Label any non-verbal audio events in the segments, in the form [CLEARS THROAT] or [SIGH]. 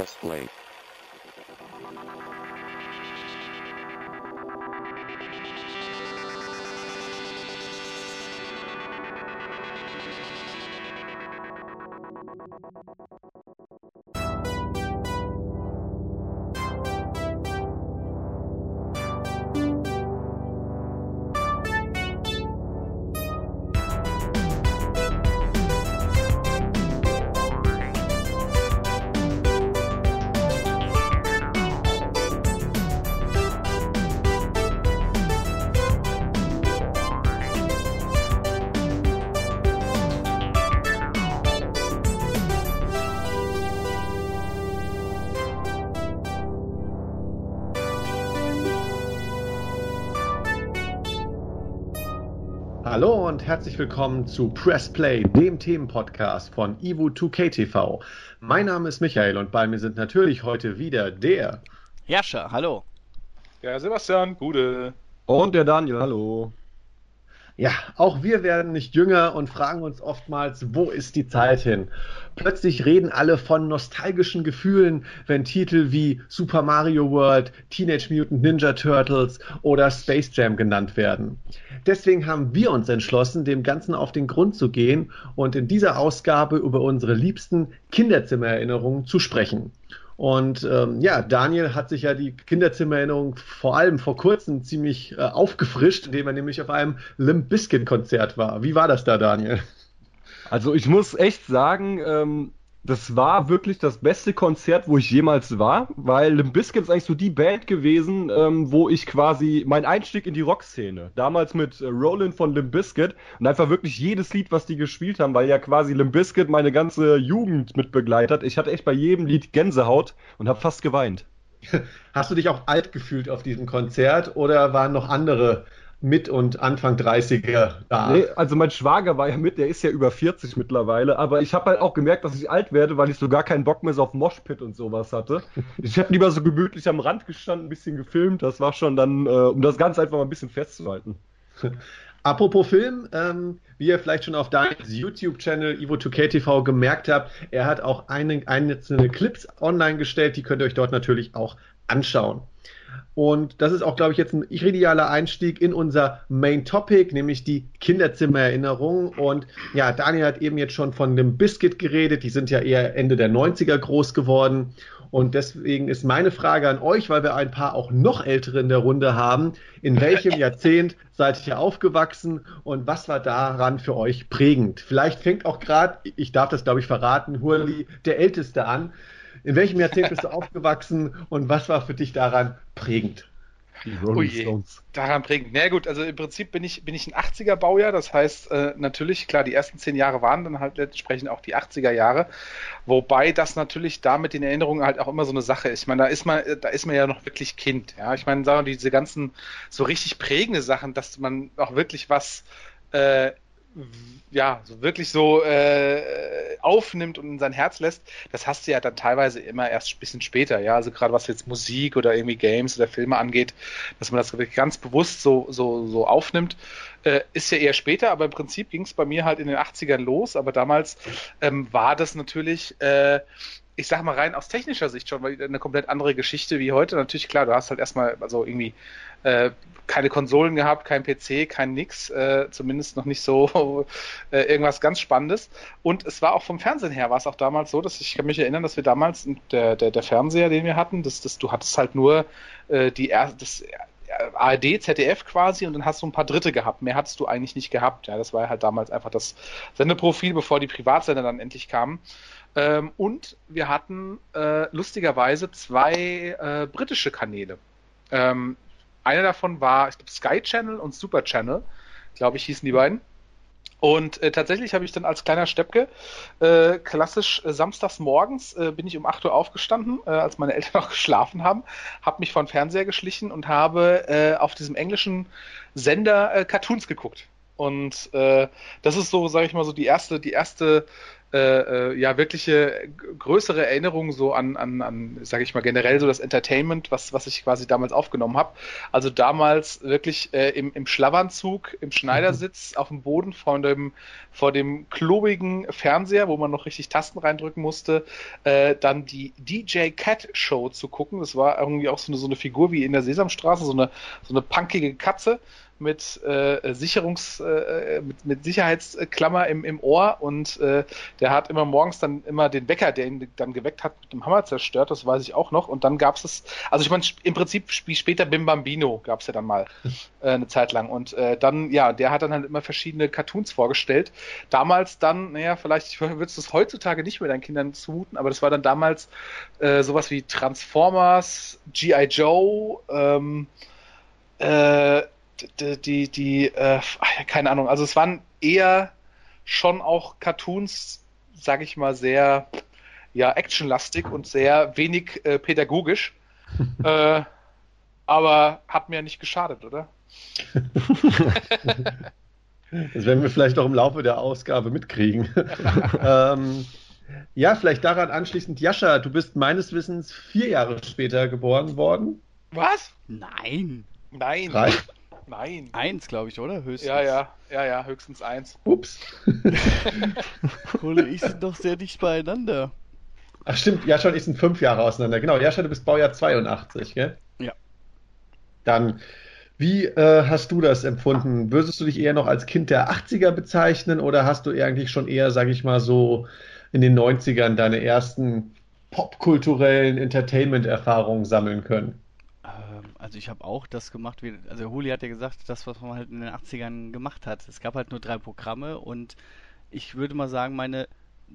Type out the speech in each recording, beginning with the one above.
Press herzlich willkommen zu Press Play, dem Themenpodcast von Ivo 2K TV. Mein Name ist Michael und bei mir sind natürlich heute wieder der Herrscher, hallo. Der Sebastian, Gude. Und der Daniel, hallo. Ja, auch wir werden nicht jünger und fragen uns oftmals, wo ist die Zeit hin? Plötzlich reden alle von nostalgischen Gefühlen, wenn Titel wie Super Mario World, Teenage Mutant Ninja Turtles oder Space Jam genannt werden. Deswegen haben wir uns entschlossen, dem Ganzen auf den Grund zu gehen und in dieser Ausgabe über unsere liebsten Kinderzimmererinnerungen zu sprechen. Und ähm, ja, Daniel hat sich ja die Kinderzimmererinnerung vor allem vor kurzem ziemlich äh, aufgefrischt, indem er nämlich auf einem Limp Bizkit Konzert war. Wie war das da, Daniel? Also ich muss echt sagen, ähm, das war wirklich das beste Konzert, wo ich jemals war, weil Limp Bizkit ist eigentlich so die Band gewesen, ähm, wo ich quasi mein Einstieg in die Rockszene, damals mit äh, Roland von Limp Bizkit und einfach wirklich jedes Lied, was die gespielt haben, weil ja quasi Limp Bizkit meine ganze Jugend mit begleitet. Ich hatte echt bei jedem Lied Gänsehaut und habe fast geweint. [LAUGHS] Hast du dich auch alt gefühlt auf diesem Konzert oder waren noch andere mit und Anfang 30er da. Nee, also mein Schwager war ja mit, der ist ja über 40 mittlerweile, aber ich habe halt auch gemerkt, dass ich alt werde, weil ich so gar keinen Bock mehr so auf Moshpit und sowas hatte. Ich hätte lieber so gemütlich am Rand gestanden, ein bisschen gefilmt, das war schon dann, äh, um das Ganze einfach mal ein bisschen festzuhalten. [LAUGHS] Apropos Film, ähm, wie ihr vielleicht schon auf deinem YouTube-Channel Ivo2KTV gemerkt habt, er hat auch eine, einzelne Clips online gestellt, die könnt ihr euch dort natürlich auch anschauen. Und das ist auch, glaube ich, jetzt ein idealer Einstieg in unser Main Topic, nämlich die Kinderzimmererinnerung. Und ja, Daniel hat eben jetzt schon von dem Biscuit geredet. Die sind ja eher Ende der 90er groß geworden. Und deswegen ist meine Frage an euch, weil wir ein paar auch noch ältere in der Runde haben. In welchem [LAUGHS] Jahrzehnt seid ihr aufgewachsen und was war daran für euch prägend? Vielleicht fängt auch gerade, ich darf das glaube ich verraten, Hurli, der Älteste an. In welchem Jahrzehnt bist du aufgewachsen und was war für dich daran prägend? Die Rolling oh Stones. Daran prägend. Na gut, also im Prinzip bin ich, bin ich ein 80er Baujahr, das heißt äh, natürlich, klar, die ersten zehn Jahre waren dann halt entsprechend auch die 80er Jahre, wobei das natürlich da mit den Erinnerungen halt auch immer so eine Sache ist. Ich meine, da ist man, da ist man ja noch wirklich Kind, ja. Ich meine, sagen wir, diese ganzen so richtig prägende Sachen, dass man auch wirklich was äh, ja, so wirklich so äh, aufnimmt und in sein Herz lässt, das hast du ja dann teilweise immer erst ein bisschen später, ja, also gerade was jetzt Musik oder irgendwie Games oder Filme angeht, dass man das wirklich ganz bewusst so, so, so aufnimmt, äh, ist ja eher später, aber im Prinzip ging es bei mir halt in den 80ern los, aber damals ähm, war das natürlich äh, ich sag mal rein aus technischer Sicht schon eine komplett andere Geschichte wie heute. Natürlich, klar, du hast halt erstmal also irgendwie äh, keine Konsolen gehabt, kein PC, kein nix, äh, zumindest noch nicht so [LAUGHS] äh, irgendwas ganz Spannendes. Und es war auch vom Fernsehen her, war es auch damals so, dass ich kann mich erinnern, dass wir damals, der, der, der Fernseher, den wir hatten, das, das, du hattest halt nur äh, die das ARD, ZDF quasi und dann hast du ein paar Dritte gehabt. Mehr hattest du eigentlich nicht gehabt. Ja, das war halt damals einfach das Sendeprofil, bevor die Privatsender dann endlich kamen. Ähm, und wir hatten äh, lustigerweise zwei äh, britische Kanäle. Ähm, einer davon war, ich glaube, Sky Channel und Super Channel, glaube ich, hießen die beiden. Und äh, tatsächlich habe ich dann als kleiner Steppke äh, klassisch äh, samstags morgens äh, bin ich um 8 Uhr aufgestanden, äh, als meine Eltern [LAUGHS] noch geschlafen haben, habe mich vor den Fernseher geschlichen und habe äh, auf diesem englischen Sender äh, Cartoons geguckt. Und äh, das ist so, sage ich mal, so die erste, die erste äh, äh, ja wirkliche größere Erinnerung so an, an, an sage ich mal, generell so das Entertainment, was, was ich quasi damals aufgenommen habe. Also damals wirklich äh, im, im Schlafanzug, im Schneidersitz, auf dem Boden vor dem, vor dem klobigen Fernseher, wo man noch richtig Tasten reindrücken musste, äh, dann die DJ Cat Show zu gucken. Das war irgendwie auch so eine, so eine Figur wie in der Sesamstraße, so eine, so eine punkige Katze mit äh, Sicherungs, äh, mit, mit Sicherheitsklammer im, im Ohr und äh, der hat immer morgens dann immer den Wecker, der ihn dann geweckt hat, mit dem Hammer zerstört, das weiß ich auch noch. Und dann gab es, also ich meine, im Prinzip wie später Bim Bambino gab es ja dann mal [LAUGHS] äh, eine Zeit lang. Und äh, dann, ja, der hat dann halt immer verschiedene Cartoons vorgestellt. Damals dann, naja, vielleicht würdest du es heutzutage nicht mehr deinen Kindern zumuten, aber das war dann damals äh, sowas wie Transformers, G.I. Joe, ähm, äh, die, die, die äh, keine Ahnung, also es waren eher schon auch Cartoons, sag ich mal, sehr ja, actionlastig und sehr wenig äh, pädagogisch. [LAUGHS] äh, aber hat mir nicht geschadet, oder? [LAUGHS] das werden wir vielleicht auch im Laufe der Ausgabe mitkriegen. [LAUGHS] ähm, ja, vielleicht daran anschließend, Jascha, du bist meines Wissens vier Jahre später geboren worden. Was? Nein. Nein. Drei? Nein. Eins, glaube ich, oder? Höchstens. Ja, ja, ja, ja, höchstens eins. Ups. [LAUGHS] Kohle ich sind doch sehr dicht beieinander. Ach stimmt, Jascha und ich sind fünf Jahre auseinander. Genau, Jascha, du bist Baujahr 82, gell? Ja. Dann, wie äh, hast du das empfunden? Würdest du dich eher noch als Kind der 80er bezeichnen oder hast du eigentlich schon eher, sag ich mal, so in den 90ern deine ersten popkulturellen Entertainment-Erfahrungen sammeln können? Also ich habe auch das gemacht, wie, also Huli hat ja gesagt, das, was man halt in den 80ern gemacht hat. Es gab halt nur drei Programme und ich würde mal sagen, meine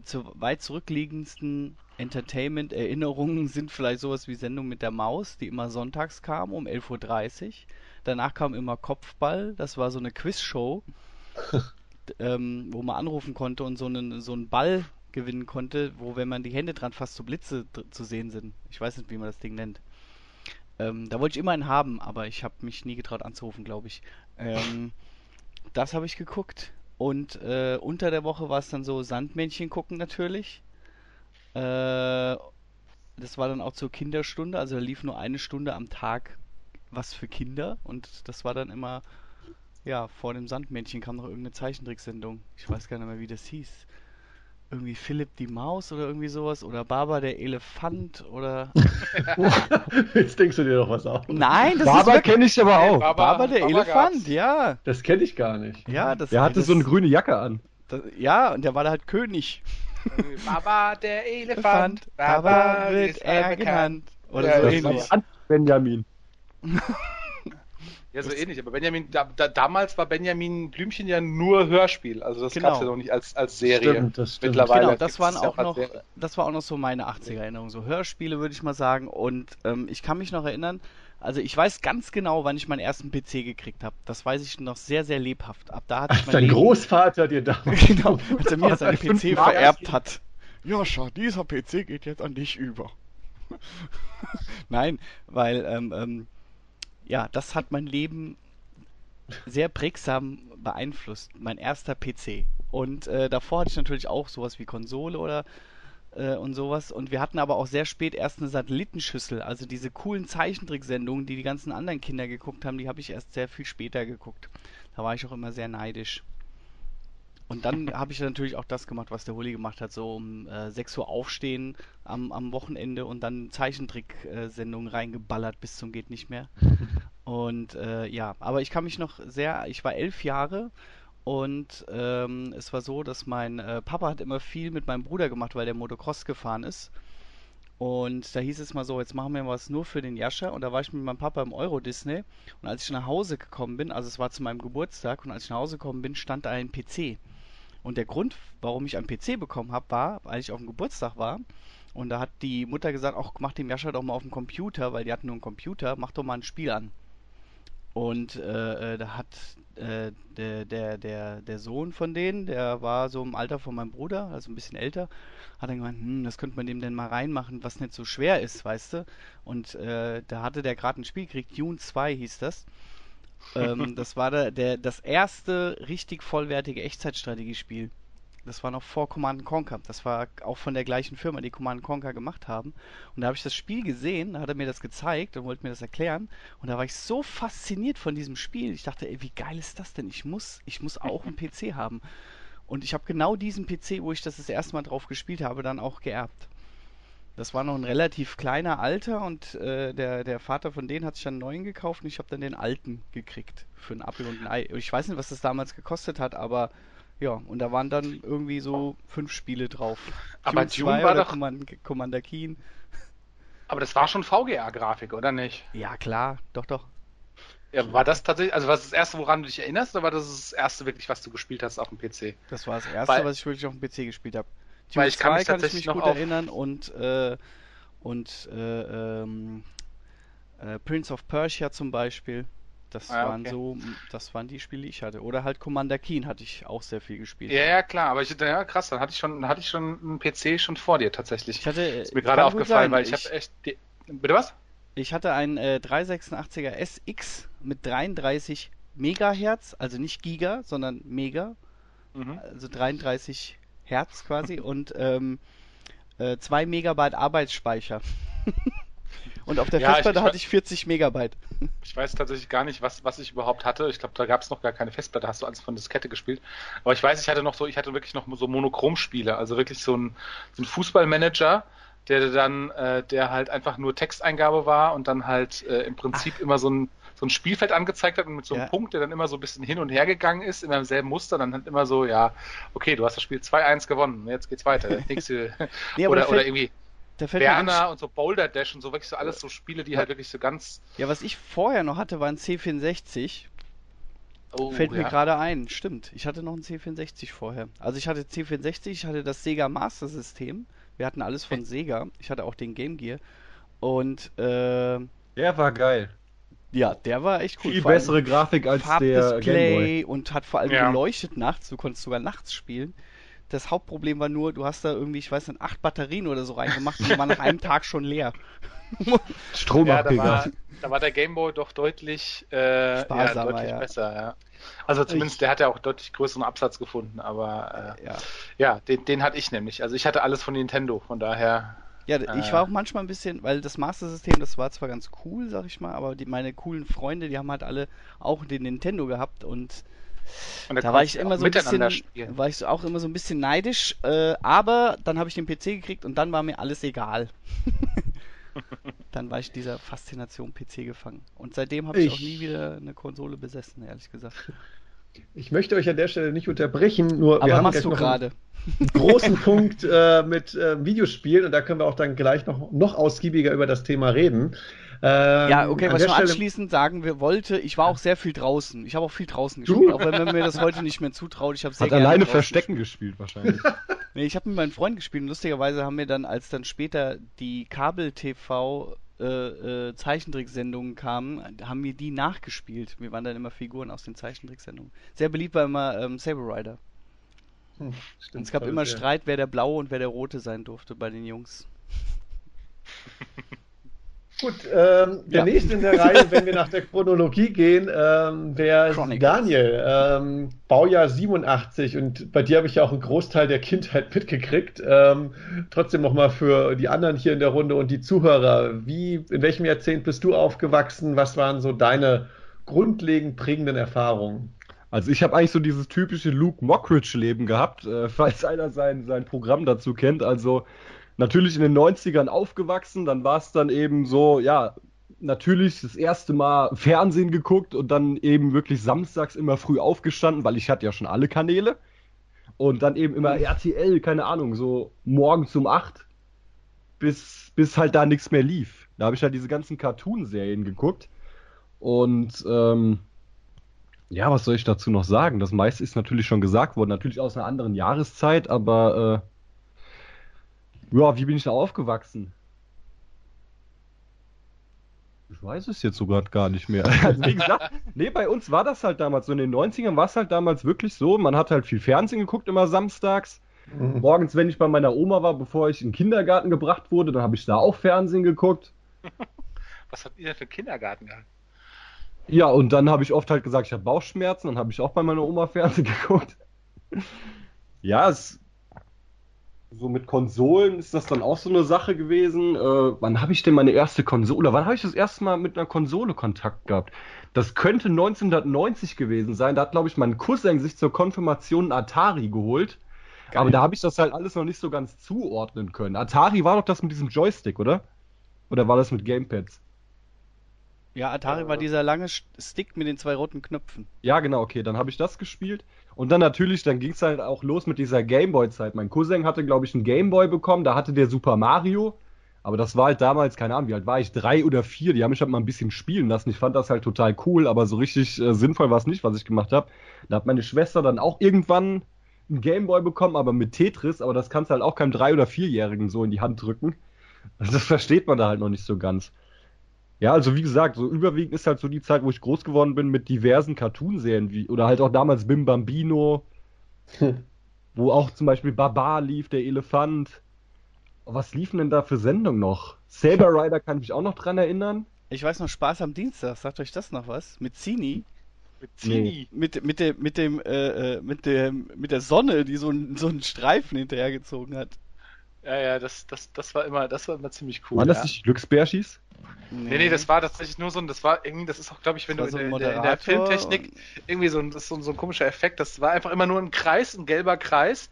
zu weit zurückliegendsten Entertainment-Erinnerungen [LAUGHS] sind vielleicht sowas wie Sendung mit der Maus, die immer sonntags kam um 11.30 Uhr. Danach kam immer Kopfball, das war so eine Quizshow, [LAUGHS] ähm, wo man anrufen konnte und so einen, so einen Ball gewinnen konnte, wo, wenn man die Hände dran fasst, so Blitze zu sehen sind. Ich weiß nicht, wie man das Ding nennt. Ähm, da wollte ich immer einen haben, aber ich habe mich nie getraut anzurufen, glaube ich. Ähm, das habe ich geguckt. Und äh, unter der Woche war es dann so Sandmännchen gucken natürlich. Äh, das war dann auch zur Kinderstunde, also da lief nur eine Stunde am Tag was für Kinder und das war dann immer, ja, vor dem Sandmännchen kam noch irgendeine Zeichentricksendung. Ich weiß gar nicht mehr, wie das hieß irgendwie Philipp die Maus oder irgendwie sowas oder Baba der Elefant oder. [LAUGHS] Jetzt denkst du dir doch was auf. Nein, das Baba kenne ich aber auch. Baba, Baba der Baba Elefant, gab's. ja. Das kenne ich gar nicht. Ja, das. Der hatte das, so eine grüne Jacke an. Das, ja, und der war da halt König. Baba der Elefant, Baba wird er genannt. Oder ja, so ähnlich. Benjamin. [LAUGHS] Ja, so ähnlich. Aber Benjamin, da, da, damals war Benjamin Blümchen ja nur Hörspiel. Also das genau. gab es ja noch nicht als, als Serie. Stimmt, das stimmt. Mittlerweile. Genau, das waren auch noch, das war auch noch so meine 80er Erinnerung. So Hörspiele würde ich mal sagen. Und ähm, ich kann mich noch erinnern, also ich weiß ganz genau, wann ich meinen ersten PC gekriegt habe. Das weiß ich noch sehr, sehr lebhaft. Ab da hatte ich mein Dein Leben... Großvater dir [LAUGHS] damals. genau, als er mir [LAUGHS] seinen PC vererbt hat. Joscha, dieser PC geht jetzt an dich über. [LAUGHS] Nein, weil ähm, ähm, ja, das hat mein Leben sehr prägsam beeinflusst. Mein erster PC. Und äh, davor hatte ich natürlich auch sowas wie Konsole oder äh, und sowas. Und wir hatten aber auch sehr spät erst eine Satellitenschüssel. Also diese coolen Zeichentricksendungen, die die ganzen anderen Kinder geguckt haben, die habe ich erst sehr viel später geguckt. Da war ich auch immer sehr neidisch. Und dann [LAUGHS] habe ich natürlich auch das gemacht, was der Hulli gemacht hat, so um äh, 6 Uhr aufstehen am, am Wochenende und dann Zeichentrick-Sendungen reingeballert bis zum geht nicht mehr. [LAUGHS] Und äh, ja, aber ich kann mich noch sehr, ich war elf Jahre und ähm, es war so, dass mein äh, Papa hat immer viel mit meinem Bruder gemacht, weil der Motocross gefahren ist. Und da hieß es mal so, jetzt machen wir was nur für den Jascha. Und da war ich mit meinem Papa im Euro Disney. Und als ich nach Hause gekommen bin, also es war zu meinem Geburtstag, und als ich nach Hause gekommen bin, stand da ein PC. Und der Grund, warum ich einen PC bekommen habe, war, weil ich auf dem Geburtstag war. Und da hat die Mutter gesagt, ach, mach dem Jascha doch mal auf dem Computer, weil die hatten nur einen Computer, mach doch mal ein Spiel an. Und äh, äh, da hat äh, der, der, der, der Sohn von denen, der war so im Alter von meinem Bruder, also ein bisschen älter, hat dann gemeint, hm, das könnte man dem denn mal reinmachen, was nicht so schwer ist, weißt du? Und äh, da hatte der gerade ein Spiel gekriegt, Dune 2 hieß das. Ähm, [LAUGHS] das war der, der, das erste richtig vollwertige Echtzeitstrategiespiel. Das war noch vor Command Conquer. Das war auch von der gleichen Firma, die Command Conquer gemacht haben. Und da habe ich das Spiel gesehen, da hat er mir das gezeigt und wollte mir das erklären. Und da war ich so fasziniert von diesem Spiel. Ich dachte, ey, wie geil ist das denn? Ich muss, ich muss auch einen [LAUGHS] PC haben. Und ich habe genau diesen PC, wo ich das das erste Mal drauf gespielt habe, dann auch geerbt. Das war noch ein relativ kleiner Alter und äh, der, der Vater von denen hat sich dann einen neuen gekauft und ich habe dann den alten gekriegt für einen Apfel und ein Ei. Ich weiß nicht, was das damals gekostet hat, aber ja, und da waren dann irgendwie so fünf Spiele drauf. Aber Dune, Dune war doch Command Commander Keen. Aber das war schon VGA-Grafik, oder nicht? Ja, klar, doch, doch. Ja, war das tatsächlich, also was das erste, woran du dich erinnerst, oder war das das erste wirklich, was du gespielt hast auf dem PC? Das war das erste, Weil, was ich wirklich auf dem PC gespielt habe. Weil ich kann mich kann ich mich gut erinnern und äh, und äh, ähm, äh, Prince of Persia zum Beispiel. Das ah, waren okay. so, das waren die Spiele, die ich hatte. Oder halt Commander Keen hatte ich auch sehr viel gespielt. Ja, ja, klar, aber ich, ja, krass, dann hatte ich schon, hatte ich schon einen PC schon vor dir tatsächlich. Ich hatte, ist mir gerade aufgefallen, weil ich, ich habe echt, die, bitte was? Ich hatte einen äh, 386er SX mit 33 Megahertz, also nicht Giga, sondern Mega. Mhm. Also 33 Hertz quasi und ähm, äh, 2 Megabyte Arbeitsspeicher. [LAUGHS] und auf der ja, Festplatte ich, hatte ich 40 Megabyte. [LAUGHS] Ich weiß tatsächlich gar nicht, was, was ich überhaupt hatte. Ich glaube, da gab es noch gar keine Festplatte, hast du alles von Diskette gespielt. Aber ich weiß, ich hatte noch so, ich hatte wirklich noch so Monochrom-Spiele, also wirklich so ein, so ein Fußballmanager, der dann, äh, der halt einfach nur Texteingabe war und dann halt äh, im Prinzip Ach. immer so ein so ein Spielfeld angezeigt hat und mit so einem ja. Punkt, der dann immer so ein bisschen hin und her gegangen ist, immer im selben Muster, dann hat immer so, ja, okay, du hast das Spiel 2-1 gewonnen, jetzt geht's weiter. [LAUGHS] Nächste, nee, [LAUGHS] oder, oder irgendwie Werner und so Boulder Dash und so, wirklich so alles so Spiele, die ja. halt wirklich so ganz. Ja, was ich vorher noch hatte, war ein C64. Oh, Fällt ja. mir gerade ein, stimmt. Ich hatte noch ein C64 vorher. Also ich hatte C64, ich hatte das Sega Master System. Wir hatten alles von Sega. Ich hatte auch den Game Gear. Und äh, der war geil. Ja, der war echt cool. Viel vor bessere Grafik als der Gameboy. und hat vor allem ja. geleuchtet nachts. Du konntest sogar nachts spielen. Das Hauptproblem war nur, du hast da irgendwie, ich weiß nicht, acht Batterien oder so reingemacht und die waren nach einem Tag schon leer. [LAUGHS] Strom ja, da war, da war der Gameboy doch deutlich, äh, Sparsamer, ja, deutlich ja. besser, ja. Also zumindest, ich, der hat ja auch deutlich größeren Absatz gefunden, aber äh, ja, ja den, den hatte ich nämlich. Also ich hatte alles von Nintendo, von daher ja, ich äh. war auch manchmal ein bisschen, weil das Master-System, das war zwar ganz cool, sag ich mal, aber die, meine coolen Freunde, die haben halt alle auch den Nintendo gehabt und, und da war ich immer so ein bisschen, spielen. war ich auch immer so ein bisschen neidisch, äh, aber dann habe ich den PC gekriegt und dann war mir alles egal. [LAUGHS] dann war ich dieser Faszination PC gefangen. Und seitdem habe ich, ich auch nie wieder eine Konsole besessen, ehrlich gesagt. Ich möchte euch an der Stelle nicht unterbrechen, nur aber wir haben machst du gerade [LAUGHS] großen Punkt äh, mit äh, Videospielen und da können wir auch dann gleich noch, noch ausgiebiger über das Thema reden. Ähm, ja, okay, was ich noch anschließend sagen wir wollte, ich war auch sehr viel draußen. Ich habe auch viel draußen gespielt, auch wenn man mir das heute nicht mehr zutraut. Ich habe sehr Hat alleine Verstecken gespielt, wahrscheinlich. [LAUGHS] nee, ich habe mit meinem Freund gespielt und lustigerweise haben wir dann, als dann später die Kabel-TV äh, äh, Zeichentricksendungen kamen, haben wir die nachgespielt. Wir waren dann immer Figuren aus den Zeichentricksendungen. Sehr beliebt war immer ähm, Saber Rider. Hm, und es gab immer ja. Streit, wer der blaue und wer der rote sein durfte bei den Jungs. [LAUGHS] Gut, ähm, der ja. nächste in der Reihe, wenn wir nach der Chronologie gehen, ähm, wäre Daniel, ähm, Baujahr 87 und bei dir habe ich ja auch einen Großteil der Kindheit mitgekriegt. Ähm, trotzdem nochmal für die anderen hier in der Runde und die Zuhörer, wie, in welchem Jahrzehnt bist du aufgewachsen? Was waren so deine grundlegend prägenden Erfahrungen? Also ich habe eigentlich so dieses typische Luke Mockridge-Leben gehabt, äh, falls einer sein, sein Programm dazu kennt. Also natürlich in den 90ern aufgewachsen, dann war es dann eben so, ja, natürlich das erste Mal Fernsehen geguckt und dann eben wirklich samstags immer früh aufgestanden, weil ich hatte ja schon alle Kanäle. Und dann eben immer RTL, keine Ahnung, so morgens um 8, bis, bis halt da nichts mehr lief. Da habe ich halt diese ganzen Cartoon-Serien geguckt. Und ähm, ja, was soll ich dazu noch sagen? Das meiste ist natürlich schon gesagt worden, natürlich aus einer anderen Jahreszeit, aber äh, ja, wie bin ich da aufgewachsen? Ich weiß es jetzt sogar gar nicht mehr. [LAUGHS] Also wie gesagt, nee, bei uns war das halt damals so. In den 90ern war es halt damals wirklich so. Man hat halt viel Fernsehen geguckt, immer samstags. Mhm. Morgens, wenn ich bei meiner Oma war, bevor ich in den Kindergarten gebracht wurde, dann habe ich da auch Fernsehen geguckt. [LAUGHS] Was habt ihr denn für einen Kindergarten gehabt? Ja, und dann habe ich oft halt gesagt, ich habe Bauchschmerzen, dann habe ich auch bei meiner Oma Fernsehen [LAUGHS] geguckt. ja, es, so mit Konsolen ist das dann auch so eine Sache gewesen. Äh, wann habe ich denn meine erste Konsole? Wann habe ich das erste Mal mit einer Konsole Kontakt gehabt? Das könnte 1990 gewesen sein. Da hat, glaube ich, mein Cousin sich zur Konfirmation Atari geholt. Geil. Aber da habe ich das halt alles noch nicht so ganz zuordnen können. Atari war doch das mit diesem Joystick, oder? Oder war das mit Gamepads? Ja, Atari äh, war dieser lange Stick mit den zwei roten Knöpfen. Ja, genau, okay, dann habe ich das gespielt. Und dann natürlich, dann ging es halt auch los mit dieser Gameboy-Zeit. Mein Cousin hatte, glaube ich, einen Gameboy bekommen, da hatte der Super Mario. Aber das war halt damals, keine Ahnung, wie alt war ich? Drei oder vier. Die haben mich halt mal ein bisschen spielen lassen. Ich fand das halt total cool, aber so richtig äh, sinnvoll war es nicht, was ich gemacht habe. Da hat meine Schwester dann auch irgendwann einen Gameboy bekommen, aber mit Tetris. Aber das kannst du halt auch keinem Drei- oder Vierjährigen so in die Hand drücken. Das versteht man da halt noch nicht so ganz. Ja, also wie gesagt, so überwiegend ist halt so die Zeit, wo ich groß geworden bin mit diversen Cartoonserien, wie, oder halt auch damals Bim Bambino, [LAUGHS] wo auch zum Beispiel Baba lief, der Elefant. Was liefen denn da für Sendungen noch? Saber [LAUGHS] Rider kann ich mich auch noch dran erinnern. Ich weiß noch, Spaß am Dienstag, sagt euch das noch was? Mit Zini? Mit Zini? Nee. Mit, mit, dem, mit, dem, äh, äh, mit, dem, mit der Sonne, die so, so einen Streifen hinterhergezogen hat. Ja, ja, das, das, das war immer, das war immer ziemlich cool. War das ja. nicht Glücksbärschis? Nee. nee, nee, das war tatsächlich nur so ein, das war irgendwie, das ist auch, glaube ich, wenn du so in, der, in, der, Filmtechnik irgendwie so ein, das ist so, so ein komischer Effekt, das war einfach immer nur ein Kreis, ein gelber Kreis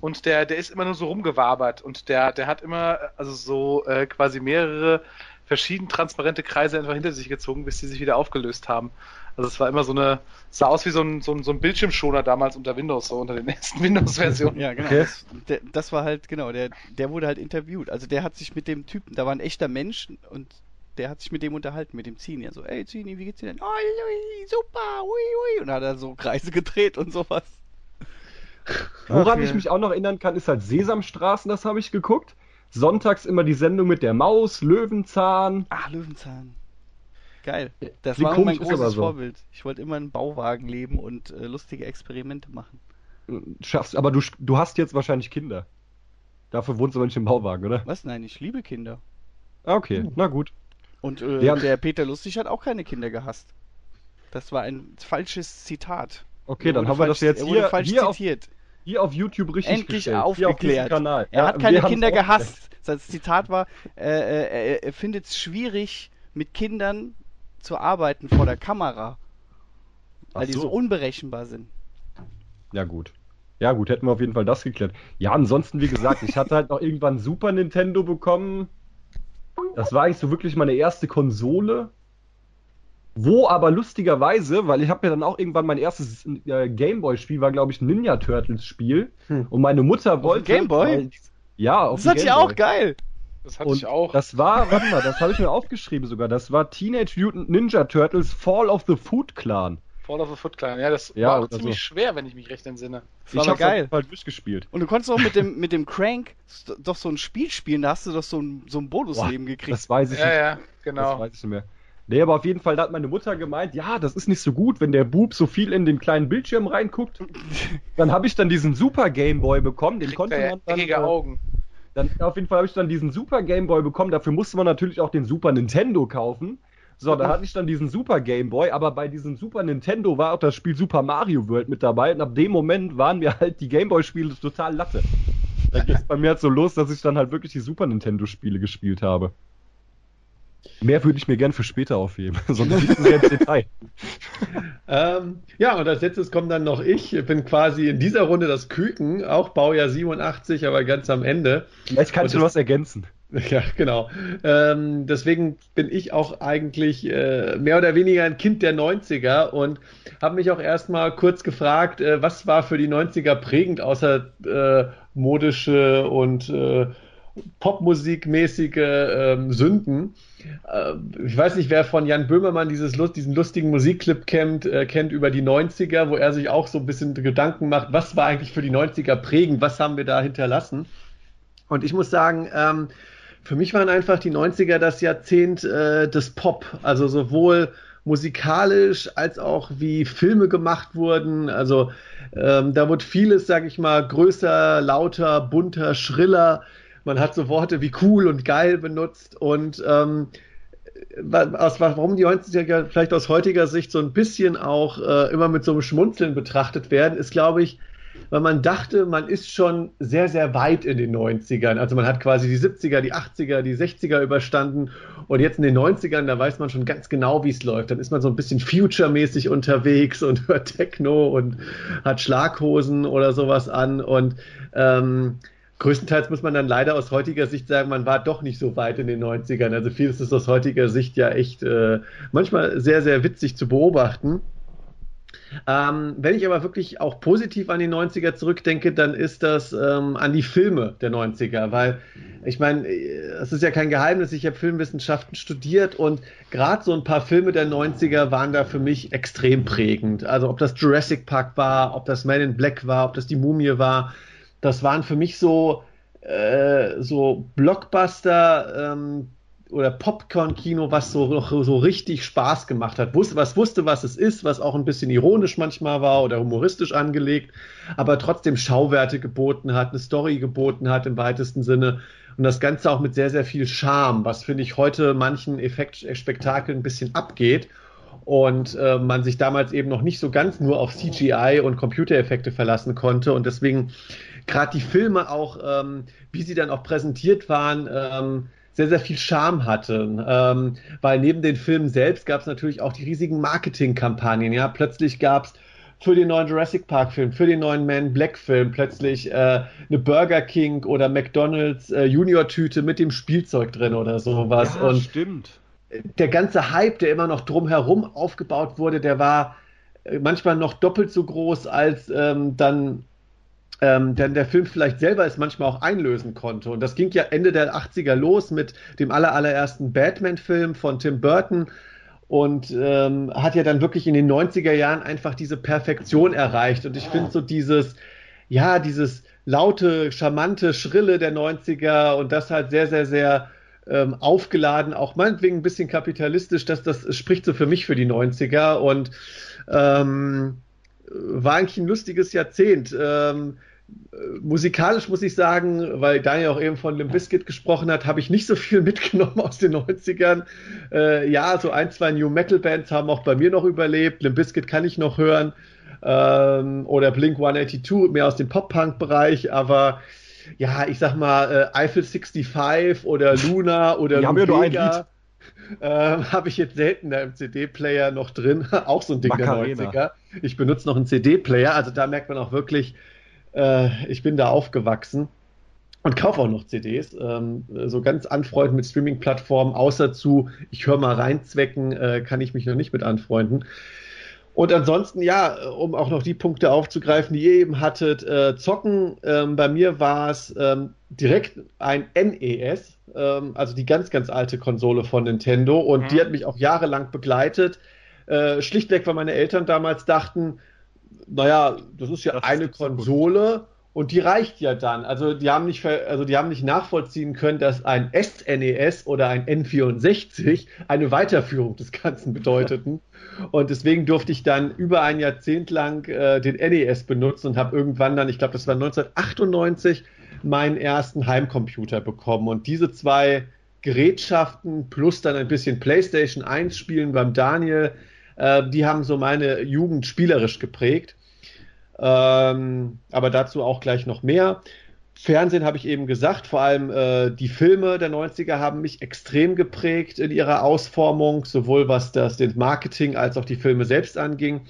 und der, der ist immer nur so rumgewabert und der, der hat immer, also so äh, quasi mehrere verschieden transparente Kreise einfach hinter sich gezogen, bis die sich wieder aufgelöst haben. Also es war immer so eine, sah aus wie so ein, so ein, so ein Bildschirmschoner damals unter Windows, so unter den [LAUGHS] ersten Windows-Versionen. ja, genau. Okay. Das, der, das war halt, genau, der, der wurde halt interviewt. Also der hat sich mit dem Typen, da war ein echter Mensch und der hat sich mit dem unterhalten, mit dem Zini. Ja, so, ey Zini, wie geht's dir denn? Oh, super, ui, ui. Und hat er so Kreise gedreht und sowas. Woran Ach, ich mich auch noch erinnern kann, ist halt Sesamstraßen, das habe ich geguckt. Sonntags immer die Sendung mit der Maus, Löwenzahn. Ach, Löwenzahn. Geil. Das Wie war mein großes so. Vorbild. Ich wollte immer in Bauwagen leben und äh, lustige Experimente machen. Schaffst, aber du, du hast jetzt wahrscheinlich Kinder. Dafür wohnst du aber nicht im Bauwagen, oder? Was? Nein, ich liebe Kinder. Ah, okay, hm. na gut. Und äh, der, der Peter Lustig hat auch keine Kinder gehasst. Das war ein falsches Zitat. Okay, dann haben wir das jetzt hier, hier, auf, hier auf YouTube richtig Endlich gestellt. aufgeklärt. Auf er ja, hat keine Kinder gehasst. Sein Zitat war, äh, äh, er findet es schwierig, mit Kindern zu arbeiten vor der Kamera. Weil so. die so unberechenbar sind. Ja, gut. Ja, gut, hätten wir auf jeden Fall das geklärt. Ja, ansonsten, wie gesagt, ich hatte halt noch irgendwann Super Nintendo bekommen. Das war eigentlich so wirklich meine erste Konsole. Wo aber lustigerweise, weil ich habe mir dann auch irgendwann mein erstes äh, Gameboy-Spiel war, glaube ich, ein Ninja Turtles-Spiel. Hm. Und meine Mutter wollte. Gameboy? Ja, auf Das hat ja auch geil. Das hatte und ich auch. Das war, warte mal, das habe ich mir aufgeschrieben sogar. Das war Teenage Mutant Ninja Turtles Fall of the Food Clan. Fall of the Foot Clan, ja, das ja, war auch ziemlich so. schwer, wenn ich mich recht entsinne. Das war ich geil. Halt durchgespielt. Und du konntest auch mit dem, [LAUGHS] mit dem Crank doch so ein Spiel spielen, da hast du doch so ein, so ein Bonusleben gekriegt. Das weiß ich ja, nicht. Ja, genau. Das weiß ich nicht mehr. Nee, aber auf jeden Fall da hat meine Mutter gemeint, ja, das ist nicht so gut, wenn der Bub so viel in den kleinen Bildschirm reinguckt. [LAUGHS] dann habe ich dann diesen Super Game Boy bekommen, den Kriegt konnte man dann. Äh, Augen. Dann, auf jeden Fall habe ich dann diesen Super Game Boy bekommen. Dafür musste man natürlich auch den Super Nintendo kaufen. So, da hatte ich dann diesen Super Game Boy, aber bei diesem Super Nintendo war auch das Spiel Super Mario World mit dabei und ab dem Moment waren mir halt die Game Boy Spiele total Latte. Da geht es bei mir halt so los, dass ich dann halt wirklich die Super Nintendo Spiele gespielt habe. Mehr würde ich mir gern für später aufheben, [LAUGHS] sonst nicht mehr ins Detail. [LAUGHS] ähm, ja, und als letztes kommt dann noch ich. Ich bin quasi in dieser Runde das Küken, auch Baujahr 87, aber ganz am Ende. Vielleicht kannst du was ergänzen. [LAUGHS] Ja, genau. Ähm, deswegen bin ich auch eigentlich äh, mehr oder weniger ein Kind der 90er und habe mich auch erstmal kurz gefragt, äh, was war für die 90er prägend, außer äh, modische und äh, Popmusikmäßige ähm, Sünden. Äh, ich weiß nicht, wer von Jan Böhmermann dieses, diesen lustigen Musikclip kennt, äh, kennt über die 90er, wo er sich auch so ein bisschen Gedanken macht, was war eigentlich für die 90er prägend, was haben wir da hinterlassen. Und ich muss sagen, ähm, für mich waren einfach die 90er das Jahrzehnt äh, des Pop, also sowohl musikalisch als auch wie Filme gemacht wurden. Also ähm, da wurde vieles, sag ich mal, größer, lauter, bunter, schriller man hat so Worte wie cool und geil benutzt und ähm, aus, warum die 90er vielleicht aus heutiger Sicht so ein bisschen auch äh, immer mit so einem Schmunzeln betrachtet werden, ist, glaube ich, weil man dachte, man ist schon sehr, sehr weit in den 90ern. Also man hat quasi die 70er, die 80er, die 60er überstanden und jetzt in den 90ern, da weiß man schon ganz genau, wie es läuft. Dann ist man so ein bisschen future-mäßig unterwegs und [LAUGHS] hört Techno und hat Schlaghosen oder sowas an und ähm, größtenteils muss man dann leider aus heutiger Sicht sagen, man war doch nicht so weit in den 90ern. Also vieles ist aus heutiger Sicht ja echt äh, manchmal sehr, sehr witzig zu beobachten. Ähm, wenn ich aber wirklich auch positiv an die 90er zurückdenke, dann ist das ähm, an die Filme der 90er, weil ich meine, es ist ja kein Geheimnis, ich habe Filmwissenschaften studiert und gerade so ein paar Filme der 90er waren da für mich extrem prägend. Also ob das Jurassic Park war, ob das Man in Black war, ob das die Mumie war, das waren für mich so, äh, so Blockbuster, ähm, oder Popcorn-Kino, was so, so richtig Spaß gemacht hat. Wusste, was wusste, was es ist, was auch ein bisschen ironisch manchmal war oder humoristisch angelegt, aber trotzdem Schauwerte geboten hat, eine Story geboten hat im weitesten Sinne. Und das Ganze auch mit sehr, sehr viel Charme, was finde ich heute manchen Effektspektakeln ein bisschen abgeht. Und äh, man sich damals eben noch nicht so ganz nur auf CGI und Computereffekte verlassen konnte. Und deswegen gerade die Filme auch, ähm, wie sie dann auch präsentiert waren, ähm, sehr, sehr viel Charme hatten. Ähm, weil neben den Filmen selbst gab es natürlich auch die riesigen Marketingkampagnen. Ja, plötzlich gab es für den neuen Jurassic Park Film, für den neuen Man Black Film plötzlich äh, eine Burger King oder McDonald's äh, Junior Tüte mit dem Spielzeug drin oder sowas. Ja, und stimmt. Der ganze Hype, der immer noch drumherum aufgebaut wurde, der war äh, manchmal noch doppelt so groß als ähm, dann ähm, denn der Film vielleicht selber es manchmal auch einlösen konnte. Und das ging ja Ende der 80er los mit dem allerersten Batman-Film von Tim Burton und ähm, hat ja dann wirklich in den 90er Jahren einfach diese Perfektion erreicht. Und ich finde so dieses, ja, dieses laute, charmante, schrille der 90er und das halt sehr, sehr, sehr ähm, aufgeladen, auch meinetwegen ein bisschen kapitalistisch, dass das spricht so für mich für die 90er und ähm, war eigentlich ein lustiges Jahrzehnt. Ähm, musikalisch muss ich sagen, weil Daniel auch eben von Limp Bizkit gesprochen hat, habe ich nicht so viel [LAUGHS] mitgenommen aus den 90ern. Äh, ja, so ein, zwei New Metal Bands haben auch bei mir noch überlebt. Limp Bizkit kann ich noch hören. Ähm, oder Blink 182, mehr aus dem Pop-Punk-Bereich, aber ja, ich sag mal, äh, Eiffel 65 oder Luna oder Die haben ja nur ein Lied. Ähm, [LAUGHS] habe ich jetzt seltener im CD-Player noch drin. [LAUGHS] auch so ein Ding Macarena. der 90er. Ich benutze noch einen CD-Player, also da merkt man auch wirklich, äh, ich bin da aufgewachsen und kaufe auch noch CDs. Ähm, so ganz anfreunden mit Streaming-Plattformen, außer zu, ich höre mal rein Zwecken, äh, kann ich mich noch nicht mit anfreunden. Und ansonsten, ja, um auch noch die Punkte aufzugreifen, die ihr eben hattet, äh, zocken, ähm, bei mir war es ähm, direkt ein NES, ähm, also die ganz, ganz alte Konsole von Nintendo und mhm. die hat mich auch jahrelang begleitet. Äh, schlichtweg, weil meine Eltern damals dachten, naja, das ist ja das eine ist Konsole und die reicht ja dann. Also die haben nicht, also die haben nicht nachvollziehen können, dass ein SNES e oder ein N64 eine Weiterführung des Ganzen [LAUGHS] bedeuteten. und deswegen durfte ich dann über ein Jahrzehnt lang äh, den NES benutzen und habe irgendwann dann, ich glaube, das war 1998, meinen ersten Heimcomputer bekommen. Und diese zwei Gerätschaften plus dann ein bisschen PlayStation 1 spielen beim Daniel, äh, die haben so meine Jugend spielerisch geprägt. Ähm, aber dazu auch gleich noch mehr. Fernsehen habe ich eben gesagt, vor allem äh, die Filme der 90er haben mich extrem geprägt in ihrer Ausformung, sowohl was das den Marketing als auch die Filme selbst anging.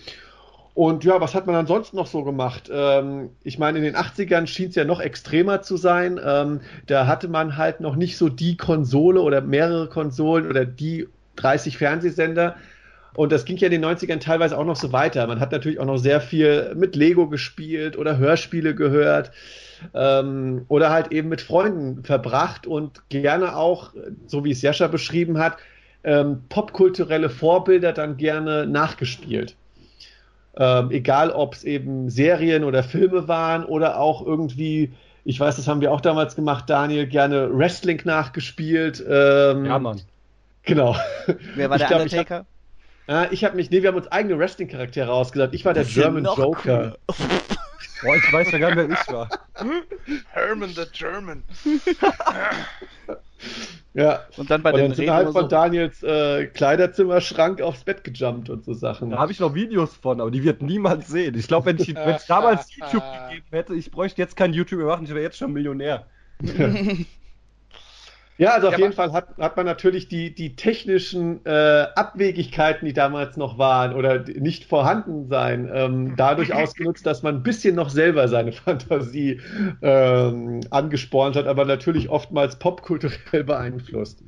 Und ja, was hat man ansonsten noch so gemacht? Ähm, ich meine, in den 80ern schien es ja noch extremer zu sein. Ähm, da hatte man halt noch nicht so die Konsole oder mehrere Konsolen oder die 30 Fernsehsender, und das ging ja in den 90ern teilweise auch noch so weiter. Man hat natürlich auch noch sehr viel mit Lego gespielt oder Hörspiele gehört ähm, oder halt eben mit Freunden verbracht und gerne auch, so wie es Jascha beschrieben hat, ähm, popkulturelle Vorbilder dann gerne nachgespielt. Ähm, egal, ob es eben Serien oder Filme waren oder auch irgendwie, ich weiß, das haben wir auch damals gemacht, Daniel, gerne Wrestling nachgespielt. Ähm, ja, Mann. Genau. Wer war ich der glaub, Undertaker? Äh, ich habe mich, nee, wir haben uns eigene Wrestling-Charaktere ausgedacht. Ich war der German Joker. Cool. [LAUGHS] Boah, ich weiß ja gar nicht, wer ich war. Herman the German. [LAUGHS] Ja. Und dann bei und den dann sind Reden halt von so, Daniels äh, Kleiderzimmerschrank aufs Bett gejumpt und so Sachen. Da habe ich noch Videos von, aber die wird niemand sehen. Ich glaube, wenn ich wenn es [LAUGHS] damals YouTube gegeben hätte, ich bräuchte jetzt kein YouTube mehr machen, ich wäre jetzt schon Millionär. Ja, also auf Ja, jeden Fall hat, hat man natürlich die, die technischen äh, Abwegigkeiten, die damals noch waren oder nicht vorhanden sein, ähm, dadurch [LAUGHS] ausgenutzt, dass man ein bisschen noch selber seine [LAUGHS] Fantasie ähm, angespornt hat, aber natürlich oftmals popkulturell beeinflusst.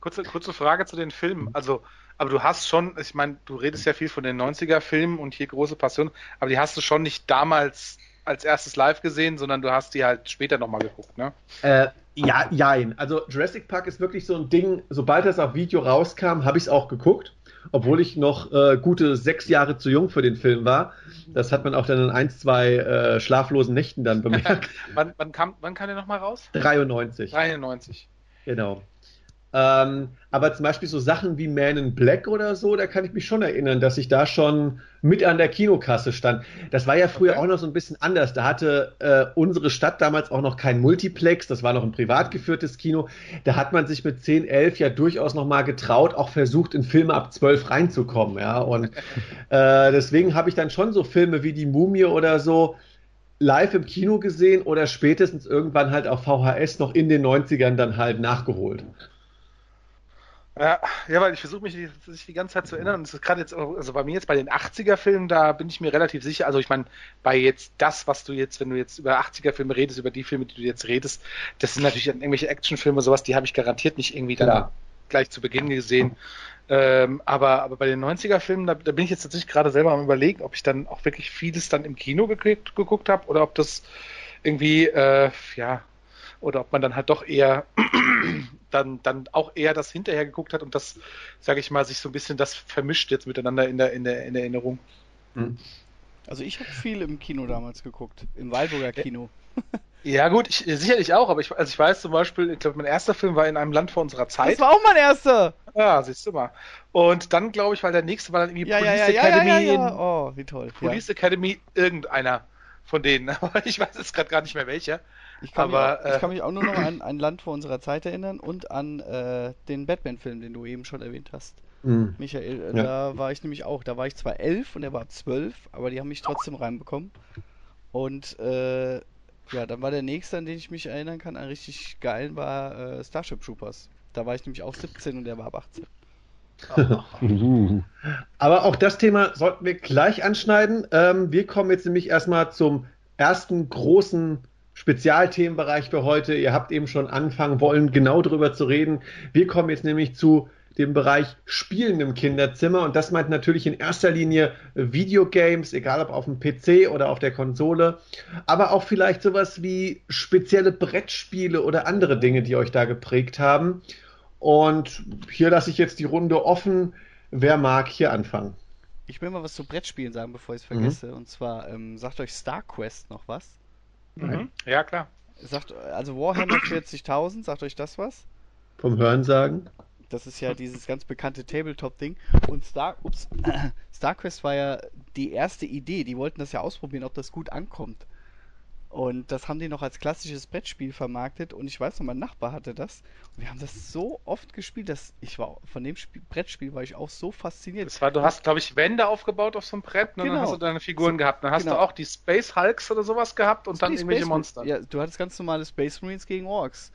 Kurze, kurze Frage zu den Filmen. Also, aber du hast schon, ich meine, du redest ja viel von den 90er-Filmen und hier große Passion, aber die hast du schon nicht damals als erstes live gesehen, sondern du hast die halt später nochmal geguckt, ne? Äh, ja, jein. Also Jurassic Park ist wirklich so ein Ding, sobald das auf Video rauskam, habe ich es auch geguckt, obwohl ich noch äh, gute sechs Jahre zu jung für den Film war. Das hat man auch dann in ein, zwei äh, schlaflosen Nächten dann bemerkt. [LAUGHS] wann, wann, kam, wann kam der nochmal raus? 93. 93. Genau. Ähm, aber zum Beispiel so Sachen wie Man in Black oder so, da kann ich mich schon erinnern, dass ich da schon mit an der Kinokasse stand. Das war ja früher Okay. auch noch so ein bisschen anders. Da hatte äh, unsere Stadt damals auch noch kein Multiplex, das war noch ein privat geführtes Kino. Da hat man sich mit 10, 11 ja durchaus noch mal getraut, auch versucht, in Filme ab 12 reinzukommen. Ja? Und [LAUGHS] äh, deswegen habe ich dann schon so Filme wie Die Mumie oder so live im Kino gesehen oder spätestens irgendwann halt auf VHS noch in den 90ern dann halt nachgeholt. Ja, ja, weil ich versuche mich die, sich die ganze Zeit zu erinnern. Und es ist gerade jetzt, also bei mir jetzt bei den 80er-Filmen, da bin ich mir relativ sicher. Also ich meine, bei jetzt das, was du jetzt, wenn du jetzt über 80er-Filme redest, über die Filme, die du jetzt redest, das sind natürlich irgendwelche Actionfilme, sowas, die habe ich garantiert nicht irgendwie dann Klar. gleich zu Beginn gesehen. Ähm, aber, aber bei den 90er-Filmen, da, da bin ich jetzt tatsächlich gerade selber am überlegen, ob ich dann auch wirklich vieles dann im Kino geguckt, geguckt habe oder ob das irgendwie, äh, ja, oder ob man dann halt doch eher [CLEARS THROAT] dann, dann auch eher das hinterher geguckt hat und das, sage ich mal, sich so ein bisschen das vermischt jetzt miteinander in der, in der, in der Erinnerung. Also ich habe viel im Kino damals geguckt, im Walburger Kino. [LAUGHS] Ja, gut, ich, sicherlich auch, aber ich, also ich weiß zum Beispiel, ich glaube, mein erster Film war in einem Land vor unserer Das Zeit. war auch mein erster. Ja, siehst du mal. Und dann, glaube ich, weil der nächste war dann irgendwie Ja, ja, Police ja, ja, ja, Academy. ja, ja. Oh, wie toll. Ja. Police Academy, irgendeiner von denen. [LAUGHS] Aber ich weiß jetzt gerade gar nicht mehr welcher. Ich kann, aber, mich auch, ich äh, kann mich auch nur noch an [CLEARS THROAT] ein Land vor unserer Zeit erinnern und an äh, den Batman-Film, den du eben schon erwähnt hast. Mhm. Michael, äh, Ja. da war ich nämlich auch. Da war ich zwar elf und er war zwölf, aber die haben mich trotzdem reinbekommen. Und äh, ja, dann war der nächste, an den ich mich erinnern kann, ein richtig geilen, war äh, Starship Troopers. Da war ich nämlich auch 17 und er war ab 18. [LAUGHS] Aber auch das Thema sollten wir gleich anschneiden. Ähm, wir kommen jetzt nämlich erstmal zum ersten großen Spezialthemenbereich für heute. Ihr habt eben schon anfangen wollen, genau darüber zu reden. Wir kommen jetzt nämlich zu dem Bereich Spielen im Kinderzimmer und das meint natürlich in erster Linie Videogames, egal ob auf dem PC oder auf der Konsole, aber auch vielleicht sowas wie spezielle Brettspiele oder andere Dinge, die euch da geprägt haben. Und hier lasse ich jetzt die Runde offen. Wer mag hier anfangen? Ich will mal was zu Brettspielen sagen, bevor ich es Mhm. vergesse. Und zwar, ähm, sagt euch StarQuest noch was? Mhm. Ja, klar. Sagt, also Warhammer [CLEARS THROAT] 40.000, sagt euch das was? Vom Hörensagen? Das ist ja dieses ganz bekannte Tabletop-Ding. Und Star, ups, [CLEARS THROAT] StarQuest war ja die erste Idee. Die wollten das ja ausprobieren, ob das gut ankommt. Und das haben die noch als klassisches Brettspiel vermarktet. Und ich weiß noch, mein Nachbar hatte das. Und wir haben das so oft gespielt, dass ich war von dem Spiel, Brettspiel war ich auch so fasziniert. Das war, du hast, glaube ich, Wände aufgebaut auf so einem Brett, ne? Genau. dann hast du deine Figuren gehabt. Dann hast Genau. du auch die Space Hulks oder sowas gehabt und dann irgendwelche Space Monster. Ja, du hattest ganz normale Space Marines gegen Orks.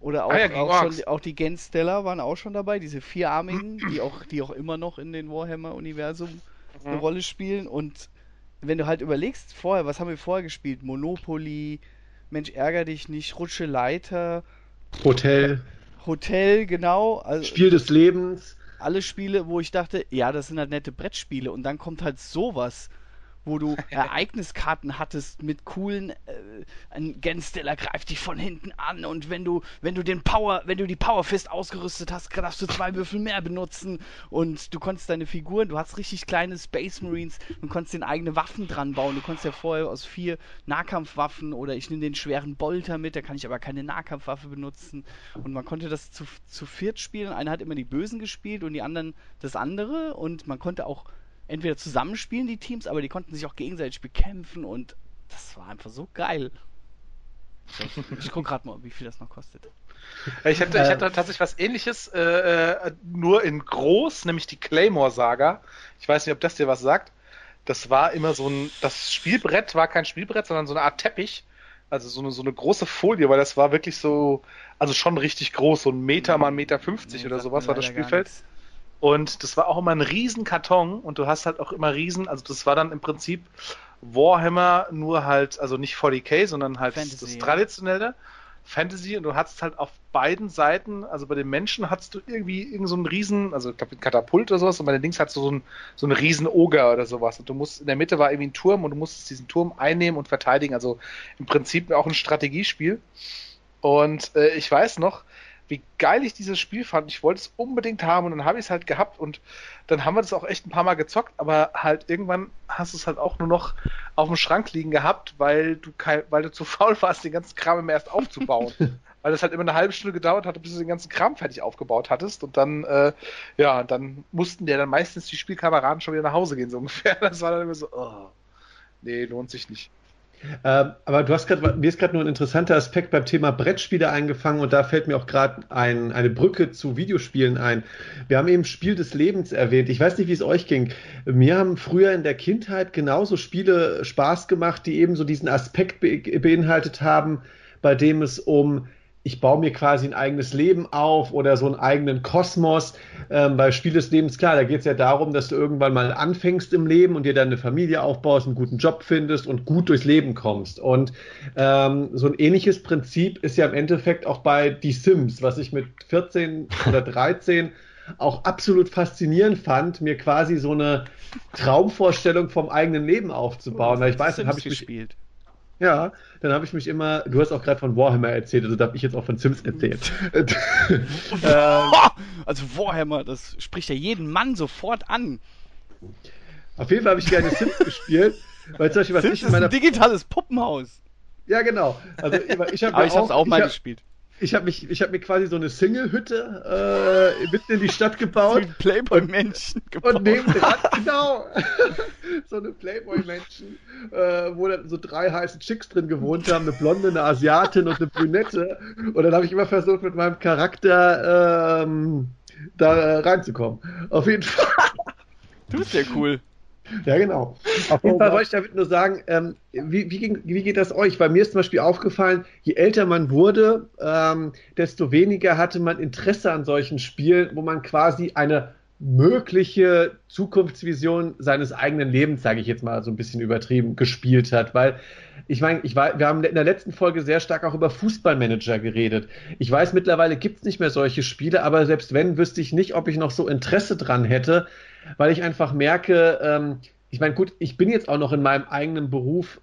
Oder auch, Ah ja, auch, schon, auch die Gensteller waren auch schon dabei, diese vierarmigen, die auch, die auch immer noch in den Warhammer-Universum eine Mhm. Rolle spielen. Und wenn du halt überlegst, vorher, was haben wir vorher gespielt? Monopoly, Mensch, ärger dich nicht, Rutsche Leiter, Hotel, Hotel, genau. Also Spiel des Lebens. alle Spiele, wo ich dachte, ja, das sind halt nette Brettspiele. Und dann kommt halt sowas, wo du [LAUGHS] Ereigniskarten hattest mit coolen, äh, ein Gensteller greift dich von hinten an und wenn du, wenn du den Power, wenn du die Power Fist ausgerüstet hast, darfst du zwei Würfel mehr benutzen und du konntest deine Figuren, du hast richtig kleine Space Marines, du konntest den eigene Waffen dran bauen. Du konntest ja vorher aus vier Nahkampfwaffen oder ich nehme den schweren Bolter mit, da kann ich aber keine Nahkampfwaffe benutzen. Und man konnte das zu, zu viert spielen. Einer hat immer die Bösen gespielt und die anderen das andere. Und man konnte auch entweder zusammenspielen, die Teams, aber die konnten sich auch gegenseitig bekämpfen und das war einfach so geil. Ich gucke gerade mal, wie viel das noch kostet. Ich hatte, ich hatte tatsächlich was ähnliches, äh, äh, nur in groß, nämlich die Claymore-Saga. Ich weiß nicht, ob das dir was sagt. Das war immer so ein, das Spielbrett war kein Spielbrett, sondern so eine Art Teppich. Also so eine, so eine große Folie, weil das war wirklich so, also schon richtig groß, so ein Meter mal ein Meter fünfzig nee, oder sowas war das Spielfeld. Und das war auch immer ein riesen Karton und du hast halt auch immer riesen, also das war dann im Prinzip Warhammer nur halt, also nicht 40k, sondern halt Fantasy, das traditionelle. Fantasy und du hattest halt auf beiden Seiten, also bei den Menschen hattest du irgendwie irgend so einen riesen, also ich glaube Katapult oder sowas und bei den Dings hattest du so einen, so einen riesen Oger oder sowas und du musst, in der Mitte war irgendwie ein Turm und du musstest diesen Turm einnehmen und verteidigen, also im Prinzip auch ein Strategiespiel und äh, ich weiß noch, wie geil ich dieses Spiel fand. Ich wollte es unbedingt haben und dann habe ich es halt gehabt und dann haben wir das auch echt ein paar Mal gezockt, aber halt irgendwann hast du es halt auch nur noch auf dem Schrank liegen gehabt, weil du kein, weil du zu [LAUGHS] faul warst, den ganzen Kram immer erst aufzubauen. [LAUGHS] weil das halt immer eine halbe Stunde gedauert hatte, bis du den ganzen Kram fertig aufgebaut hattest und dann, äh, ja, dann mussten dir dann meistens die Spielkameraden schon wieder nach Hause gehen, so ungefähr. [LAUGHS] Das war dann immer so, oh, nee, lohnt sich nicht. Ähm, aber du hast gerade, mir ist gerade nur ein interessanter Aspekt beim Thema Brettspiele eingefangen und da fällt mir auch gerade ein, eine Brücke zu Videospielen ein. Wir haben eben Spiel des Lebens erwähnt. Ich weiß nicht, wie es euch ging. Mir haben früher in der Kindheit genauso Spiele Spaß gemacht, die eben so diesen Aspekt be beinhaltet haben, bei dem es um ich baue mir quasi ein eigenes Leben auf oder so einen eigenen Kosmos. Ähm, bei Spiel des Lebens, klar, da geht es ja darum, dass du irgendwann mal anfängst im Leben und dir dann eine Familie aufbaust, einen guten Job findest und gut durchs Leben kommst. Und ähm, so ein ähnliches Prinzip ist ja im Endeffekt auch bei Die Sims, was ich mit 14 [LAUGHS] oder 13 auch absolut faszinierend fand, mir quasi so eine Traumvorstellung vom eigenen Leben aufzubauen. Oh, ich weiß, habe ich gespielt. Mich, ja, dann habe ich mich immer, du hast auch gerade von Warhammer erzählt, also darf ich jetzt auch von Sims erzählen. [LAUGHS] ähm, also Warhammer, das spricht ja jeden Mann sofort an. Auf jeden Fall habe ich gerne Sims [LAUGHS] gespielt, weil zum Beispiel was Sims ich in meiner ist ein digitales Puppenhaus. Ja, genau. Also ich habe ja auch, auch mal hab, gespielt ich habe mich, ich habe mir quasi so eine Single-Hütte äh, mitten in die Stadt gebaut. Playboy-Menschen gebaut. Und nebendran, genau, [LAUGHS] so eine Playboy-Menschen, äh, wo dann so drei heiße Chicks drin gewohnt haben, eine Blonde, eine Asiatin und eine Brünette. Und dann habe ich immer versucht, mit meinem Charakter ähm, da reinzukommen. Auf jeden Fall. [LAUGHS] Du bist ja cool. [LAUGHS] Ja, genau. Auf jeden Fall wollte ich damit nur sagen, ähm, wie, wie, ging, wie, geht das euch? Bei mir ist zum Beispiel aufgefallen, je älter man wurde, ähm, desto weniger hatte man Interesse an solchen Spielen, wo man quasi eine mögliche Zukunftsvision seines eigenen Lebens, sage ich jetzt mal so ein bisschen übertrieben, gespielt hat. Weil ich meine, ich war, wir haben in der letzten Folge sehr stark auch über Fußballmanager geredet. Ich weiß, mittlerweile gibt es nicht mehr solche Spiele, aber selbst wenn, wüsste ich nicht, ob ich noch so Interesse dran hätte, weil ich einfach merke, ähm, ich meine, gut, ich bin jetzt auch noch in meinem eigenen Beruf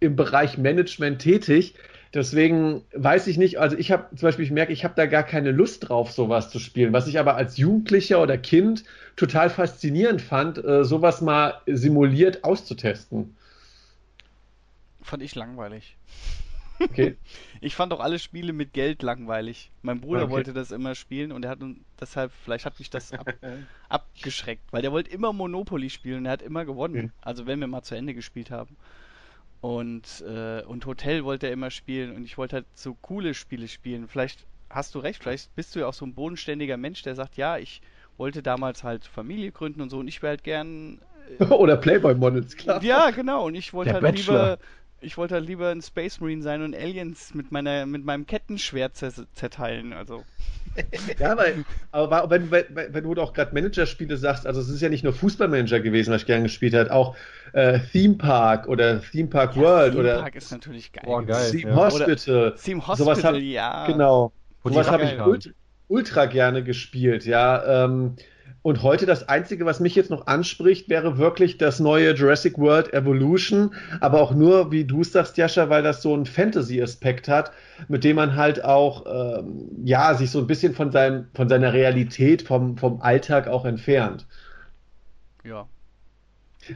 im Bereich Management tätig. Deswegen weiß ich nicht, also ich habe zum Beispiel, ich merke, ich habe da gar keine Lust drauf, sowas zu spielen. Was ich aber als Jugendlicher oder Kind total faszinierend fand, äh, sowas mal simuliert auszutesten. Fand ich langweilig. Okay. [LAUGHS] Ich fand auch alle Spiele mit Geld langweilig. Mein Bruder okay. wollte das immer spielen und er hat deshalb, vielleicht hat mich das ab, [LAUGHS] abgeschreckt, weil der wollte immer Monopoly spielen und er hat immer gewonnen. Mhm. Also wenn wir mal zu Ende gespielt haben. Und, äh, und Hotel wollte er immer spielen und ich wollte halt so coole Spiele spielen. Vielleicht hast du recht, vielleicht bist du ja auch so ein bodenständiger Mensch, der sagt, ja, ich wollte damals halt Familie gründen und so und ich wäre halt gern. Äh, [LAUGHS] Oder Playboy Models, klar. Ja, genau. Und ich wollte halt Bachelor. lieber ich wollte halt lieber ein Space Marine sein und Aliens mit meiner mit meinem Kettenschwert zerteilen, also. [LAUGHS] ja, weil, aber wenn, wenn, wenn du auch gerade Managerspiele sagst, also es ist ja nicht nur Fußballmanager gewesen, was ich gerne gespielt habe, auch äh, Theme Park oder Theme Park ja, World Theme oder Park ist natürlich geil. Oh, geil Theme ja. Hospital. Theme Hospital, hab, ja. Genau. Sowas habe ich ultra, ultra, gerne gespielt, ja. Ähm, und heute das Einzige, was mich jetzt noch anspricht, wäre wirklich das neue Jurassic World Evolution. Aber auch nur, wie du sagst, Jascha, weil das so einen Fantasy-Aspekt hat, mit dem man halt auch, ähm, ja, sich so ein bisschen von, seinem, von seiner Realität, vom, vom Alltag auch entfernt. Ja,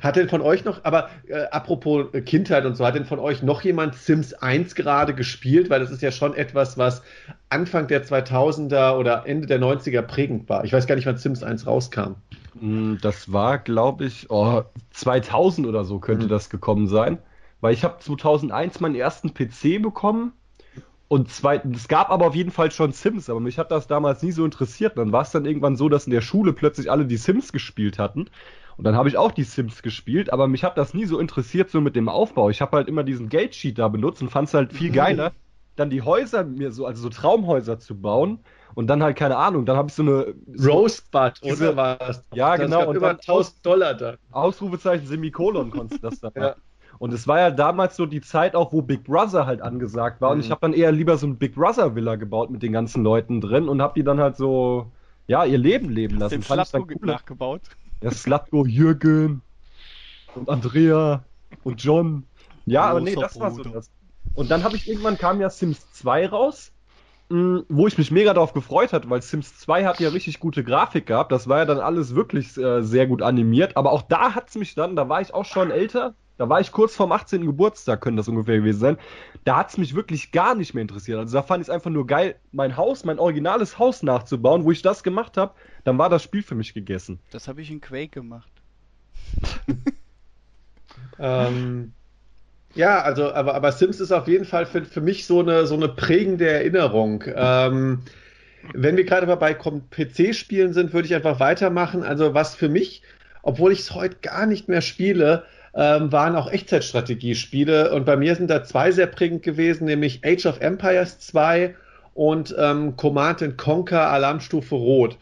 hat denn von euch noch, aber äh, apropos äh, Kindheit und so, hat denn von euch noch jemand Sims 1 gerade gespielt? Weil das ist ja schon etwas, was Anfang der 2000er oder Ende der 90er prägend war. Ich weiß gar nicht, wann Sims 1 rauskam. Mm, das war, glaube ich, oh, 2000 oder so könnte mhm. das gekommen sein. Weil ich habe 2001 meinen ersten PC bekommen und zweitens, es gab aber auf jeden Fall schon Sims, aber mich hat das damals nie so interessiert. Dann war es dann irgendwann so, dass in der Schule plötzlich alle die Sims gespielt hatten. Und dann habe ich auch die Sims gespielt, aber mich hat das nie so interessiert, so mit dem Aufbau. Ich habe halt immer diesen Gate Sheet da benutzt und fand es halt viel geiler, dann die Häuser mir so, also so Traumhäuser zu bauen. Und dann halt, keine Ahnung, dann habe ich so eine. So Rosebud, diese, oder war das? Ja, das genau. Und über 1000 Dollar da. Ausrufezeichen Semikolon konntest du das da [LAUGHS] ja. Und es war ja damals so die Zeit auch, wo Big Brother halt angesagt war. Mhm. Und ich habe dann eher lieber so ein Big Brother Villa gebaut mit den ganzen Leuten drin und habe die dann halt so, ja, ihr Leben leben lassen. Den Fand ich cool. nachgebaut. Ja, Slatko, Jürgen und Andrea und John. Ja, aber nee, das war so das. Und dann habe ich irgendwann kam ja Sims 2 raus, mm, wo ich mich mega darauf gefreut hatte, weil Sims 2 hat ja richtig gute Grafik gehabt. Das war ja dann alles wirklich äh, sehr gut animiert. Aber auch da hat es mich dann, da war ich auch schon älter, da war ich kurz vorm 18. Geburtstag, könnte das ungefähr gewesen sein. Da hat es mich wirklich gar nicht mehr interessiert. Also da fand ich es einfach nur geil, mein Haus, mein originales Haus nachzubauen. Wo ich das gemacht habe, dann war das Spiel für mich gegessen. Das habe ich in Quake gemacht. [LAUGHS] ähm, ja, also, aber, aber Sims ist auf jeden Fall für, für mich so eine, so eine prägende Erinnerung. Ähm, wenn wir gerade bei PC-Spielen sind, würde ich einfach weitermachen. Also, was für mich, obwohl ich es heute gar nicht mehr spiele, ähm, waren auch Echtzeitstrategiespiele. Und bei mir sind da zwei sehr prägend gewesen, nämlich Age of Empires 2 und ähm, Command Conquer Alarmstufe Rot.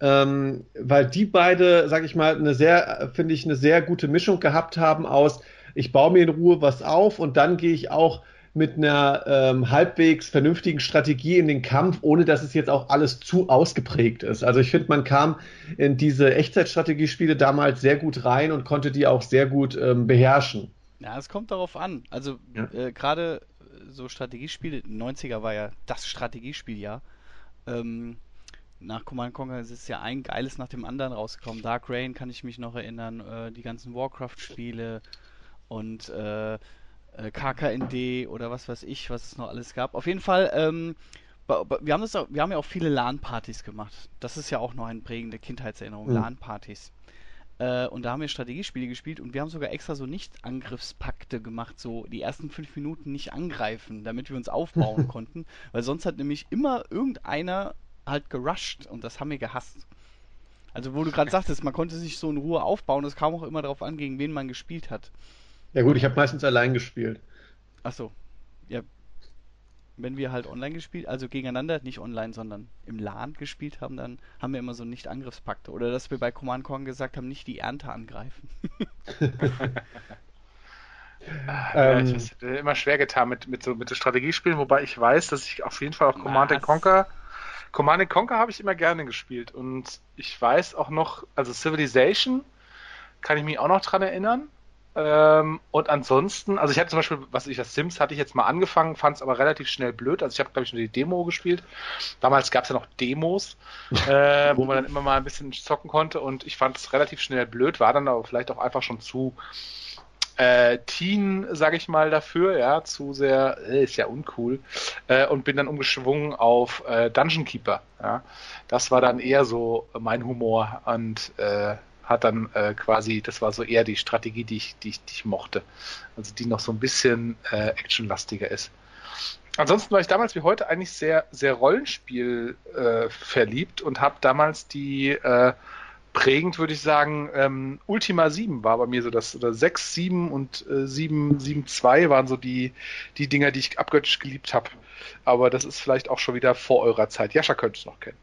Ähm, weil die beide, sag ich mal, eine sehr, finde ich, eine sehr gute Mischung gehabt haben aus, ich baue mir in Ruhe was auf und dann gehe ich auch mit einer ähm, halbwegs vernünftigen Strategie in den Kampf, ohne dass es jetzt auch alles zu ausgeprägt ist. Also ich finde, man kam in diese Echtzeitstrategiespiele damals sehr gut rein und konnte die auch sehr gut ähm, beherrschen. Ja, es kommt darauf an. Also ja. äh, gerade so Strategiespiele, 90er war ja das Strategiespieljahr. Ähm, nach Command Conquer ist ja ein geiles nach dem anderen rausgekommen. Dark Rain kann ich mich noch erinnern, äh, die ganzen Warcraft-Spiele und äh, äh, KKND oder was weiß ich, was es noch alles gab. Auf jeden Fall, ähm, wir haben, das auch, wir haben ja auch viele LAN-Partys gemacht. Das ist ja auch noch eine prägende Kindheitserinnerung, mhm. LAN-Partys. Äh, und da haben wir Strategiespiele gespielt und wir haben sogar extra so Nicht-Angriffspakte gemacht, so die ersten fünf Minuten nicht angreifen, damit wir uns aufbauen [LAUGHS] konnten. Weil sonst hat nämlich immer irgendeiner halt gerusht und das haben wir gehasst. Also wo du gerade [LAUGHS] sagtest, man konnte sich so in Ruhe aufbauen, es kam auch immer darauf an, gegen wen man gespielt hat. Ja gut, ich habe meistens allein gespielt. Ach so. Ja. Wenn wir halt online gespielt, also gegeneinander, nicht online, sondern im LAN gespielt haben, dann haben wir immer so Nicht-Angriffspakte. Oder dass wir bei Command Conquer gesagt haben, nicht die Ernte angreifen. [LAUGHS] ja, ich es immer schwer getan mit, mit so mit so Strategiespielen, wobei ich weiß, dass ich auf jeden Fall auch Command Conquer Command Conquer habe ich immer gerne gespielt und ich weiß auch noch, also Civilization kann ich mich auch noch dran erinnern. Ähm, und ansonsten, also ich hatte zum Beispiel, was ich das Sims hatte ich jetzt mal angefangen, fand es aber relativ schnell blöd. Also ich habe, glaube ich, nur die Demo gespielt. Damals gab es ja noch Demos, [LAUGHS] äh, wo man dann immer mal ein bisschen zocken konnte und ich fand es relativ schnell blöd, war dann aber vielleicht auch einfach schon zu äh, Teen, sage ich mal, dafür, ja, zu sehr, äh, ist ja uncool, äh, und bin dann umgeschwungen auf äh, Dungeon Keeper. Ja. Das war dann eher so mein Humor und äh, hat dann äh, quasi, das war so eher die Strategie, die ich, die ich, die ich mochte. Also die noch so ein bisschen äh, actionlastiger ist. Ansonsten war ich damals wie heute eigentlich sehr, sehr Rollenspiel äh, verliebt und habe damals die äh, prägend, würde ich sagen, ähm, Ultima 7 war bei mir so das, oder 6, 7 und äh, 7, 7, 2 waren so die, die Dinger, die ich abgöttisch geliebt habe. Aber das ist vielleicht auch schon wieder vor eurer Zeit. Jascha könnte es noch kennen.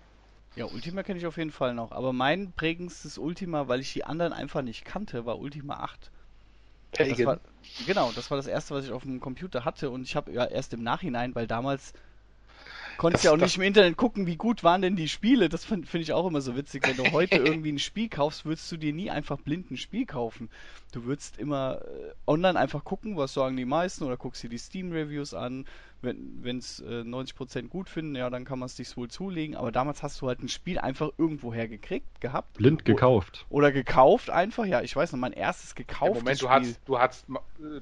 Ja, Ultima kenne ich auf jeden Fall noch. Aber mein prägendstes Ultima, weil ich die anderen einfach nicht kannte, war Ultima 8. Das war, genau, das war das erste, was ich auf dem Computer hatte. Und ich habe ja erst im Nachhinein, weil damals konntest ja auch nicht im Internet gucken, wie gut waren denn die Spiele. Das finde find ich auch immer so witzig. Wenn du heute [LAUGHS] irgendwie ein Spiel kaufst, würdest du dir nie einfach blind ein Spiel kaufen. Du würdest immer äh, online einfach gucken, was sagen die meisten oder guckst dir die Steam-Reviews an, wenn es äh, 90% gut finden, ja, dann kann man es sich wohl zulegen. Aber damals hast du halt ein Spiel einfach irgendwoher gekriegt, gehabt. Blind gekauft. Oder gekauft einfach, ja, ich weiß noch, mein erstes gekauftes ja, Moment, du Hast, du hast,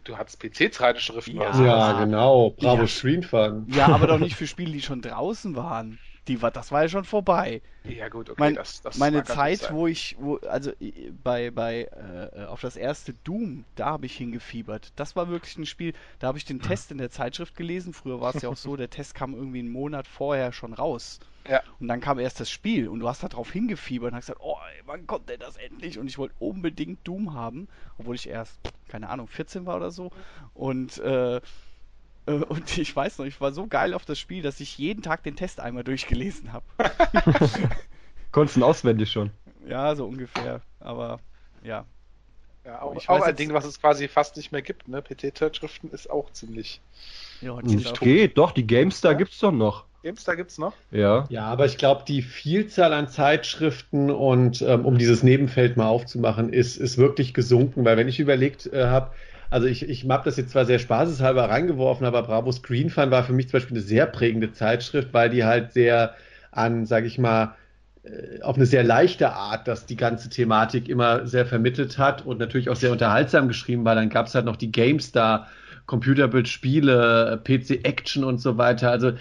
du hast PC-Zeitschriften. Ja, ja, genau. Bravo ja. Screen Fun. Ja, aber doch [LAUGHS] nicht für Spiele, die schon draußen waren. Die war, das war ja schon vorbei. Ja gut, okay, mein, das, das meine Zeit, wo ich, wo, also bei, bei äh, auf das erste Doom, da habe ich hingefiebert. Das war wirklich ein Spiel, da habe ich den Test in der Zeitschrift gelesen. Früher war es ja auch so, der Test kam irgendwie einen Monat vorher schon raus. Ja. Und dann kam erst das Spiel und du hast da drauf hingefiebert und hast gesagt, oh, ey, wann kommt denn das endlich? Und ich wollte unbedingt Doom haben, obwohl ich erst, keine Ahnung, 14 war oder so. Und äh, äh, und [LAUGHS] ich weiß noch, ich war so geil auf das Spiel, dass ich jeden Tag den Test einmal durchgelesen habe. [LAUGHS] Konntest du auswendig schon? Ja, so ungefähr. Aber ja. Ja, auch, auch ein Ding, was es quasi fast nicht mehr gibt, ne? PT-Zeitschriften ist auch ziemlich. Ja, nicht geht, doch, die GameStar ja? gibt's doch noch. GameStar gibt's noch? Ja. Ja, aber ich glaube, die Vielzahl an Zeitschriften und ähm, um dieses Nebenfeld mal aufzumachen, ist, ist wirklich gesunken, weil wenn ich überlegt äh, habe, also ich, ich habe das jetzt zwar sehr spaßeshalber reingeworfen, aber Bravo Screen Fun war für mich zum Beispiel eine sehr prägende Zeitschrift, weil die halt sehr an, sage ich mal, äh, auf eine sehr leichte Art, dass die ganze Thematik immer sehr vermittelt hat und natürlich auch sehr unterhaltsam geschrieben war. Dann gab es halt noch die GameStar, Computerbildspiele, PC Action und so weiter. Also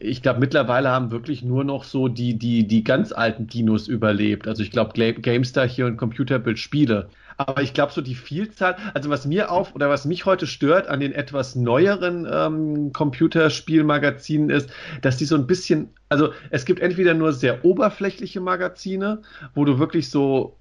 ich glaube, mittlerweile haben wirklich nur noch so die, die, die ganz alten Dinos überlebt. Also ich glaube, GameStar hier und Computerbildspiele. Aber ich glaube, so die Vielzahl, also was mir auf oder was mich heute stört an den etwas neueren ähm, Computerspielmagazinen ist, dass die so ein bisschen, also es gibt entweder nur sehr oberflächliche Magazine, wo du wirklich so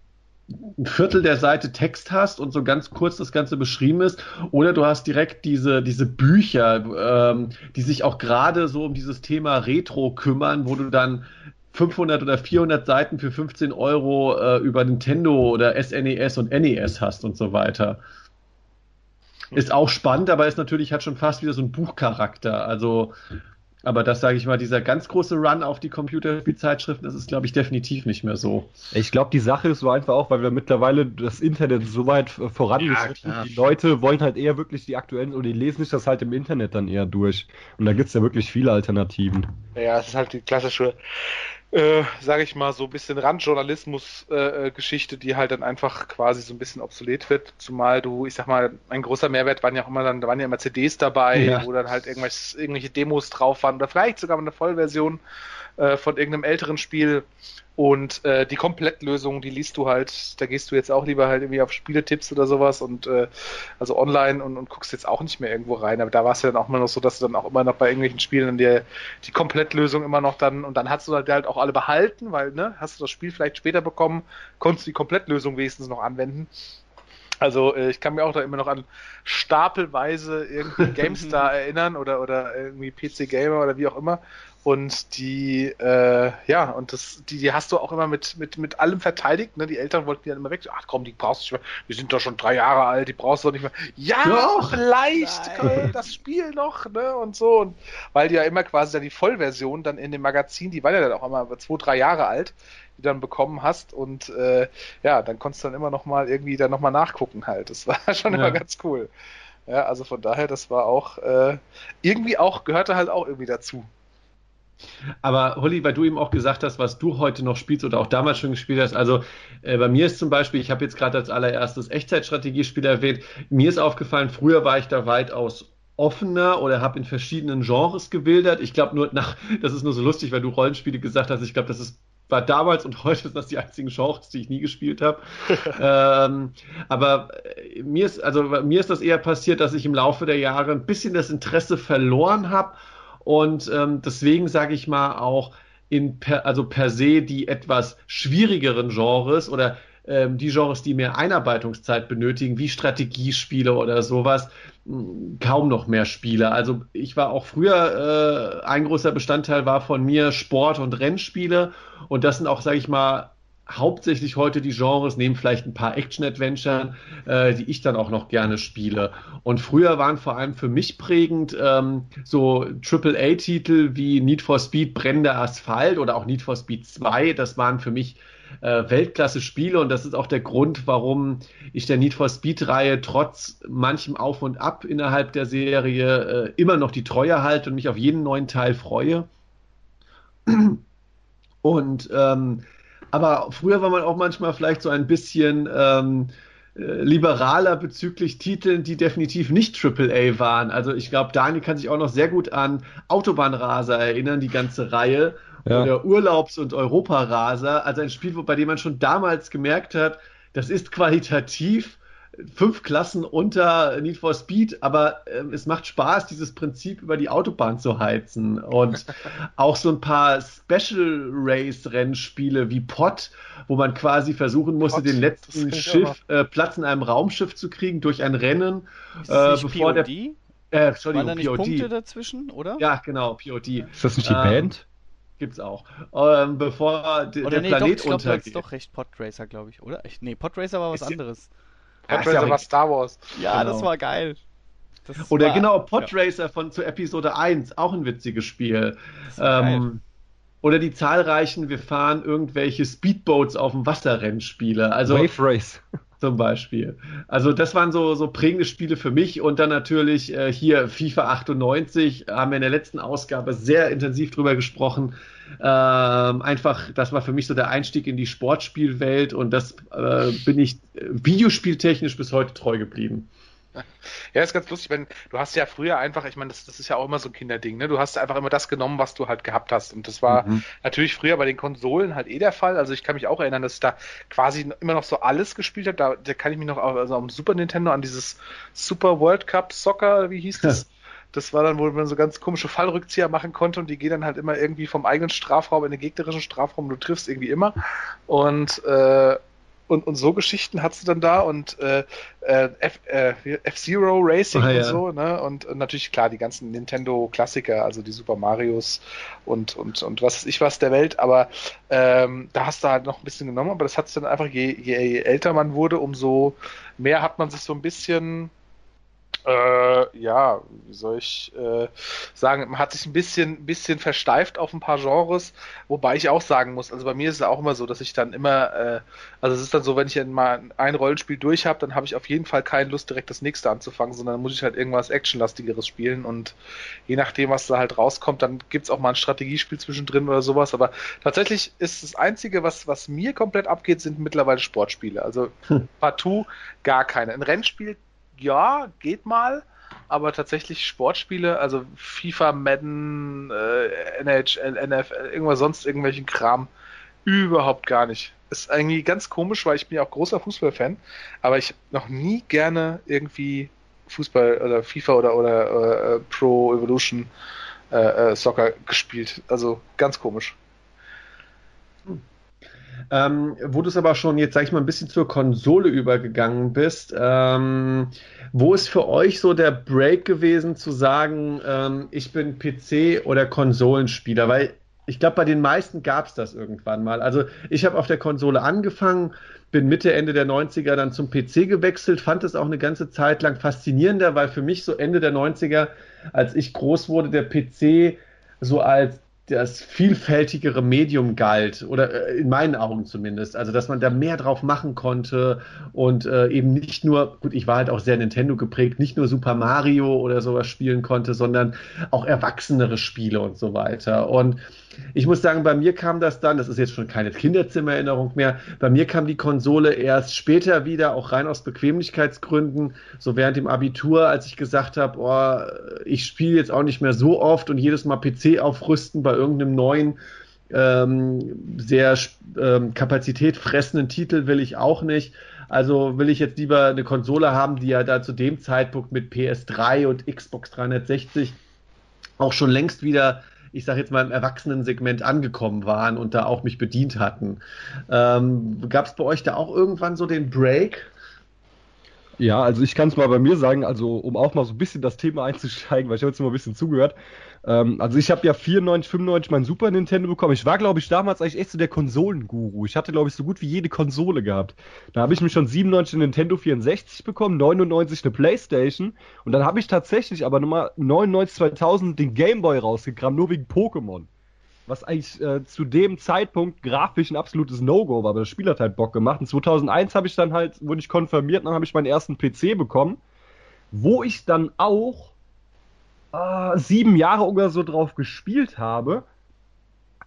ein Viertel der Seite Text hast und so ganz kurz das Ganze beschrieben ist, oder du hast direkt diese, diese Bücher, ähm, die sich auch gerade so um dieses Thema Retro kümmern, wo du dann 500 oder 400 Seiten für 15 Euro äh, über Nintendo oder SNES e und NES hast und so weiter. Ist auch spannend, aber ist natürlich, hat schon fast wieder so einen Buchcharakter. Also, aber das sage ich mal, dieser ganz große Run auf die Computerspielzeitschriften, das ist, glaube ich, definitiv nicht mehr so. Ich glaube, die Sache ist so einfach auch, weil wir mittlerweile das Internet so weit vorangeschritten ja, Die Leute wollen halt eher wirklich die aktuellen oder die lesen sich das halt im Internet dann eher durch. Und da gibt es ja wirklich viele Alternativen. Ja, es ist halt die klassische äh, sage ich mal, so ein bisschen Randjournalismus-Geschichte, äh, die halt dann einfach quasi so ein bisschen obsolet wird. Zumal du, ich sag mal, ein großer Mehrwert waren ja auch immer dann, da waren ja immer CDs dabei, ja. wo dann halt irgendwelche, Demos drauf waren oder vielleicht sogar eine Vollversion äh, von irgendeinem älteren Spiel. Und äh, die Komplettlösung, die liest du halt, da gehst du jetzt auch lieber halt irgendwie auf Spieletipps oder sowas und äh, also online und, und guckst jetzt auch nicht mehr irgendwo rein. Aber da war es ja dann auch immer noch so, dass du dann auch immer noch bei irgendwelchen Spielen die, die Komplettlösung immer noch dann und dann hast du halt auch alle behalten, weil, ne, hast du das Spiel vielleicht später bekommen, konntest du die Komplettlösung wenigstens noch anwenden. Also äh, ich kann mir auch da immer noch an stapelweise irgendwie [LAUGHS] GameStar erinnern oder oder irgendwie PC Gamer oder wie auch immer, und die, äh, ja, und das, die, die hast du auch immer mit, mit, mit allem verteidigt. Ne? Die Eltern wollten die dann immer weg. Ach komm, die brauchst du nicht mehr. Wir sind doch schon drei Jahre alt, die brauchst du doch nicht mehr. Ja, doch, vielleicht das Spiel noch, ne? Und so. Und weil die ja immer quasi dann die Vollversion dann in dem Magazin, die war ja dann auch immer zwei, drei Jahre alt, die dann bekommen hast. Und äh, ja, dann konntest du dann immer noch mal irgendwie dann noch mal nachgucken halt. Das war [LAUGHS] schon ja. immer ganz cool. Ja, also von daher, das war auch äh, irgendwie auch, gehörte halt auch irgendwie dazu. Aber Holly, weil du eben auch gesagt hast, was du heute noch spielst oder auch damals schon gespielt hast, also äh, bei mir ist zum Beispiel, ich habe jetzt gerade als allererstes Echtzeitstrategiespiel erwähnt, mir ist aufgefallen, früher war ich da weitaus offener oder habe in verschiedenen Genres gewildert. Ich glaube nur nach, [LAUGHS] das ist nur so lustig, weil du Rollenspiele gesagt hast, ich glaube, das ist war damals und [LAUGHS] heute sind das die einzigen Genres, die ich nie gespielt habe. [LAUGHS] ähm, aber äh, mir ist, also mir ist das eher passiert, dass ich im Laufe der Jahre ein bisschen das Interesse verloren habe und ähm, deswegen sage ich mal auch in per, also per se die etwas schwierigeren Genres oder ähm, die Genres, die mehr Einarbeitungszeit benötigen, wie Strategiespiele oder sowas, kaum noch mehr Spiele. Also ich war auch früher, äh, ein großer Bestandteil war von mir Sport- und Rennspiele und das sind auch, sage ich mal, hauptsächlich heute die Genres, neben vielleicht ein paar Action-Adventure, äh, die ich dann auch noch gerne spiele. Und früher waren vor allem für mich prägend ähm, so AAA-Titel wie Need for Speed Brennender Asphalt oder auch Need for Speed 2. Das waren für mich äh, Weltklasse-Spiele und das ist auch der Grund, warum ich der Need for Speed-Reihe trotz manchem Auf und Ab innerhalb der Serie äh, immer noch die Treue halte und mich auf jeden neuen Teil freue. Und ähm, aber früher war man auch manchmal vielleicht so ein bisschen ähm, äh, liberaler bezüglich Titeln, die definitiv nicht AAA waren. Also ich glaube, Daniel kann sich auch noch sehr gut an Autobahnraser erinnern, die ganze Reihe. ja. oder Urlaubs- und Europaraser. Also ein Spiel, bei dem man schon damals gemerkt hat, das ist qualitativ fünf Klassen unter Need for Speed, aber äh, es macht Spaß, dieses Prinzip über die Autobahn zu heizen. Und [LAUGHS] auch so ein paar Special Race Rennspiele wie Pot, wo man quasi versuchen musste, Pot, den letzten Schiff, äh, Platz in einem Raumschiff zu kriegen durch ein Rennen, äh, bevor POD? der äh, Entschuldigung, Waren da nicht POD. Punkte dazwischen, oder? Ja, genau, POD. Ist das nicht die ähm, Band? Gibt's auch. Ähm, bevor der nee, Planet doch, ich glaub, untergeht. doch recht Podracer, glaube ich, oder? Ich, nee, Podracer war was ist anderes. Podracer ja, war Star Wars. Ja, genau. das war geil. Das Oder war, genau, Podracer ja. von zu Episode 1, auch ein witziges Spiel. Ähm, oder die zahlreichen, wir fahren irgendwelche Speedboats auf dem Wasserrennspiele. Also, Wave Race. [LAUGHS] Zum Beispiel. Also das waren so, so prägende Spiele für mich und dann natürlich äh, hier FIFA 98, haben wir in der letzten Ausgabe sehr intensiv drüber gesprochen. Ähm, einfach, das war für mich so der Einstieg in die Sportspielwelt und das äh, bin ich äh, videospieltechnisch bis heute treu geblieben. Ja, ist ganz lustig, wenn du hast ja früher einfach, ich meine, das, das ist ja auch immer so ein Kinderding, ne? Du hast einfach immer das genommen, was du halt gehabt hast. Und das war mhm. natürlich früher bei den Konsolen halt eh der Fall. Also ich kann mich auch erinnern, dass ich da quasi immer noch so alles gespielt habe. Da, da kann ich mich noch also am Super Nintendo an dieses Super World Cup Soccer, wie hieß das? [LAUGHS] Das war dann, wo man so ganz komische Fallrückzieher machen konnte und die gehen dann halt immer irgendwie vom eigenen Strafraum in den gegnerischen Strafraum. Du triffst irgendwie immer. Und äh, und, und so Geschichten hat sie dann da und äh, äh, äh F-Zero Racing ah, und ja. so, ne? Und, und, natürlich klar die ganzen Nintendo-Klassiker, also die Super Marios und, und, und was weiß ich was der Welt, aber ähm, da hast du halt noch ein bisschen genommen, aber das hat sich dann einfach, je, je älter man wurde, umso mehr hat man sich so ein bisschen äh, ja, wie soll ich äh, sagen, man hat sich ein bisschen, bisschen versteift auf ein paar Genres, wobei ich auch sagen muss, also bei mir ist es auch immer so, dass ich dann immer, äh, also es ist dann so, wenn ich mal ein Rollenspiel durch habe, dann habe ich auf jeden Fall keine Lust, direkt das nächste anzufangen, sondern muss ich halt irgendwas Actionlastigeres spielen und je nachdem, was da halt rauskommt, dann gibt's auch mal ein Strategiespiel zwischendrin oder sowas, aber tatsächlich ist das Einzige, was, was mir komplett abgeht, sind mittlerweile Sportspiele, also hm. partout gar keine. Ein Rennspiel ja, geht mal, aber tatsächlich Sportspiele, also FIFA, Madden, äh, NHL, NFL, irgendwas sonst, irgendwelchen Kram, überhaupt gar nicht. Ist irgendwie ganz komisch, weil ich bin ja auch großer Fußballfan, aber ich noch nie gerne irgendwie Fußball oder FIFA oder, oder äh, Pro Evolution äh, äh Soccer gespielt. Also ganz komisch. Ähm, wo du es aber schon jetzt, sag ich mal, ein bisschen zur Konsole übergegangen bist, ähm, wo ist für euch so der Break gewesen zu sagen, ähm, ich bin PC- oder Konsolenspieler? Weil ich glaube, bei den meisten gab es das irgendwann mal. Also ich habe auf der Konsole angefangen, bin Mitte, Ende der 90er dann zum PC gewechselt, fand es auch eine ganze Zeit lang faszinierender, weil für mich so Ende der 90er, als ich groß wurde, der PC so als das vielfältigere Medium galt, oder äh, in meinen Augen zumindest. Also, dass man da mehr drauf machen konnte und äh, eben nicht nur, gut, ich war halt auch sehr Nintendo geprägt, nicht nur Super Mario oder sowas spielen konnte, sondern auch erwachsenere Spiele und so weiter. Und ich muss sagen, bei mir kam das dann, das ist jetzt schon keine Kinderzimmererinnerung mehr, bei mir kam die Konsole erst später wieder, auch rein aus Bequemlichkeitsgründen, so während dem Abitur, als ich gesagt habe, oh, ich spiele jetzt auch nicht mehr so oft und jedes Mal PC aufrüsten bei irgendeinem neuen ähm, sehr ähm, kapazitätfressenden Titel will ich auch nicht. Also will ich jetzt lieber eine Konsole haben, die ja da zu dem Zeitpunkt mit PS3 und Xbox 360 auch schon längst wieder ich sage jetzt mal, im Erwachsenensegment angekommen waren und da auch mich bedient hatten. Ähm, Gab es bei euch da auch irgendwann so den Break? Ja, also ich kann es mal bei mir sagen, also um auch mal so ein bisschen das Thema einzusteigen, weil ich habe jetzt mal ein bisschen zugehört. Ähm, also ich habe ja 94, 95 mein Super Nintendo bekommen. Ich war, glaube ich, damals eigentlich echt so der Konsolenguru. Ich hatte, glaube ich, so gut wie jede Konsole gehabt. Da habe ich mich schon 97 eine Nintendo 64 bekommen, 99 eine Playstation und dann habe ich tatsächlich aber nochmal 99, 2000 den Gameboy rausgekramt, nur wegen Pokémon. Was eigentlich äh, zu dem Zeitpunkt grafisch ein absolutes No-Go war, aber das Spiel hat halt Bock gemacht. Und 2001 habe ich dann halt, wurde ich konfirmiert, dann habe ich meinen ersten PC bekommen, wo ich dann auch äh, sieben Jahre oder so drauf gespielt habe.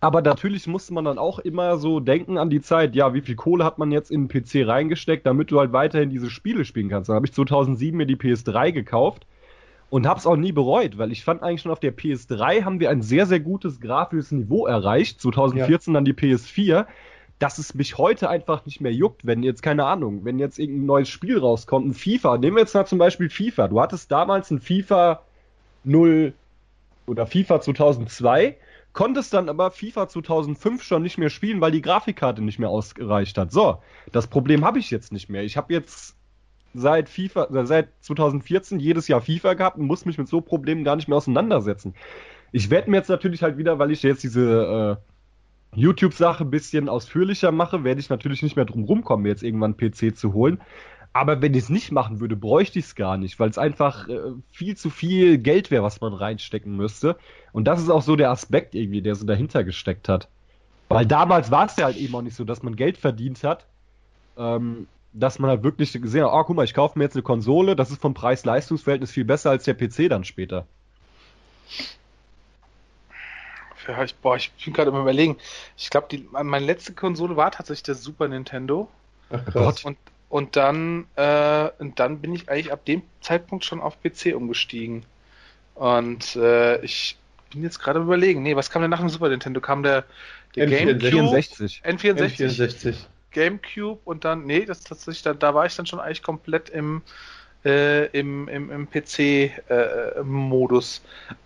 Aber natürlich musste man dann auch immer so denken an die Zeit, ja, wie viel Kohle hat man jetzt in den PC reingesteckt, damit du halt weiterhin diese Spiele spielen kannst. Dann habe ich 2007 mir die PS3 gekauft und habe es auch nie bereut, weil ich fand eigentlich schon auf der PS3 haben wir ein sehr, sehr gutes grafisches Niveau erreicht. 2014 ja. dann die PS4 dass es mich heute einfach nicht mehr juckt, wenn jetzt, keine Ahnung, wenn jetzt irgendein neues Spiel rauskommt, ein FIFA, nehmen wir jetzt mal zum Beispiel FIFA. Du hattest damals ein FIFA 0 oder FIFA 2002, konntest dann aber FIFA 2005 schon nicht mehr spielen, weil die Grafikkarte nicht mehr ausgereicht hat. So, das Problem habe ich jetzt nicht mehr. Ich habe jetzt seit FIFA, äh, seit 2014 jedes Jahr FIFA gehabt und muss mich mit so Problemen gar nicht mehr auseinandersetzen. Ich werde mir jetzt natürlich halt wieder, weil ich jetzt diese äh, YouTube-Sache ein bisschen ausführlicher mache, werde ich natürlich nicht mehr drum rumkommen, mir jetzt irgendwann einen PC zu holen. Aber wenn ich es nicht machen würde, bräuchte ich es gar nicht, weil es einfach äh, viel zu viel Geld wäre, was man reinstecken müsste. Und das ist auch so der Aspekt irgendwie, der so dahinter gesteckt hat. Weil damals war es ja halt eben auch nicht so, dass man Geld verdient hat, ähm, dass man halt wirklich gesehen hat, oh guck mal, ich kaufe mir jetzt eine Konsole, das ist vom Preis-Leistungs-Verhältnis viel besser als der PC dann später ja, ich, boah, ich bin gerade immer überlegen. Ich glaube, meine letzte Konsole war tatsächlich der Super Nintendo. Ach, Gott. Und, und dann, äh, und dann bin ich eigentlich ab dem Zeitpunkt schon auf PC umgestiegen. Und äh, ich bin jetzt gerade überlegen. Nee, was kam denn nach dem Super Nintendo? Kam der, der N64. N64. N64. GameCube und dann, nee, das tatsächlich, da, da war ich dann schon eigentlich komplett im, äh, im, im, im PC-Modus.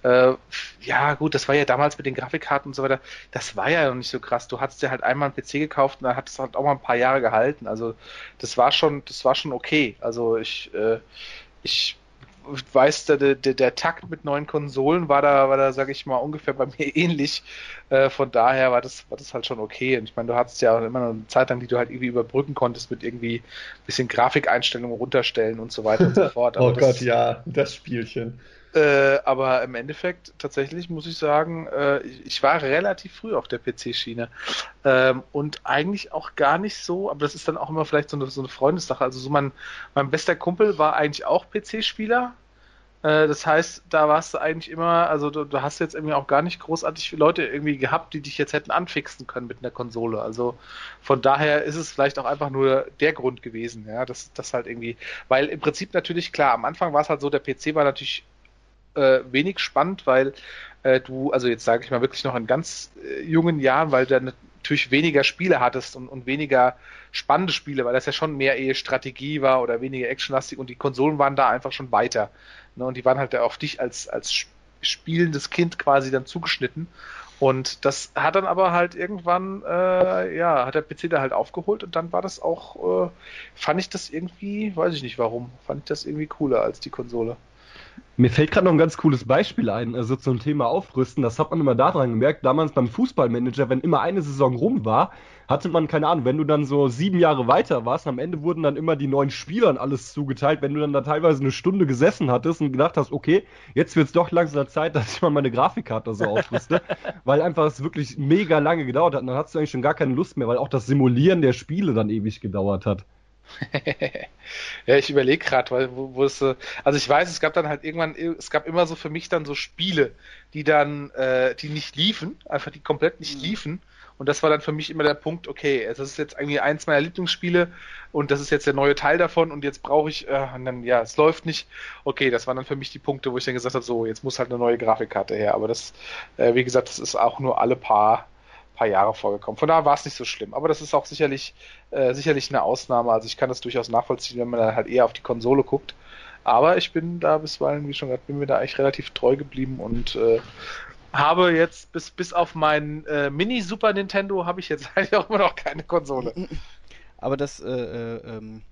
Äh, äh, ja, gut, das war ja damals mit den Grafikkarten und so weiter, das war ja noch nicht so krass. Du hattest ja halt einmal einen PC gekauft und dann hat es halt auch mal ein paar Jahre gehalten. Also das war schon, das war schon okay. Also ich, äh, ich weiß, der, der, der Takt mit neuen Konsolen war da, war da, sag ich mal, ungefähr bei [LAUGHS] mir ähnlich. Äh, von daher war das, war das halt schon okay. Und ich meine, du hattest ja immer noch eine Zeit lang, die du halt irgendwie überbrücken konntest mit irgendwie ein bisschen Grafikeinstellungen runterstellen und so weiter und so [LAUGHS] fort. oh Gott, ja, das Spielchen. Äh, aber im Endeffekt tatsächlich muss ich sagen, äh, ich war relativ früh auf der PC-Schiene ähm, und eigentlich auch gar nicht so, aber das ist dann auch immer vielleicht so eine, so eine Freundessache. Also so mein, mein bester Kumpel war eigentlich auch PC-Spieler. Äh, das heißt, da warst du eigentlich immer, also du, du, hast jetzt irgendwie auch gar nicht großartig Leute irgendwie gehabt, die dich jetzt hätten anfixen können mit einer Konsole. Also von daher ist es vielleicht auch einfach nur der Grund gewesen, ja, dass das halt irgendwie, weil im Prinzip natürlich klar, am Anfang war es halt so, der PC war natürlich äh, wenig spannend, weil äh, du, also jetzt sage ich mal wirklich noch in ganz äh, jungen Jahren, weil du natürlich weniger Spiele hattest und, und weniger spannende Spiele, weil das ja schon mehr eher Strategie war oder weniger actionlastig und die Konsolen waren da einfach schon weiter. Ne? Und die waren halt auf dich als, als spielendes Kind quasi dann zugeschnitten. Und das hat dann aber halt irgendwann, äh, ja, hat der PC da halt aufgeholt und dann war das auch, äh, fand ich das irgendwie, weiß ich nicht warum, fand ich das irgendwie cooler als die Konsole. Mir fällt gerade noch ein ganz cooles Beispiel ein, also zum Thema Aufrüsten. Das hat man immer daran gemerkt, damals beim Fußballmanager, wenn immer eine Saison rum war, hatte man, keine Ahnung, wenn du dann so sieben Jahre weiter warst, am Ende wurden dann immer die neuen Spielern alles zugeteilt, wenn du dann da teilweise eine Stunde gesessen hattest und gedacht hast, okay, jetzt wird es doch langsam Zeit, [LAUGHS] dass ich mal meine Grafikkarte so aufrüste, [LAUGHS] weil einfach es wirklich mega lange gedauert hat und dann hast du eigentlich schon gar keine Lust mehr, weil auch das Simulieren der Spiele dann ewig gedauert hat. [LAUGHS] ja, ich überlege gerade, weil wo, wo es, also ich weiß, es gab dann halt irgendwann, es gab immer so für mich dann so Spiele, die dann, äh, die nicht liefen, einfach die komplett nicht mhm. liefen. Und das war dann für mich immer der Punkt, okay, das ist jetzt irgendwie eins meiner Lieblingsspiele und das ist jetzt der neue Teil davon und jetzt brauche ich, äh, und dann, ja, es läuft nicht. Okay, das waren dann für mich die Punkte, wo ich dann gesagt habe, so, jetzt muss halt eine neue Grafikkarte her. Aber das, äh, wie gesagt, das ist auch nur alle paar paar Jahre vorgekommen. Von daher war es nicht so schlimm. Aber das ist auch sicherlich, äh, sicherlich eine Ausnahme. Also ich kann das durchaus nachvollziehen, wenn man dann halt eher auf die Konsole guckt. Aber ich bin da bisweilen, wie schon gesagt, bin mir da eigentlich relativ treu geblieben und äh, habe jetzt bis, bis auf mein äh, Mini Super Nintendo habe ich jetzt [LAUGHS] eigentlich auch immer noch keine Konsole. Aber das, äh, äh, ähm,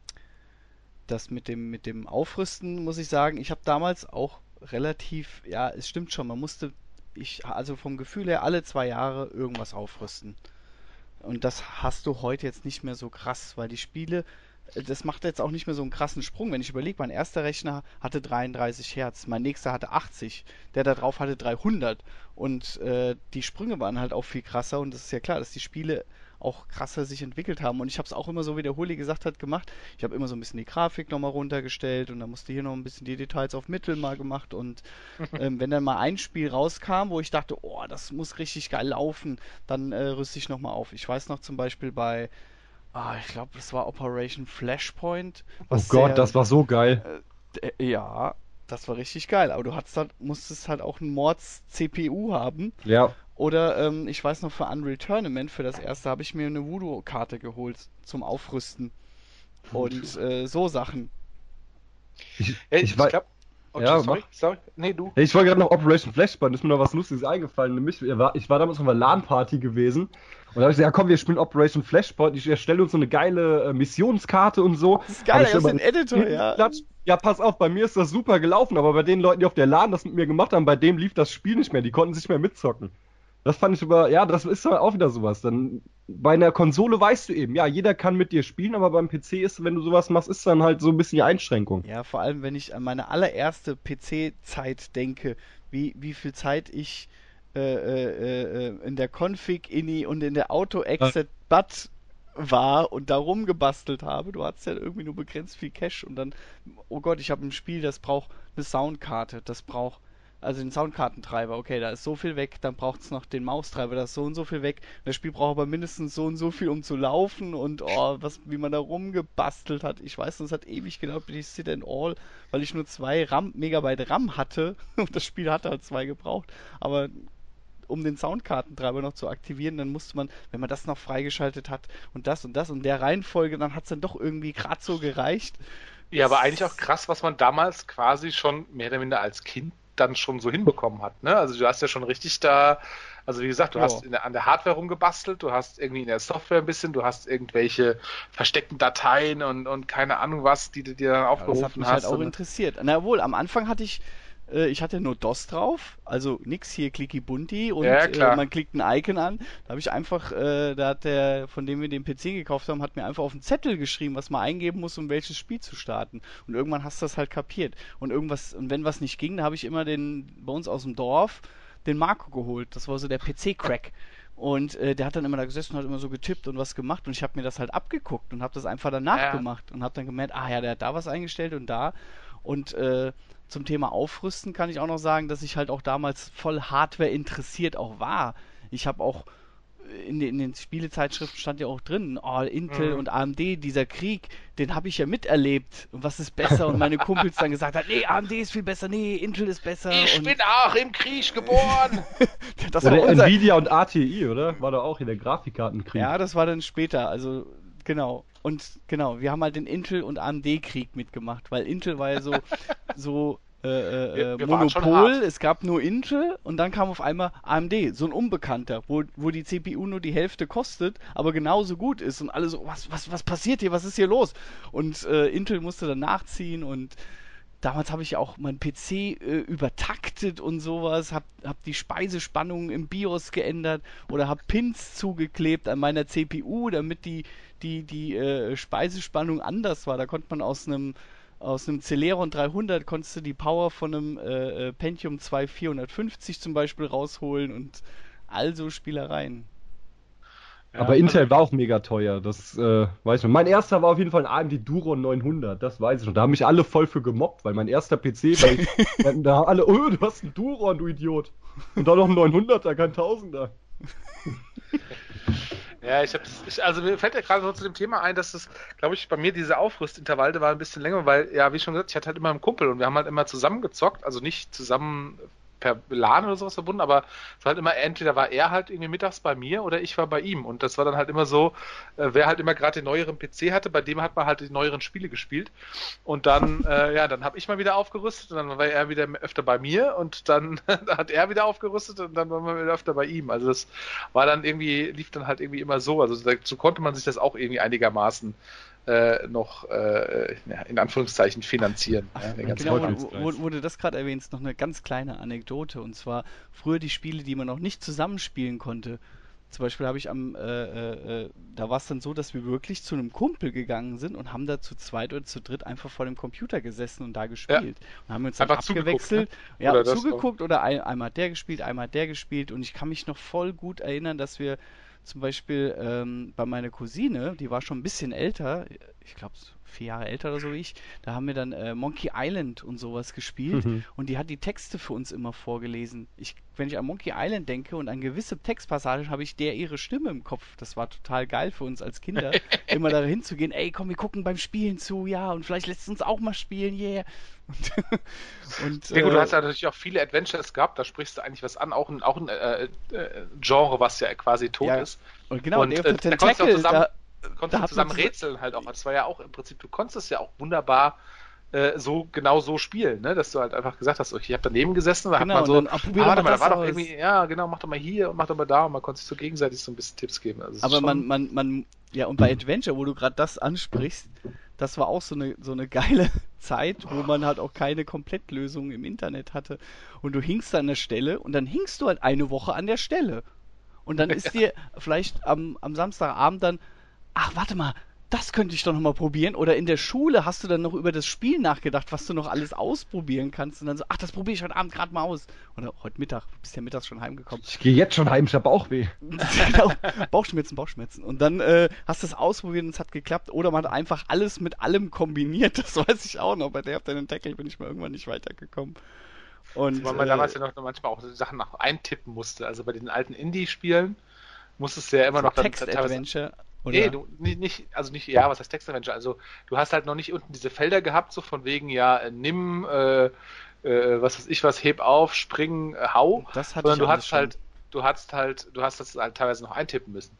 das mit dem, mit dem Aufrüsten muss ich sagen, ich habe damals auch relativ, ja, es stimmt schon, man musste ich, also vom Gefühl her, alle zwei Jahre irgendwas aufrüsten. Und das hast du heute jetzt nicht mehr so krass, weil die Spiele, äh, das macht jetzt auch nicht mehr so einen krassen Sprung. Wenn ich überlege, mein erster Rechner hatte 33 Hertz, mein nächster hatte 80, der da drauf hatte 300. Und äh, die Sprünge waren halt auch viel krasser. Und das ist ja klar, dass die Spiele auch krasser sich entwickelt haben. Und ich habe es auch immer so, wie der Holi gesagt hat, gemacht. Ich habe immer so ein bisschen die Grafik nochmal runtergestellt und dann musste hier noch ein bisschen die Details auf Mittel mal gemacht. Und [LAUGHS] ähm, wenn dann mal ein Spiel rauskam, wo ich dachte, oh, das muss richtig geil laufen, dann äh, rüste ich nochmal auf. Ich weiß noch zum Beispiel bei, ah, ich glaube, das war Operation Flashpoint. Oh Gott, sehr, das war so geil. Äh, ja, Das war richtig geil, aber du hattest halt, musstest halt auch einen Mords-CPU haben. Ja. Oder ähm, ich weiß noch, für Unreal Tournament, für das erste, habe ich mir eine Voodoo-Karte geholt zum Aufrüsten. Und äh, so Sachen. Ich, ich, ich, ich glaube, Okay, ja, sorry, sorry. Nee, du. Ich wollte gerade noch Operation Flashband, ist mir noch was Lustiges eingefallen. Nämlich, ich war, ich war damals auf einer LAN-Party gewesen und da habe ich gesagt, ja komm, wir spielen Operation Flashpoint, ich erstelle uns so eine geile äh, Missionskarte und so. Das ist geil, ich den Editor, ja. Ja, pass auf, bei mir ist das super gelaufen, aber bei den Leuten, die auf der LAN das mit mir gemacht haben, bei dem lief das Spiel nicht mehr, die konnten sich mehr mitzocken. Das fand ich über, ja, das ist auch wieder sowas. Dann bei einer Konsole weißt du eben, ja, jeder kann mit dir spielen, aber beim PC ist, wenn du sowas machst, ist dann halt so ein bisschen die Einschränkung. Ja, vor allem, wenn ich an meine allererste PC-Zeit denke, wie, wie viel Zeit ich äh, äh, äh, in der Config, INI und in der Auto-Exit BAT war und darum gebastelt habe. Du hattest ja irgendwie nur begrenzt viel Cash und dann, oh Gott, ich habe ein Spiel, das braucht eine Soundkarte, das braucht also den Soundkartentreiber, okay, da ist so viel weg, dann braucht es noch den Maustreiber, da ist so und so viel weg. Das Spiel braucht aber mindestens so und so viel, um zu laufen und oh, was, wie man da rumgebastelt hat. Ich weiß, es hat ewig gedauert, bis ich Sit and All, weil ich nur zwei RAM, Megabyte RAM hatte [LAUGHS] und das Spiel hatte halt zwei gebraucht. Aber um den Soundkartentreiber noch zu aktivieren, dann musste man, wenn man das noch freigeschaltet hat und das und das und der Reihenfolge, dann hat es dann doch irgendwie gerade so gereicht. Ja, aber eigentlich auch krass, was man damals quasi schon mehr oder minder als Kind dann schon so hinbekommen hat. Ne? Also du hast ja schon richtig da, also wie gesagt, du oh. hast der, an der Hardware rumgebastelt, du hast irgendwie in der Software ein bisschen, du hast irgendwelche versteckten Dateien und, und keine Ahnung was, die du dir dann aufgerufen ja, das hat mich halt auch interessiert. Na wohl, am Anfang hatte ich ich hatte nur DOS drauf, also nix hier Clicky Bunti und ja, äh, man klickt ein Icon an. Da habe ich einfach, äh, da hat der, von dem wir den PC gekauft haben, hat mir einfach auf einen Zettel geschrieben, was man eingeben muss, um welches Spiel zu starten. Und irgendwann hast du das halt kapiert. Und irgendwas, und wenn was nicht ging, da habe ich immer den, bei uns aus dem Dorf, den Marco geholt. Das war so der PC-Crack. Und äh, der hat dann immer da gesessen und hat immer so getippt und was gemacht und ich habe mir das halt abgeguckt und habe das einfach danach ja. gemacht und habe dann gemerkt, ah ja, der hat da was eingestellt und da und äh, zum Thema Aufrüsten kann ich auch noch sagen, dass ich halt auch damals voll Hardware interessiert auch war. Ich habe auch in den, in den, Spielezeitschriften stand ja auch drin, oh, Intel mhm. und AMD, dieser Krieg, den habe ich ja miterlebt. Und was ist besser? Und meine Kumpels dann gesagt haben, nee, AMD ist viel besser, nee, Intel ist besser. Ich und bin auch im Krieg geboren. [LAUGHS] das war unser... Nvidia und ATI, oder? War da auch in der Grafikkartenkrieg. Ja, das war dann später. Also Genau. Und genau, wir haben halt den Intel- und AMD-Krieg mitgemacht, weil Intel war ja so, [LAUGHS] so äh, äh, Monopol, es gab nur Intel und dann kam auf einmal AMD, so ein Unbekannter, wo, wo die CPU nur die Hälfte kostet, aber genauso gut ist und alle so, was, was, was passiert hier, was ist hier los? Und äh, Intel musste dann nachziehen und damals habe ich auch meinen PC äh, übertaktet und sowas, habe hab die Speisespannung im BIOS geändert oder habe Pins zugeklebt an meiner CPU, damit die, die, die äh, Speisespannung anders war. Da konnte man aus einem aus einem Celeron 300 konntest du die Power von einem äh, äh Pentium 2 450 zum Beispiel rausholen und also Spielereien. Aber Intel war auch mega teuer, das äh, weiß ich noch. Mein erster war auf jeden Fall ein AMD Duron 900, das weiß ich noch. Da haben mich alle voll für gemobbt, weil mein erster PC, weil [LAUGHS] ich, da haben alle, oh, du hast einen Duron, du Idiot. Und dann noch ein 900er, kein Tausender. [LAUGHS] Ja, ich hab's, ich, also mir fällt ja gerade so zu dem Thema ein, dass das, glaube ich, bei mir diese Aufrüstintervalle war ein bisschen länger, weil, ja, wie schon gesagt, ich hatte halt immer einen Kumpel und wir haben halt immer zusammen gezockt, also nicht zusammen per LAN oder sowas verbunden, aber es war halt immer, entweder war er halt irgendwie mittags bei mir oder ich war bei ihm. Und das war dann halt immer so, äh, wer halt immer gerade den neueren PC hatte, bei dem hat man halt die neueren Spiele gespielt. Und dann, äh, ja, dann habe ich mal wieder aufgerüstet und dann war er wieder öfter bei mir und dann [LAUGHS] hat er wieder aufgerüstet und dann waren wir wieder öfter bei ihm. Also das war dann irgendwie, lief dann halt irgendwie immer so. Also so konnte man sich das auch irgendwie einigermaßen äh, noch äh, in Anführungszeichen finanzieren. Ach, ja, genau, wo, wo, du das gerade erwähnst, noch eine ganz kleine Anekdote und zwar früher die Spiele, die man noch nicht zusammenspielen konnte. Zum Beispiel habe ich am, äh, äh, äh da war es dann so, dass wir wirklich zu einem Kumpel gegangen sind und haben da zu zweit oder zu dritt einfach vor dem Computer gesessen und da gespielt. Ja. Und haben uns dann einfach abgewechselt. Ne? Ja, oder zugeguckt oder ein, einmal der gespielt, einmal der gespielt und ich kann mich noch voll gut erinnern, dass wir zum Beispiel ähm, bei meiner Cousine, die war schon ein bisschen älter, ich glaube vier Jahre älter oder so wie ich, da haben wir dann äh, Monkey Island und sowas gespielt mhm. und die hat die Texte für uns immer vorgelesen. Ich, wenn ich an Monkey Island denke und an gewisse Textpassagen, habe ich der ihre Stimme im Kopf. Das war total geil für uns als Kinder, [LAUGHS] immer da hinzugehen, ey, komm, wir gucken beim Spielen zu, ja, und vielleicht lässt uns auch mal spielen, yeah. Und, [LAUGHS] und, ja gut, äh, du hast ja natürlich auch viele Adventures gehabt, da sprichst du eigentlich was an, auch ein, auch ein äh, äh, Genre, was ja quasi tot ja, ist. Und genau, und, äh, da zusammen, da, konntest du zusammen rätseln halt auch. Das war ja auch im Prinzip, du konntest es ja auch wunderbar äh, so genau so spielen, ne? dass du halt einfach gesagt hast, ich habe daneben gesessen, da genau, hat man so, ah, warte mal, da war doch irgendwie, ja genau, mach doch mal hier und mach doch mal da und man konnte sich so gegenseitig so ein bisschen Tipps geben. Also Aber man, man, man, ja und bei Adventure, wo du gerade das ansprichst, das war auch so eine, so eine geile [LAUGHS] Zeit, wo man halt auch keine Komplettlösung im Internet hatte. Und du hingst an der Stelle und dann hingst du halt eine Woche an der Stelle. Und dann [LAUGHS] ist dir vielleicht am, am Samstagabend dann, ach, warte mal, das könnte ich doch noch mal probieren. Oder in der Schule hast du dann noch über das Spiel nachgedacht, was du noch alles ausprobieren kannst. Und dann so, ach, das probiere ich heute Abend gerade mal aus. Oder heute Mittag, du bist ja mittags schon heimgekommen. Ich gehe jetzt schon heim, ich habe Bauchweh. [LAUGHS] genau, Bauchschmerzen, Bauchschmerzen. Und dann äh, hast du es ausprobiert und es hat geklappt. Oder man hat einfach alles mit allem kombiniert. [LAUGHS] Das weiß ich auch noch. Bei der Day of Tackle bin ich mal irgendwann nicht weitergekommen. Und, weil man äh, damals ja noch manchmal auch Sachen noch eintippen musste. Also bei den alten Indie-Spielen musstest du ja immer so noch Text-Adventure oder? Nee, du, nicht, also nicht, ja, was heißt Textadventure? Also du hast halt noch nicht unten diese Felder gehabt, so von wegen, ja, äh, nimm, äh, äh, was weiß ich was, heb auf, spring, äh, hau. Das hat sondern du hast halt, du hast halt, du hast das halt teilweise noch eintippen müssen.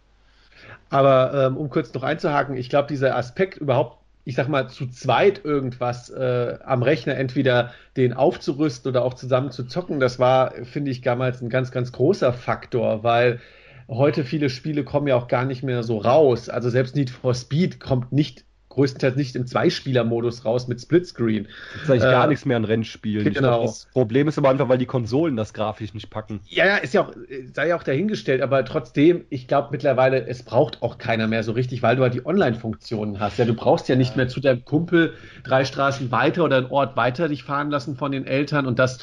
Aber ähm, um kurz noch einzuhaken, ich glaube, dieser Aspekt überhaupt, ich sag mal, zu zweit irgendwas äh, am Rechner entweder den aufzurüsten oder auch zusammen zu zocken, das war, finde ich, damals ein ganz, ganz großer Faktor, weil heute viele Spiele kommen ja auch gar nicht mehr so raus. Also selbst Need for Speed kommt nicht größtenteils nicht im Zweispieler-Modus raus mit Splitscreen. Das ist eigentlich äh, gar nichts mehr an Rennspielen. Genau. Das Problem ist aber einfach, weil die Konsolen das grafisch nicht packen. Ja, ja, ist ja auch, sei ja auch dahingestellt, aber trotzdem, ich glaube mittlerweile, es braucht auch keiner mehr so richtig, weil du halt die Online-Funktionen hast. Ja, du brauchst ja nicht mehr zu deinem Kumpel drei Straßen weiter oder einen Ort weiter dich fahren lassen von den Eltern und das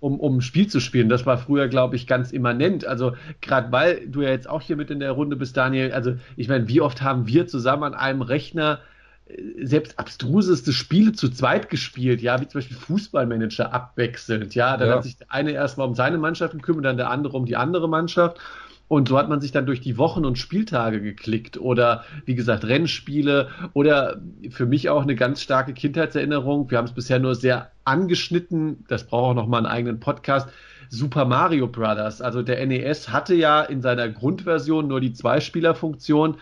um, um ein Spiel zu spielen. Das war früher, glaube ich, ganz immanent. Also gerade weil du ja jetzt auch hier mit in der Runde bist, Daniel, also ich meine, wie oft haben wir zusammen an einem Rechner äh, selbst abstruseste Spiele zu zweit gespielt, ja, wie zum Beispiel Fußballmanager abwechselnd, ja, dann ja. hat sich der eine erstmal um seine Mannschaft gekümmert, dann der andere um die andere Mannschaft und so hat man sich dann durch die Wochen und Spieltage geklickt oder wie gesagt Rennspiele oder für mich auch eine ganz starke Kindheitserinnerung. Wir haben es bisher nur sehr angeschnitten. Das braucht auch noch mal einen eigenen Podcast. Super Mario Brothers. Also der NES hatte ja in seiner Grundversion nur die Zweispielerfunktion,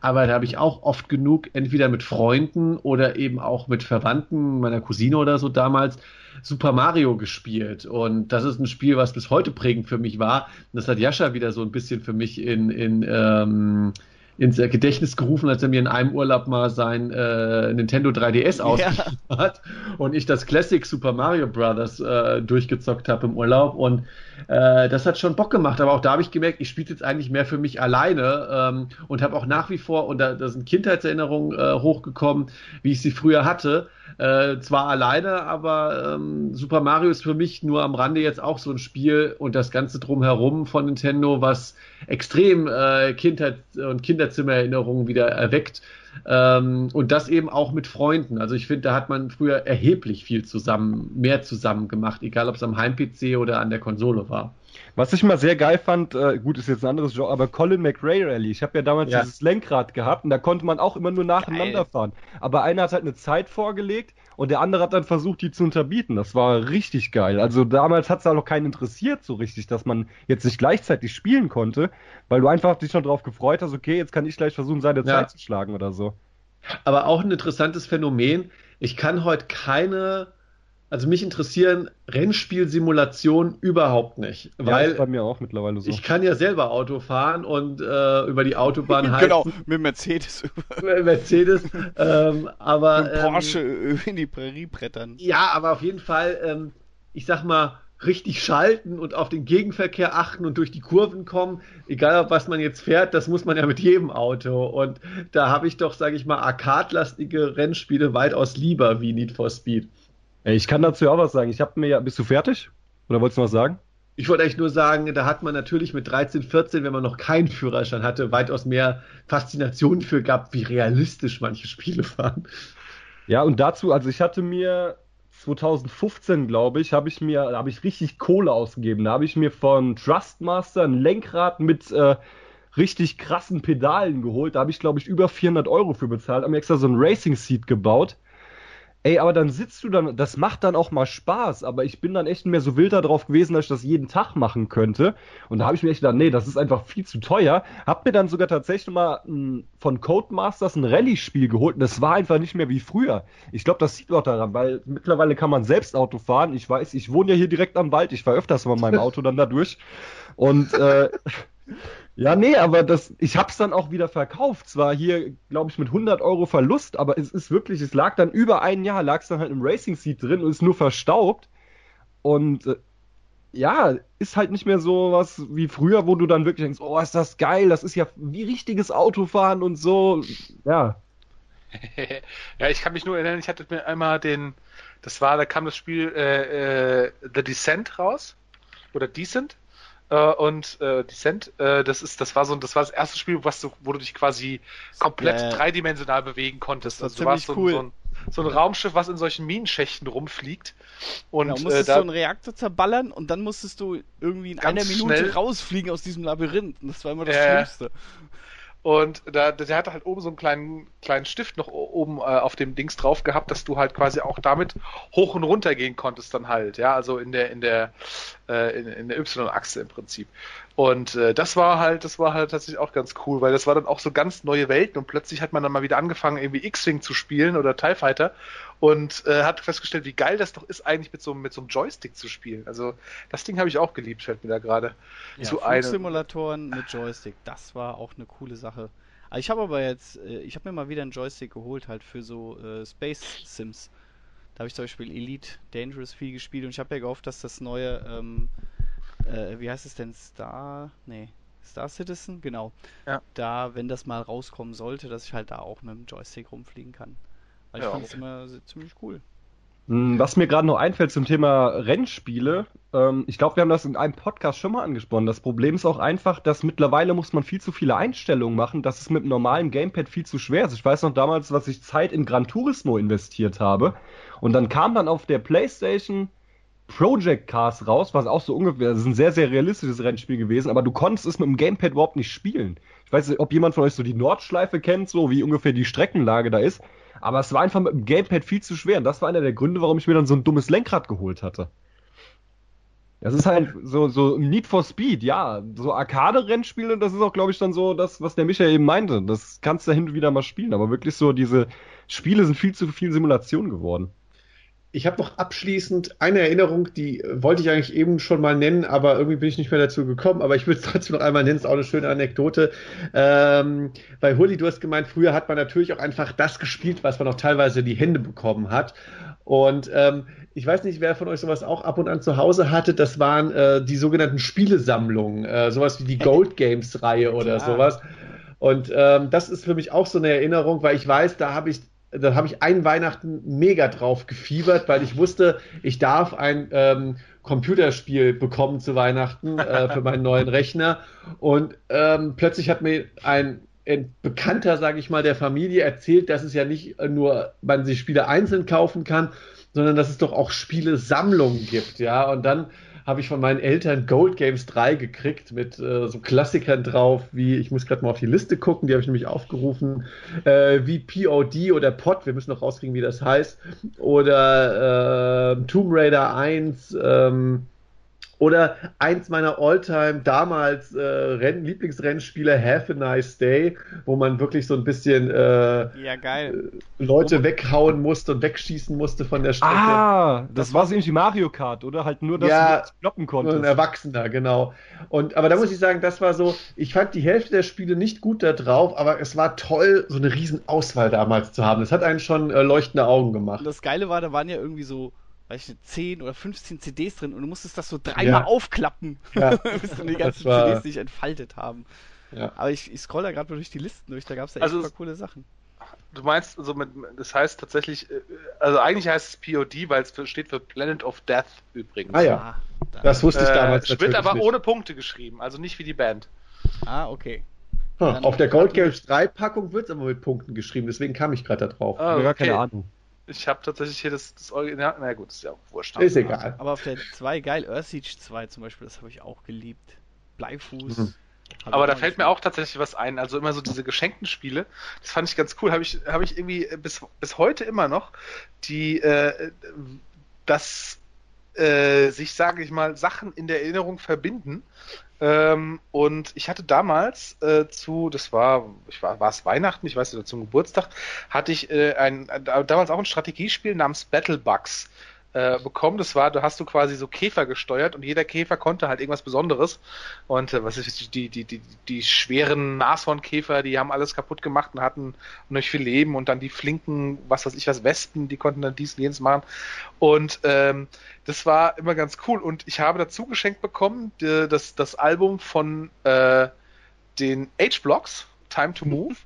aber da habe ich auch oft genug entweder mit Freunden oder eben auch mit Verwandten meiner Cousine oder so damals Super Mario gespielt. Und das ist ein Spiel, was bis heute prägend für mich war. Und das hat Jascha wieder so ein bisschen für mich in, in ähm, ins Gedächtnis gerufen, als er mir in einem Urlaub mal sein äh, Nintendo 3DS ausgeliehen ja. hat und ich das Classic Super Mario Bros. Äh, durchgezockt habe im Urlaub und äh, das hat schon Bock gemacht, aber auch da habe ich gemerkt, ich spiele jetzt eigentlich mehr für mich alleine ähm, und habe auch nach wie vor, und da, da sind Kindheitserinnerungen äh, hochgekommen, wie ich sie früher hatte, äh, zwar alleine, aber ähm, Super Mario ist für mich nur am Rande jetzt auch so ein Spiel und das Ganze drumherum von Nintendo, was extrem äh, Kindheit und Kinderzimmererinnerungen wieder erweckt. Ähm, und das eben auch mit Freunden. Also ich finde, da hat man früher erheblich viel zusammen, mehr zusammen gemacht, egal ob es am Heim-PC oder an der Konsole war. Was ich mal sehr geil fand, äh, gut, ist jetzt ein anderes Genre, aber Colin McRae Rally. Ich habe ja damals ja. dieses Lenkrad gehabt und da konnte man auch immer nur nacheinander geil. fahren. Aber einer hat halt eine Zeit vorgelegt und der andere hat dann versucht, die zu unterbieten. Das war richtig geil. Also damals hat es auch noch keinen interessiert so richtig, dass man jetzt nicht gleichzeitig spielen konnte, weil du einfach dich schon drauf gefreut hast, okay, jetzt kann ich gleich versuchen, seine ja. Zeit zu schlagen oder so. Aber auch ein interessantes Phänomen. Ich kann heute keine also mich interessieren Rennspielsimulationen überhaupt nicht, weil ja, bei mir auch mittlerweile so. Ich kann ja selber Auto fahren und äh, über die Autobahn [LAUGHS] heizen. Genau, mit Mercedes. [LAUGHS] Mercedes, ähm, aber mit Porsche ähm, in die Prärie brettern. Ja, aber auf jeden Fall, ähm, ich sag mal richtig schalten und auf den Gegenverkehr achten und durch die Kurven kommen, egal auf was man jetzt fährt, das muss man ja mit jedem Auto. Und da habe ich doch, sage ich mal, arcade-lastige Rennspiele weitaus lieber wie Need for Speed. Ich kann dazu auch was sagen. Ich habe mir ja. Bist du fertig? Oder wolltest du was sagen? Ich wollte eigentlich nur sagen, da hat man natürlich mit 13, 14, wenn man noch keinen Führerschein hatte, weitaus mehr Faszination für gehabt, wie realistisch manche Spiele waren. Ja, und dazu, also ich hatte mir 2015, glaube ich, habe ich mir, da habe ich richtig Kohle ausgegeben. Da habe ich mir von Trustmaster ein Lenkrad mit äh, richtig krassen Pedalen geholt. Da habe ich, glaube ich, über 400 Euro für bezahlt. Habe mir extra so ein Racing Seat gebaut. Ey, aber dann sitzt du dann, das macht dann auch mal Spaß, aber ich bin dann echt mehr so wild darauf gewesen, dass ich das jeden Tag machen könnte. Und da habe ich mir echt gedacht, nee, das ist einfach viel zu teuer. Hab mir dann sogar tatsächlich mal ein, von Codemasters ein Rallye-Spiel geholt und das war einfach nicht mehr wie früher. Ich glaube, das sieht auch daran, weil mittlerweile kann man selbst Auto fahren. Ich weiß, ich wohne ja hier direkt am Wald, ich fahre öfters mal mit meinem [LAUGHS] Auto dann da durch. Und äh, ja, nee, aber das, ich hab's dann auch wieder verkauft. Zwar hier, glaube ich, mit 100 Euro Verlust, aber es ist wirklich, es lag dann über ein Jahr, lag es dann halt im Racing Seat drin und ist nur verstaubt. Und äh, ja, ist halt nicht mehr so was wie früher, wo du dann wirklich denkst, oh, ist das geil, das ist ja wie richtiges Autofahren und so. Ja. [LAUGHS] ja, ich kann mich nur erinnern, ich hatte mir einmal den, das war, da kam das Spiel äh, äh, The Descent raus. Oder Decent äh, und äh, Descent, äh, das ist, das war so, das war das erste Spiel, was du, wo du dich quasi komplett äh, dreidimensional bewegen konntest. Das war also, du warst cool. so, ein, so, ein, Raumschiff, was in solchen Minenschächten rumfliegt. Und ja, du musstest äh, da, so einen Reaktor zerballern und dann musstest du irgendwie in einer Minute schnell. rausfliegen aus diesem Labyrinth. Und das war immer das Schlimmste. Und da, der hatte halt oben so einen kleinen, kleinen Stift noch oben äh, auf dem Dings drauf gehabt, dass du halt quasi auch damit hoch und runter gehen konntest dann halt, ja, also in der, in der, äh, in, in der Y-Achse im Prinzip. Und äh, das war halt, das war halt tatsächlich auch ganz cool, weil das war dann auch so ganz neue Welten und plötzlich hat man dann mal wieder angefangen, irgendwie X-Wing zu spielen oder TIE Fighter und äh, hat festgestellt, wie geil das doch ist, eigentlich mit so, mit so einem Joystick zu spielen. Also das Ding habe ich auch geliebt, fällt mir da gerade ja, zu ein. Simulatoren mit Joystick, das war auch eine coole Sache. Ich habe aber jetzt, äh, ich habe mir mal wieder einen Joystick geholt, halt für so äh, Space Sims. Da habe ich zum Beispiel Elite Dangerous viel gespielt und ich habe ja gehofft, dass das neue ähm, äh, wie heißt es denn? Star. Nee. Star Citizen? Genau. Ja. Da, wenn das mal rauskommen sollte, dass ich halt da auch mit dem Joystick rumfliegen kann. Weil ja, ich fand es immer ziemlich cool. Hm, was mir gerade noch einfällt zum Thema Rennspiele, ähm, ich glaube, wir haben das in einem Podcast schon mal angesprochen. Das Problem ist auch einfach, dass mittlerweile muss man viel zu viele Einstellungen machen, dass es mit einem normalen Gamepad viel zu schwer ist. Ich weiß noch damals, was ich Zeit in Gran Turismo investiert habe. Und dann kam dann auf der PlayStation Project Cars raus, was auch so ungefähr, das ist ein sehr, sehr realistisches Rennspiel gewesen, aber du konntest es mit dem Gamepad überhaupt nicht spielen. Ich weiß nicht, ob jemand von euch so die Nordschleife kennt, so wie ungefähr die Streckenlage da ist, aber es war einfach mit dem Gamepad viel zu schwer und das war einer der Gründe, warum ich mir dann so ein dummes Lenkrad geholt hatte. Das ist halt so, so Need for Speed, ja. So Arcade-Rennspiele, das ist auch, glaube ich, dann so das, was der Michael eben meinte. Das kannst du hin und wieder mal spielen, aber wirklich so diese Spiele sind viel zu viel Simulation geworden ich habe noch abschließend eine Erinnerung, die wollte ich eigentlich eben schon mal nennen, aber irgendwie bin ich nicht mehr dazu gekommen. Aber ich würde es [LAUGHS] trotzdem noch einmal nennen, es ist auch eine schöne Anekdote. Ähm, bei Huli, du hast gemeint, früher hat man natürlich auch einfach das gespielt, was man auch teilweise in die Hände bekommen hat. Und ähm, ich weiß nicht, wer von euch sowas auch ab und an zu Hause hatte. Das waren äh, die sogenannten Spielesammlungen, äh, sowas wie die [LAUGHS] Gold Games Reihe oder ja. sowas. Und ähm, das ist für mich auch so eine Erinnerung, weil ich weiß, da habe ich da habe ich ein Weihnachten mega drauf gefiebert, weil ich wusste, ich darf ein ähm, Computerspiel bekommen zu Weihnachten äh, für meinen neuen Rechner. Und ähm, plötzlich hat mir ein, ein Bekannter, sage ich mal, der Familie erzählt, dass es ja nicht nur man sich Spiele einzeln kaufen kann, sondern dass es doch auch Spielesammlungen gibt, ja. Und dann habe ich von meinen Eltern Gold Games 3 gekriegt mit äh, so Klassikern drauf, wie, ich muss gerade mal auf die Liste gucken, die habe ich nämlich aufgerufen, äh, wie POD oder POD, wir müssen noch rauskriegen, wie das heißt, oder äh, Tomb Raider 1, ähm, oder eins meiner Alltime damals äh, Renn Lieblingsrennspieler Have a Nice Day, wo man wirklich so ein bisschen äh, ja, geil. Äh, Leute oh. weghauen musste und wegschießen musste von der Strecke. Ah, das, das war so irgendwie Mario Kart, oder? Halt nur, dass ja, du kloppen konntest. Ein Erwachsener, genau. Und, aber da muss ich sagen, das war so, ich fand die Hälfte der Spiele nicht gut da drauf, aber es war toll, so eine riesen Auswahl damals zu haben. Das hat einen schon äh, leuchtende Augen gemacht. Und das Geile war, da waren ja irgendwie so weiß ich 10 oder 15 CDs drin und du musstest das so dreimal ja. aufklappen, ja. [LAUGHS] bis dann die ganzen war... CDs sich entfaltet haben. Ja. Aber ich, ich scroll da gerade durch die Listen durch, da gab es ja echt also, coole Sachen. Du meinst, also mit, das heißt tatsächlich, äh, also eigentlich heißt es POD, weil es steht für Planet of Death übrigens. Ah ja, ah, das wusste ich damals äh, Wird aber nicht. ohne Punkte geschrieben, also nicht wie die Band. Ah, okay. Hm, auf der Gold Games 3 Packung wird es aber mit Punkten geschrieben, deswegen kam ich gerade da drauf. Ah, okay. gar keine Ahnung. Ich habe tatsächlich hier das, das Original. Na gut, ist ja auch wurscht. Ist egal. Aber auf der 2 geil, Earth Siege 2 zum Beispiel, das habe ich auch geliebt. Bleifuß. Mhm. Aber da fällt mir auch tatsächlich was ein. Also immer so diese geschenkten Spiele. Das fand ich ganz cool. Habe ich, habe ich irgendwie bis, bis heute immer noch die, äh, das äh, sich, sage ich mal, Sachen in der Erinnerung verbinden. Ähm, und ich hatte damals äh, zu, das war, ich war, war es Weihnachten, ich weiß nicht, zum Geburtstag, hatte ich äh, ein, damals auch ein Strategiespiel namens Battle Bugs äh, bekommen. Das war, du hast du quasi so Käfer gesteuert und jeder Käfer konnte halt irgendwas Besonderes. Und äh, was ist die, die, die, die schweren Nashornkäfer, die haben alles kaputt gemacht und hatten nicht viel Leben und dann die flinken, was weiß ich was, Wespen, die konnten dann dies und jenes machen. Und ähm, das war immer ganz cool. Und ich habe dazu geschenkt bekommen, die, das, das Album von äh, den H-Blocks, Time to [LAUGHS] Move.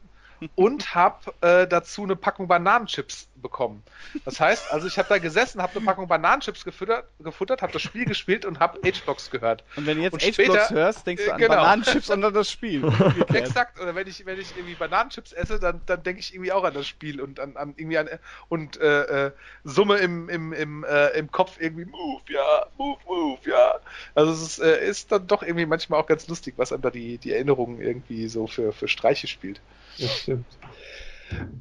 Und habe äh, dazu eine Packung Bananenchips bekommen. Das heißt, also ich habe da gesessen, habe eine Packung Bananenchips gefüttert, gefuttert, habe das Spiel gespielt und habe H-Blocks gehört. Und wenn du jetzt H-Blocks hörst, denkst du an genau. Bananenchips und an das Spiel. [LAUGHS] Exakt. Oder wenn ich, wenn ich irgendwie Bananenchips esse, dann, dann denke ich irgendwie auch an das Spiel und an, an irgendwie an und äh, äh, Summe im, im, im, äh, im Kopf irgendwie Move, ja, Move, Move, ja. Also es ist, äh, ist dann doch irgendwie manchmal auch ganz lustig, was einem da die, die Erinnerungen irgendwie so für, für Streiche spielt. Das stimmt.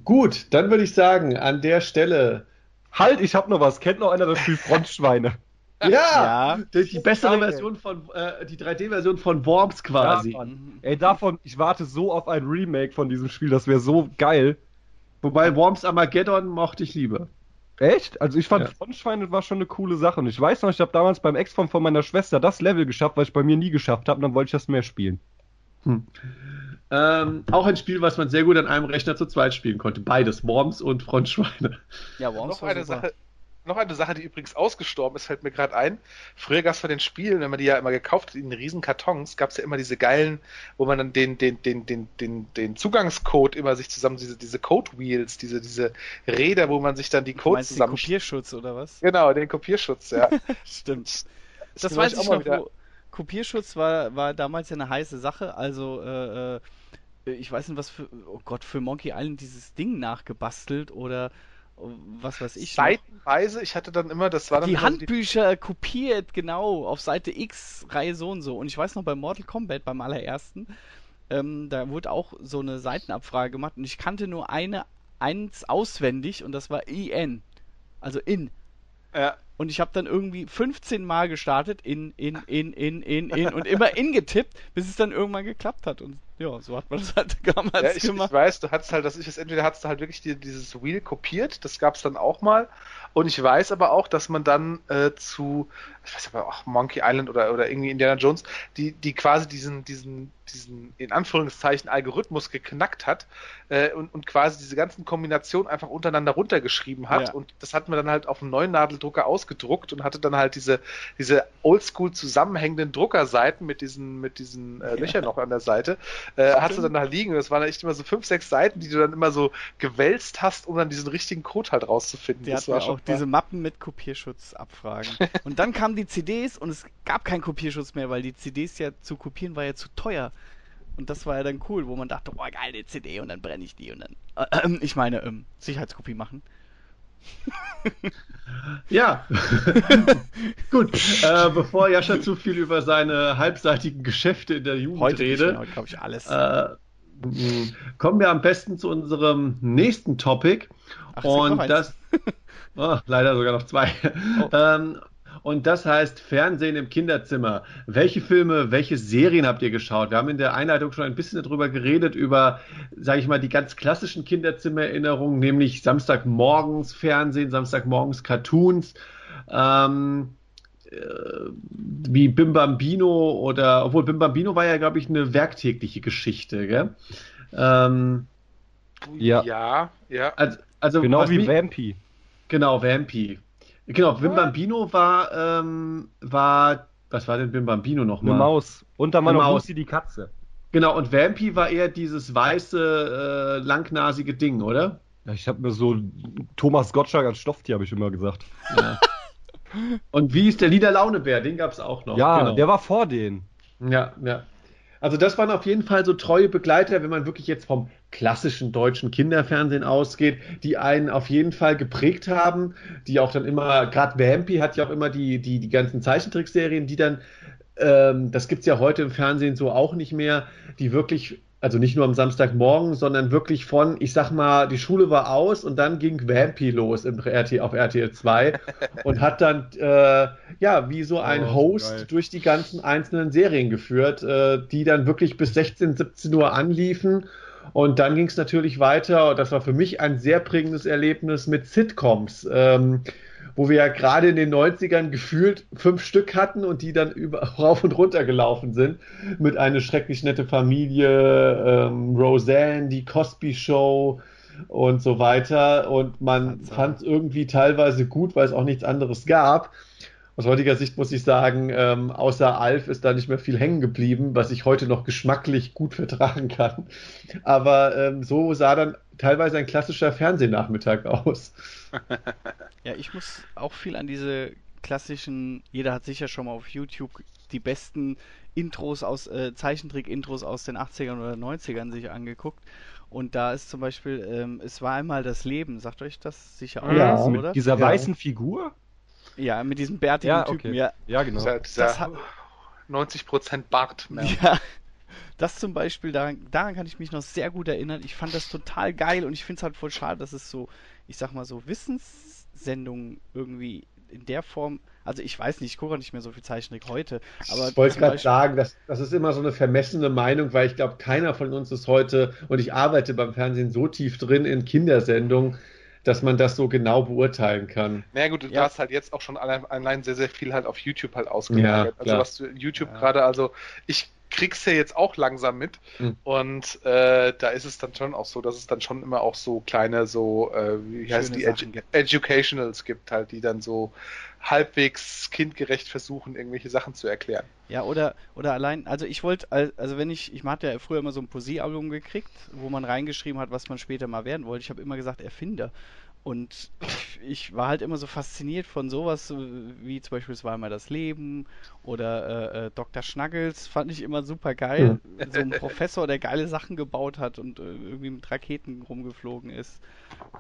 Gut, dann würde ich sagen, an der Stelle. Halt, ich habe noch was. Kennt noch einer das Spiel [LAUGHS] Frontschweine? Ja, ja, die, die bessere Version von, äh, die 3D-Version von Worms quasi. Davon. Ey, davon, ich warte so auf ein Remake von diesem Spiel, das wäre so geil. Wobei Worms Armageddon mochte ich lieber. Echt? Also ich fand ja. Frontschweine war schon eine coole Sache. Und ich weiß noch, ich habe damals beim Ex-Von von meiner Schwester das Level geschafft, weil ich bei mir nie geschafft habe, und dann wollte ich das mehr spielen. Hm. Ähm, auch ein Spiel, was man sehr gut an einem Rechner zu zweit spielen konnte. Beides, Worms und Frontschweine. Ja, Worms noch eine Sache. Noch eine Sache, die übrigens ausgestorben ist, fällt mir gerade ein. Früher gab es von den Spielen, wenn man die ja immer gekauft hat, in riesen Kartons, gab es ja immer diese geilen, wo man dann den, den, den, den, den, den Zugangscode immer sich zusammen, diese, diese Code Wheels, diese, diese Räder, wo man sich dann die Codes zusammen. Den Kopierschutz oder was? Genau, den Kopierschutz, ja. [LAUGHS] Stimmt. Das, das weiß ich auch noch, wo, Kopierschutz war, war damals ja eine heiße Sache. Also, äh, äh, ich weiß nicht, was für, oh Gott, für Monkey Island dieses Ding nachgebastelt oder was weiß ich. Seitenweise, noch. ich hatte dann immer, das war dann Die Handbücher die... kopiert, genau, auf Seite X, Reihe so und so. Und ich weiß noch, bei Mortal Kombat, beim allerersten, ähm, da wurde auch so eine Seitenabfrage gemacht und ich kannte nur eine, eins auswendig und das war IN. Also in. Ja. Und ich habe dann irgendwie 15 Mal gestartet, in, in, in, in, in, in und immer [LAUGHS] in getippt, bis es dann irgendwann geklappt hat. Und ja, so hat man das halt [LAUGHS] damals ja, ich, gemacht. Ich weiß, du hattest halt, dass ich es entweder hattest du halt wirklich die, dieses Wheel kopiert, das gab es dann auch mal. Und ich weiß aber auch, dass man dann äh, zu, ich weiß aber auch Monkey Island oder, oder irgendwie Indiana Jones, die, die quasi diesen, diesen, diesen in Anführungszeichen Algorithmus geknackt hat äh, und, und quasi diese ganzen Kombinationen einfach untereinander runtergeschrieben hat. Ja. Und das hat man dann halt auf einem neuen Nadeldrucker ausgedruckt und hatte dann halt diese, diese oldschool zusammenhängenden Druckerseiten mit diesen, mit diesen äh, Löchern ja. noch an der Seite, äh, hast du dann da liegen. Und das waren echt immer so fünf, sechs Seiten, die du dann immer so gewälzt hast, um dann diesen richtigen Code halt rauszufinden. Die das war auch diese Mappen mit Kopierschutz abfragen. [LAUGHS] und dann kamen die CDs und es gab keinen Kopierschutz mehr, weil die CDs ja zu kopieren war ja zu teuer. Und das war ja dann cool, wo man dachte, boah, geil, eine CD und dann brenne ich die und dann, äh, äh, ich meine, ähm, Sicherheitskopie machen. [LAUGHS] ja, [LAUGHS] gut. Äh, bevor Jascha zu viel über seine halbseitigen Geschäfte in der Jugend heute rede, glaube ich alles. Äh, kommen wir am besten zu unserem nächsten Topic. Ach, und das, [LAUGHS] oh, leider sogar noch zwei. Oh. Ähm, und das heißt Fernsehen im Kinderzimmer. Welche Filme, welche Serien habt ihr geschaut? Wir haben in der Einleitung schon ein bisschen darüber geredet, über, sage ich mal, die ganz klassischen Kinderzimmererinnerungen, nämlich Samstagmorgens Fernsehen, Samstagmorgens Cartoons. Ähm, äh, wie Bim Bambino oder, obwohl Bim Bambino war ja, glaube ich, eine werktägliche Geschichte, gell? Ähm, ja. Ja, ja. Also, also genau wie Vampy. Genau, Vampy. Genau, Bim Bambino war, ähm, war, was war denn Bim Bambino nochmal? Eine Maus. Und dann war noch Lucy die Katze. Genau, und Vampy war eher dieses weiße, äh, langnasige Ding, oder? Ja, ich habe mir so Thomas Gottschalk als Stofftier, habe ich immer gesagt. Ja. [LAUGHS] und wie ist der Lieder Launebär? Den gab es auch noch. Ja, genau. der war vor denen. Ja, ja. Also das waren auf jeden Fall so treue Begleiter, wenn man wirklich jetzt vom klassischen deutschen Kinderfernsehen ausgeht, die einen auf jeden Fall geprägt haben, die auch dann immer, gerade Vampy hat ja auch immer die, die, die ganzen Zeichentrickserien, die dann, ähm, das gibt's ja heute im Fernsehen so auch nicht mehr, die wirklich also nicht nur am Samstagmorgen, sondern wirklich von, ich sag mal, die Schule war aus und dann ging Vampy los im RT, auf RTL 2 [LAUGHS] und hat dann, äh, ja, wie so ein oh, Host geil. durch die ganzen einzelnen Serien geführt, äh, die dann wirklich bis 16, 17 Uhr anliefen. Und dann ging es natürlich weiter, das war für mich ein sehr prägendes Erlebnis mit Sitcoms. Ähm, wo wir ja gerade in den 90ern gefühlt fünf Stück hatten und die dann über, [LAUGHS] rauf und runter gelaufen sind. Mit einer schrecklich nette Familie, ähm, Roseanne, die Cosby Show und so weiter. Und man fand es irgendwie teilweise gut, weil es auch nichts anderes gab. Aus heutiger Sicht muss ich sagen, ähm, außer Alf ist da nicht mehr viel hängen geblieben, was ich heute noch geschmacklich gut vertragen kann. Aber ähm, so sah dann teilweise ein klassischer Fernsehnachmittag aus. [LAUGHS] Ja, ich muss auch viel an diese klassischen, jeder hat sicher schon mal auf YouTube die besten Intros aus, äh, Zeichentrick-Intros aus den 80ern oder 90ern sich angeguckt. Und da ist zum Beispiel, ähm, es war einmal das Leben, sagt euch das sicher auch, ja, was, oder? Mit dieser ja. weißen Figur? Ja, mit diesem bärtigen ja, Typen, ja. Ja, genau. Dieser, dieser hat... 90% Bart. Mehr. Ja, das zum Beispiel, daran, daran kann ich mich noch sehr gut erinnern. Ich fand das total geil und ich finde es halt voll schade, dass es so, ich sag mal so, Wissenssendungen irgendwie in der Form, also ich weiß nicht, ich gucke nicht mehr so viel Zeichentrick heute, aber. Ich wollte gerade sagen, das, das ist immer so eine vermessene Meinung, weil ich glaube, keiner von uns ist heute, und ich arbeite beim Fernsehen so tief drin in Kindersendungen, dass man das so genau beurteilen kann. Na naja, gut, du ja. hast halt jetzt auch schon allein, allein, sehr, sehr viel halt auf YouTube halt ausgelagert. Ja, also was du YouTube ja. gerade, also ich krieg's ja jetzt auch langsam mit. Mhm. Und äh, da ist es dann schon auch so, dass es dann schon immer auch so kleine, so, äh, wie heißt die, Edu Educationals gibt halt, die dann so halbwegs kindgerecht versuchen, irgendwelche Sachen zu erklären. Ja, oder, oder allein, also ich wollte, also wenn ich, ich hatte ja früher immer so ein Poesiealbum gekriegt, wo man reingeschrieben hat, was man später mal werden wollte. Ich habe immer gesagt, Erfinder. Und ich war halt immer so fasziniert von sowas wie zum Beispiel Es war einmal das Leben oder äh, äh, Dr. Schnuggles, fand ich immer super geil. Ja. So ein Professor, der geile Sachen gebaut hat und äh, irgendwie mit Raketen rumgeflogen ist.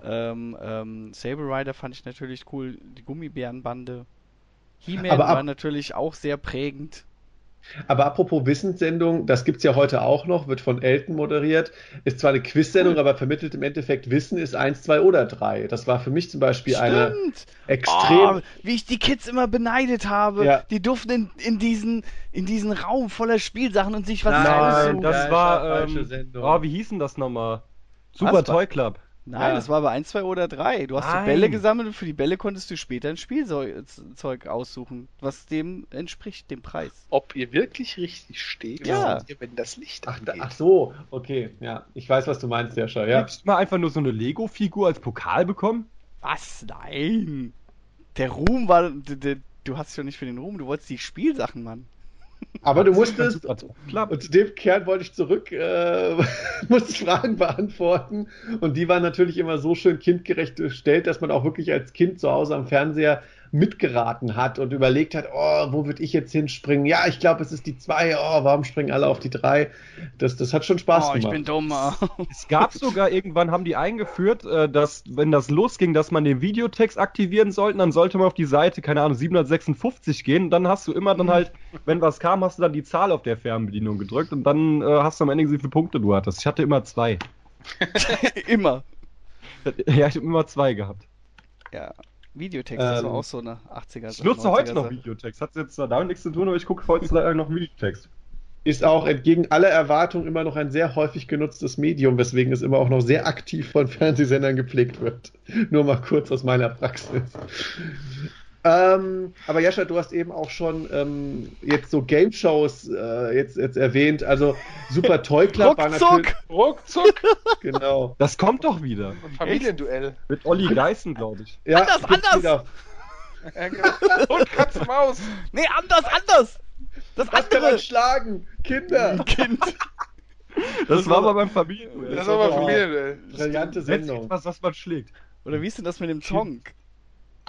Ähm, ähm, Saber Rider fand ich natürlich cool, die Gummibärenbande. He-Man war natürlich auch sehr prägend. Aber apropos Wissenssendung, das gibt es ja heute auch noch, wird von Elton moderiert. Ist zwar eine Quiz-Sendung, aber vermittelt im Endeffekt Wissen ist eins, zwei oder drei. Das war für mich zum Beispiel Stimmt. eine extrem. Oh, wie ich die Kids immer beneidet habe. Ja. Die durften in, in, diesen, in diesen Raum voller Spielsachen und sich was Nein, aussuchen. Das war. Ähm, oh, wie hießen das nochmal? Super Toy Club. Nein, ja. das war aber 1, 2 oder 3. Du hast Nein. so Bälle gesammelt und für die Bälle konntest du später ein Spielzeug aussuchen, was dem entspricht, dem Preis. Ob ihr wirklich richtig steht, ja. ihr, wenn das Licht ach, angeht. Ach so, okay, ja. Ich weiß, was du meinst, Jascha, ja. Hättest du mal einfach nur so eine Lego-Figur als Pokal bekommen? Was? Nein. Der Ruhm war, du hast ja nicht für den Ruhm, du wolltest die Spielsachen, Mann. Aber du musstest, und zu dem Kern wollte ich zurück, äh, [LAUGHS] musstest Fragen beantworten. Und die waren natürlich immer so schön kindgerecht gestellt, dass man auch wirklich als Kind zu Hause am Fernseher mitgeraten hat und überlegt hat, oh, wo würde ich jetzt hinspringen? Ja, ich glaube, es ist die zwei. Oh, warum springen alle auf die drei? Das, das hat schon Spaß oh, gemacht. ich bin dumm. [LAUGHS] es gab sogar irgendwann, haben die eingeführt, äh, dass, wenn das losging, dass man den Videotext aktivieren sollte, dann sollte man auf die Seite, keine Ahnung, 756 gehen. Dann hast du immer dann halt, [LAUGHS] wenn was kam, hast du dann die Zahl auf der Fernbedienung gedrückt und dann äh, hast du am Ende gesehen, wie viele Punkte du hattest. Ich hatte immer zwei. [LAUGHS] immer. Ja, ich habe immer zwei gehabt. Ja. Videotext, ähm, das war auch so eine 80er. Ich nutze heute noch Videotext. Hat jetzt damit nichts zu tun, aber ich gucke heutzutage noch Videotext. Ist auch entgegen aller Erwartungen immer noch ein sehr häufig genutztes Medium, weswegen es immer auch noch sehr aktiv von Fernsehsendern gepflegt wird. Nur mal kurz aus meiner Praxis. Ähm, aber Jascha, du hast eben auch schon ähm, jetzt so Game-Shows äh, jetzt, jetzt erwähnt. Also Super Toy Club war natürlich. Ruckzuck! [LAUGHS] Genau. Das kommt doch wieder. Ein Familienduell. Mit Olli Geißen, glaube ich. Ja, anders, anders! Wieder. Und Katze Maus! Nee, anders, anders! Das Was andere! Kann man schlagen! Kinder! Kind! Das, das war aber beim Familienduell. Das war beim Familienduell. Brillante Sendung. Was, was man schlägt. Oder wie ist denn das mit dem Zonk?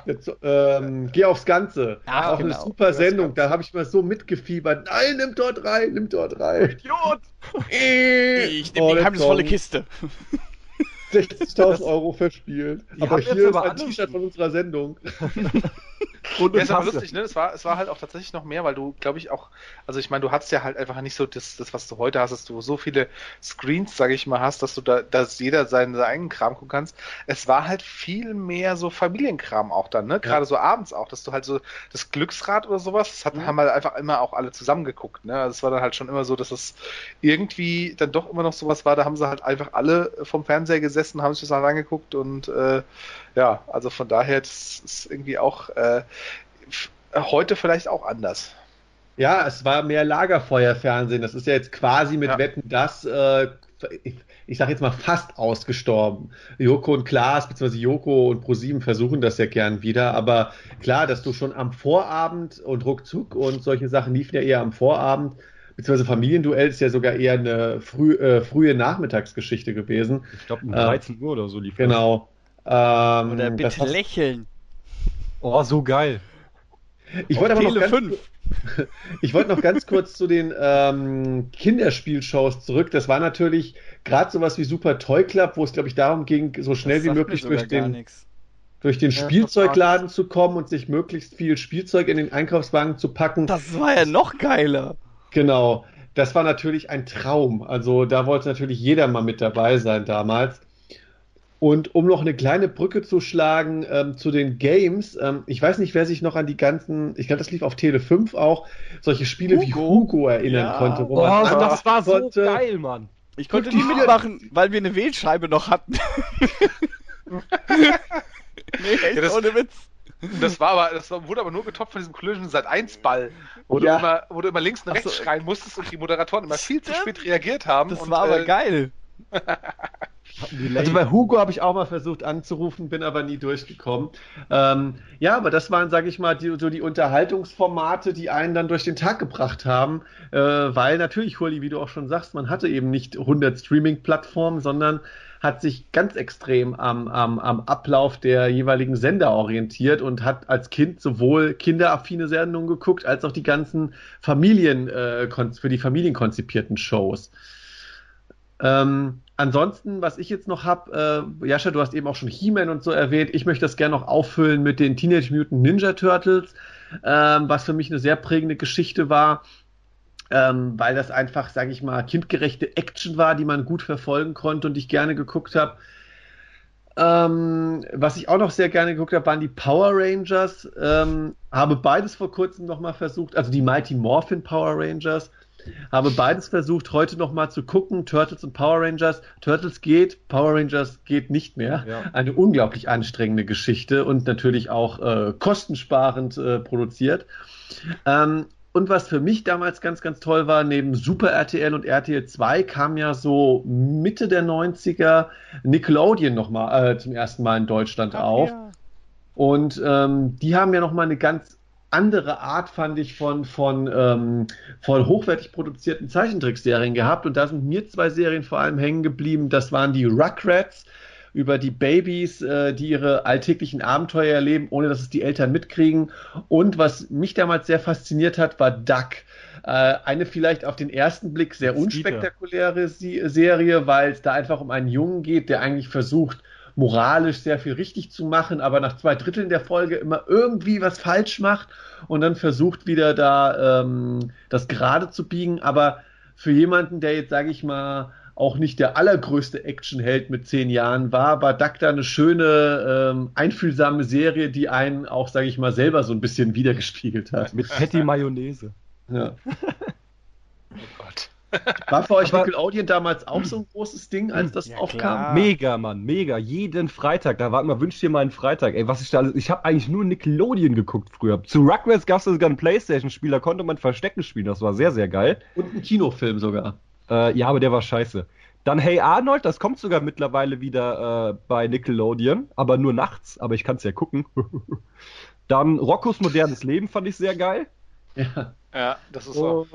Jetzt, ähm, geh aufs Ganze. Ach, auch genau. eine super Sendung. Da habe ich mal so mitgefiebert. Nein, nimm dort rein, nimm dort rein. Idiot! [LAUGHS] Ich nehme die geheimnisvolle Kiste. [LAUGHS] 60.000 Euro verspielt. Aber hier ist ein T-Shirt von unserer Sendung. [LAUGHS] Und Ja, ist aber lustig, ne? Es war, es war halt auch tatsächlich noch mehr, weil du, glaube ich, auch, also ich meine, du hattest ja halt einfach nicht so das, das, was du heute hast, dass du so viele Screens, sage ich mal, hast, dass du da, dass jeder seinen, seinen eigenen Kram gucken kannst. Es war halt viel mehr so Familienkram auch dann, ne? Gerade so abends auch, dass du halt so das Glücksrad oder sowas, das hat, haben halt einfach immer auch alle zusammengeguckt, ne? Also es war dann halt schon immer so, dass es irgendwie dann doch immer noch sowas war, da haben sie halt einfach alle vom Fernseher gesessen, haben sich das halt angeguckt und äh, ja, also von daher, das ist irgendwie auch äh, heute vielleicht auch anders. Ja, es war mehr Lagerfeuerfernsehen. Das ist ja jetzt quasi mit Ja. Wetten das, äh, ich, ich sage jetzt mal fast ausgestorben. Joko und Klaas, beziehungsweise Joko und ProSieben versuchen das ja gern wieder. Aber klar, dass du schon am Vorabend und ruckzuck und solche Sachen liefen ja eher am Vorabend, beziehungsweise Familienduell ist ja sogar eher eine früh, äh, frühe Nachmittagsgeschichte gewesen. Ich glaube, um Äh, 13 Uhr oder so lief das. Genau. Ähm, Oder das bitte hast- lächeln. Oh, so geil. ich wollte aber noch Tele ganz, 5. [LAUGHS] Ich wollte noch ganz kurz zu den ähm, Kinderspielshows zurück. Das war natürlich gerade sowas wie Super Toy Club, wo es, glaube ich, darum ging, so schnell Das wie möglich durch den, nix. durch den Ja, Spielzeugladen zu kommen und sich möglichst viel Spielzeug in den Einkaufswagen zu packen. Das war ja noch geiler. Genau. Das war natürlich ein Traum. Also da wollte natürlich jeder mal mit dabei sein damals. Und um noch eine kleine Brücke zu schlagen ähm, zu den Games, ähm, ich weiß nicht, wer sich noch an die ganzen, ich glaube, das lief auf Tele 5 auch, solche Spiele wie Hugo? Hugo erinnern Ja. konnte, wo Oh, man das war so konnte, geil, Mann. Ich konnte nie mitmachen, weil wir eine Wählscheibe noch hatten. [LAUGHS] nee, echt Ja, das- ohne Witz. Das war aber, das wurde aber nur getoppt von diesem Collision Sat 1 Ball, wo, Ja. du immer, wo du immer links und rechts so. schreien musstest und die Moderatoren immer viel zu spät reagiert haben. Das und, war aber äh, geil. Also bei Hugo habe ich auch mal versucht anzurufen, bin aber nie durchgekommen. Ähm, ja, aber das waren, sage ich mal, die, so die Unterhaltungsformate, die einen dann durch den Tag gebracht haben, äh, weil natürlich, Hurli, wie du auch schon sagst, man hatte eben nicht 100 Streaming-Plattformen, sondern hat sich ganz extrem am, am, am Ablauf der jeweiligen Sender orientiert und hat als Kind sowohl kinderaffine Sendungen geguckt, als auch die ganzen Familien, äh, für die Familien konzipierten Shows. Ähm, ansonsten, was ich jetzt noch habe, äh, Jascha, du hast eben auch schon He-Man und so erwähnt. Ich möchte das gerne noch auffüllen mit den Teenage Mutant Ninja Turtles, ähm, was für mich eine sehr prägende Geschichte war, ähm, weil das einfach, sage ich mal, kindgerechte Action war, die man gut verfolgen konnte und ich gerne geguckt habe. Ähm, was ich auch noch sehr gerne geguckt habe, waren die Power Rangers. Ähm, habe beides vor kurzem noch mal versucht, also die Mighty Morphin Power Rangers. Habe beides versucht, heute noch mal zu gucken. Turtles und Power Rangers. Turtles geht, Power Rangers geht nicht mehr. Ja. Eine unglaublich anstrengende Geschichte und natürlich auch äh, kostensparend äh, produziert. Ähm, und was für mich damals ganz, ganz toll war, neben Super RTL und RTL 2 kam ja so Mitte der 90er Nickelodeon nochmal äh, zum ersten Mal in Deutschland auf. Und ähm, die haben ja nochmal eine ganz andere Art, fand ich, von, von, ähm, von hochwertig produzierten Zeichentrickserien gehabt. Und da sind mir zwei Serien vor allem hängen geblieben. Das waren die Rugrats über die Babys, äh, die ihre alltäglichen Abenteuer erleben, ohne dass es die Eltern mitkriegen. Und was mich damals sehr fasziniert hat, war Duck. Äh, eine vielleicht auf den ersten Blick sehr unspektakuläre Serie, weil es da einfach um einen Jungen geht, der eigentlich versucht, moralisch sehr viel richtig zu machen, aber nach zwei Dritteln der Folge immer irgendwie was falsch macht und dann versucht wieder da ähm, das gerade zu biegen. Aber für jemanden, der jetzt, sage ich mal, auch nicht der allergrößte Actionheld mit zehn Jahren war, war Duck da eine schöne, ähm, einfühlsame Serie, die einen auch, sage ich mal, selber so ein bisschen wiedergespiegelt hat. Mit Patty Mayonnaise. Ja. [LAUGHS] War für euch Nickelodeon damals auch so ein großes Ding, als das Ja, aufkam? klar. Mega, Mann, mega. Jeden Freitag. Da war immer, wünsch dir mal einen Freitag. Ey, was ich da alles. Ich habe eigentlich nur Nickelodeon geguckt früher. Zu Rugrats gab es sogar ein Playstation-Spiel, da konnte man Verstecken spielen. Das war sehr, sehr geil. Und ein Kinofilm sogar. Äh, ja, aber der war scheiße. Dann Hey Arnold, das kommt sogar mittlerweile wieder äh, bei Nickelodeon, aber nur nachts, aber ich kann es ja gucken. [LAUGHS] Dann Roccos modernes Leben fand ich sehr geil. Ja. Ja, das ist so.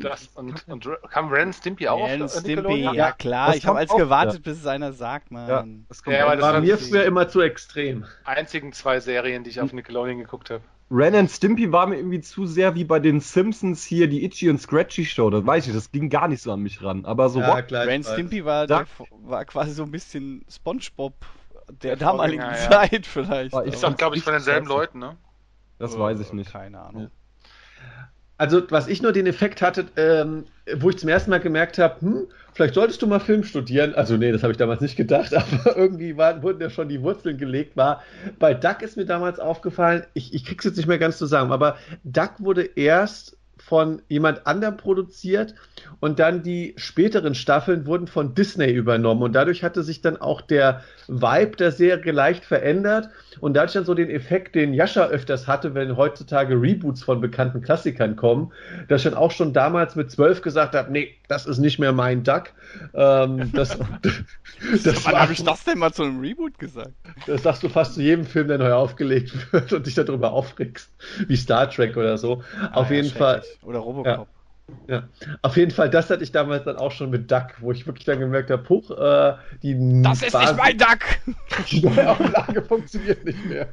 Das, und, und kam Ren Stimpy auch Ren auf Stimpy, ja, ja klar. ich habe als gewartet, ja. bis es einer sagt, man. Ja, das, ja, aber das war mir früher immer zu extrem. Einzigen zwei Serien, die ich auf Nickelodeon geguckt habe. Ren and Stimpy war mir irgendwie zu sehr wie bei den Simpsons hier die Itchy und Scratchy Show. Das weiß ich, das ging gar nicht so an mich ran. Aber so ja, klar, Ren Stimpy war, der, war quasi so ein bisschen SpongeBob der, der damaligen ja. Zeit vielleicht. Ist doch, glaube ich, von denselben Leuten, ne? Das weiß ich nicht. Keine Ahnung. Also, was ich nur den Effekt hatte, ähm, wo ich zum ersten Mal gemerkt habe, hm, vielleicht solltest du mal Film studieren. Also, nee, das habe ich damals nicht gedacht, [LAUGHS] aber irgendwie waren, wurden ja schon die Wurzeln gelegt. War bei Duck ist mir damals aufgefallen, ich, ich krieg's jetzt nicht mehr ganz zusammen, aber Duck wurde erst von jemand anderem produziert und dann die späteren Staffeln wurden von Disney übernommen und dadurch hatte sich dann auch der Vibe der Serie leicht verändert und dadurch dann so den Effekt, den Jascha öfters hatte, wenn heutzutage Reboots von bekannten Klassikern kommen, dass ich dann auch schon damals mit zwölf gesagt habe, nee, das ist nicht mehr mein Duck. Ähm, das, [LAUGHS] das Wann habe ich das denn mal zu einem Reboot gesagt? Das sagst du fast zu jedem Film, der neu aufgelegt [LAUGHS] wird und dich darüber aufregst, wie Star Trek oder so. Ah, Auf ja, jeden Fall. Oder Robocop. Ja. Ja, auf jeden Fall, das hatte ich damals dann auch schon mit Duck, wo ich wirklich dann gemerkt habe, huch, äh, die Das ist Basis, nicht mein Duck! Die Neuauflage funktioniert nicht mehr.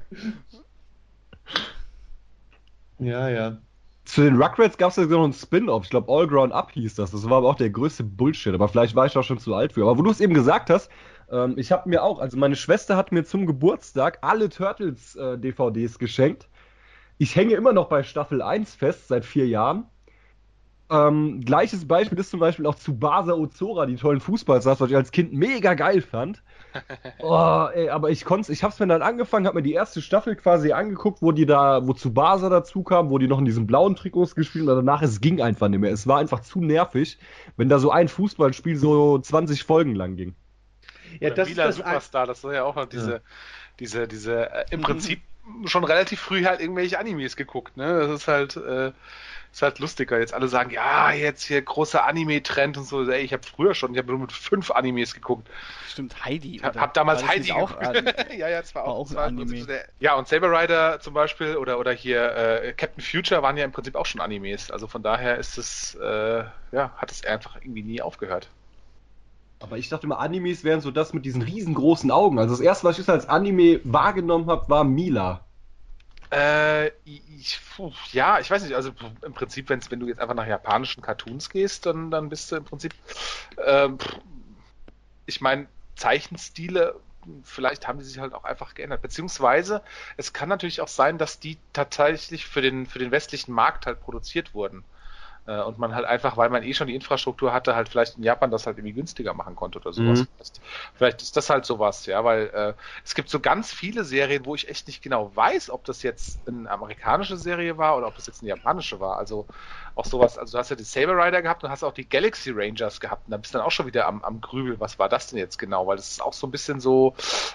Ja, ja. Zu den Rugrats gab es ja noch einen Spin-off. Ich glaube, All Ground Up hieß das. Das war aber auch der größte Bullshit. Aber vielleicht war ich auch schon zu alt für. Aber wo du es eben gesagt hast, ähm, ich habe mir auch, also meine Schwester hat mir zum Geburtstag alle Turtles-DVDs äh, geschenkt. Ich hänge immer noch bei Staffel 1 fest, seit vier Jahren. Ähm, gleiches Beispiel ist zum Beispiel auch zu Basa Ozora, die tollen Fußballstars, was ich als Kind mega geil fand. [LAUGHS] oh, ey, aber ich konnte ich hab's mir dann angefangen, hab mir die erste Staffel quasi angeguckt, wo die da, wo zu Basa dazu kam, wo die noch in diesen blauen Trikots gespielt haben, danach, es ging einfach nicht mehr. Es war einfach zu nervig, wenn da so ein Fußballspiel so 20 Folgen lang ging. Ja, das Vila ist das Superstar, das war ja auch noch diese, ja. diese, diese, äh, im Prinzip schon relativ früh halt irgendwelche Animes geguckt, ne? Das ist halt, äh, ist halt lustiger. Jetzt alle sagen, ja, jetzt hier großer Anime-Trend und so. Ey, ich habe früher schon, ich habe nur mit fünf Animes geguckt. Stimmt, Heidi. Hab, hab damals Heidi auch. [LAUGHS] ja, ja, war, war auch, auch ein Anime. Ja, und Saber Rider zum Beispiel oder, oder hier äh, Captain Future waren ja im Prinzip auch schon Animes. Also von daher ist es, äh, ja, hat es einfach irgendwie nie aufgehört. Aber ich dachte immer, Animes wären so das mit diesen riesengroßen Augen. Also das erste, was ich als Anime wahrgenommen habe, war Mila. Äh, ich, ja, ich weiß nicht, also im Prinzip, wenn's, wenn du jetzt einfach nach japanischen Cartoons gehst, dann, dann bist du im Prinzip, äh, ich meine, Zeichenstile, vielleicht haben die sich halt auch einfach geändert. Beziehungsweise, es kann natürlich auch sein, dass die tatsächlich für den, für den westlichen Markt halt produziert wurden. Äh, und man halt einfach, weil man eh schon die Infrastruktur hatte, halt vielleicht in Japan das halt irgendwie günstiger machen konnte oder sowas. Mhm. Vielleicht ist das halt sowas, ja, weil äh, es gibt so ganz viele Serien, wo ich echt nicht genau weiß, ob das jetzt eine amerikanische Serie war oder ob das jetzt eine japanische war. Also auch sowas, also du hast ja die Saber Rider gehabt und hast auch die Galaxy Rangers gehabt und da bist du dann auch schon wieder am, am Grübel, was war das denn jetzt genau? Weil das ist auch so ein bisschen so,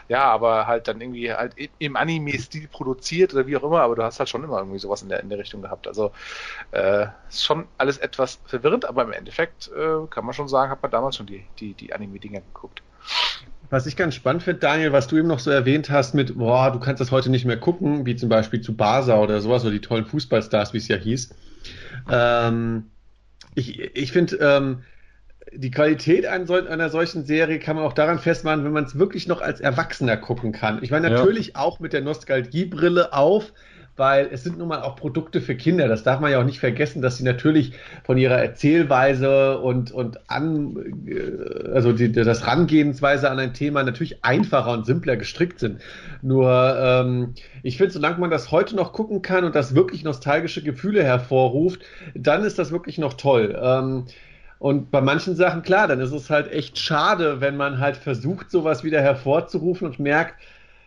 ja, aber halt dann irgendwie halt im Anime-Stil produziert oder wie auch immer, aber du hast halt schon immer irgendwie sowas in der, in der Richtung gehabt. Also äh, ist schon alles etwas verwirrend, aber im Endeffekt äh, kann man schon sagen, hat man damals schon die, die, die Anime-Dinger geguckt. Was ich ganz spannend finde, Daniel, was du eben noch so erwähnt hast mit, boah, du kannst das heute nicht mehr gucken, wie zum Beispiel zu Basa oder sowas, oder die tollen Fußballstars, wie es ja hieß. Ähm, ich ich finde, ähm, die Qualität einer, solchen Serie kann man auch daran festmachen, wenn man es wirklich noch als Erwachsener gucken kann. Ich meine natürlich ja. auch mit der Nostalgiebrille auf, weil es sind nun mal auch Produkte für Kinder. Das darf man ja auch nicht vergessen, dass sie natürlich von ihrer Erzählweise und, und an, äh, also die, das Rangehensweise an ein Thema natürlich einfacher und simpler gestrickt sind. Nur, ähm, ich finde, solange man das heute noch gucken kann und das wirklich nostalgische Gefühle hervorruft, dann ist das wirklich noch toll. Ähm, und bei manchen Sachen, klar, dann ist es halt echt schade, wenn man halt versucht, sowas wieder hervorzurufen und merkt,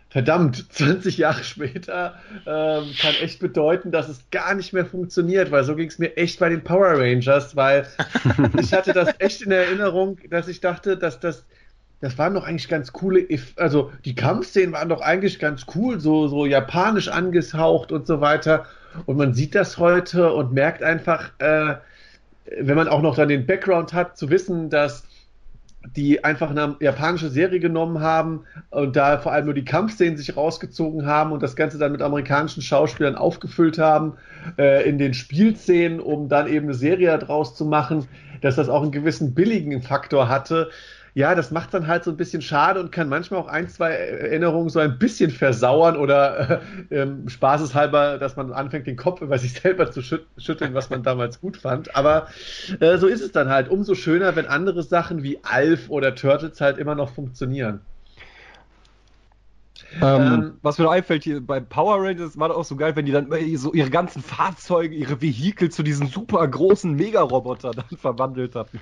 verdammt, [LAUGHS] 20 Jahre später ähm, kann echt bedeuten, dass es gar nicht mehr funktioniert, weil so ging es mir echt bei den Power Rangers, weil [LAUGHS] ich hatte das echt in Erinnerung, dass ich dachte, dass das das waren doch eigentlich ganz coole, also die Kampfszenen waren doch eigentlich ganz cool, so, so japanisch angehaucht und so weiter. Und man sieht das heute und merkt einfach, äh, wenn man auch noch dann den Background hat, zu wissen, dass die einfach eine japanische Serie genommen haben und da vor allem nur die Kampfszenen sich rausgezogen haben und das Ganze dann mit amerikanischen Schauspielern aufgefüllt haben äh, in den Spielszenen, um dann eben eine Serie daraus zu machen, dass das auch einen gewissen billigen Faktor hatte ja, das macht dann halt so ein bisschen schade und kann manchmal auch ein, zwei Erinnerungen so ein bisschen versauern oder äh, ähm, spaßeshalber, dass man anfängt, den Kopf über sich [LAUGHS] selber zu schüt schütteln, was man damals gut fand. Aber äh, so ist es dann halt. Umso schöner, wenn andere Sachen wie Alf oder Turtles halt immer noch funktionieren. Ähm, ähm, was mir noch einfällt, hier bei Power Rangers war das auch so geil, wenn die dann so ihre ganzen Fahrzeuge, ihre Vehikel zu diesen super großen Mega-Roboter dann verwandelt hatten.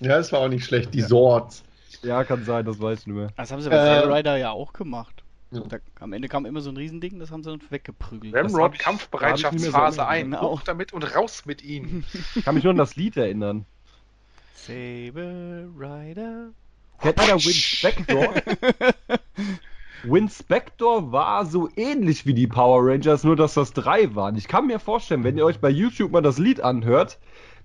Ja, das war auch nicht schlecht, die ja. Swords. Ja, kann sein, das weiß ich nur. Das haben sie bei äh, Rider ja auch gemacht. Ja. Da, am Ende kam immer so ein Riesending, das haben sie dann weggeprügelt. Ramrod Kampfbereitschaftsphase so ein. Genau. Hoch damit und raus mit ihnen. Ich kann mich nur an das Lied erinnern. Saber Rider. Kennt einer Winspector? [LAUGHS] Winspector war so ähnlich wie die Power Rangers, nur dass das drei waren. Ich kann mir vorstellen, wenn ihr euch bei YouTube mal das Lied anhört,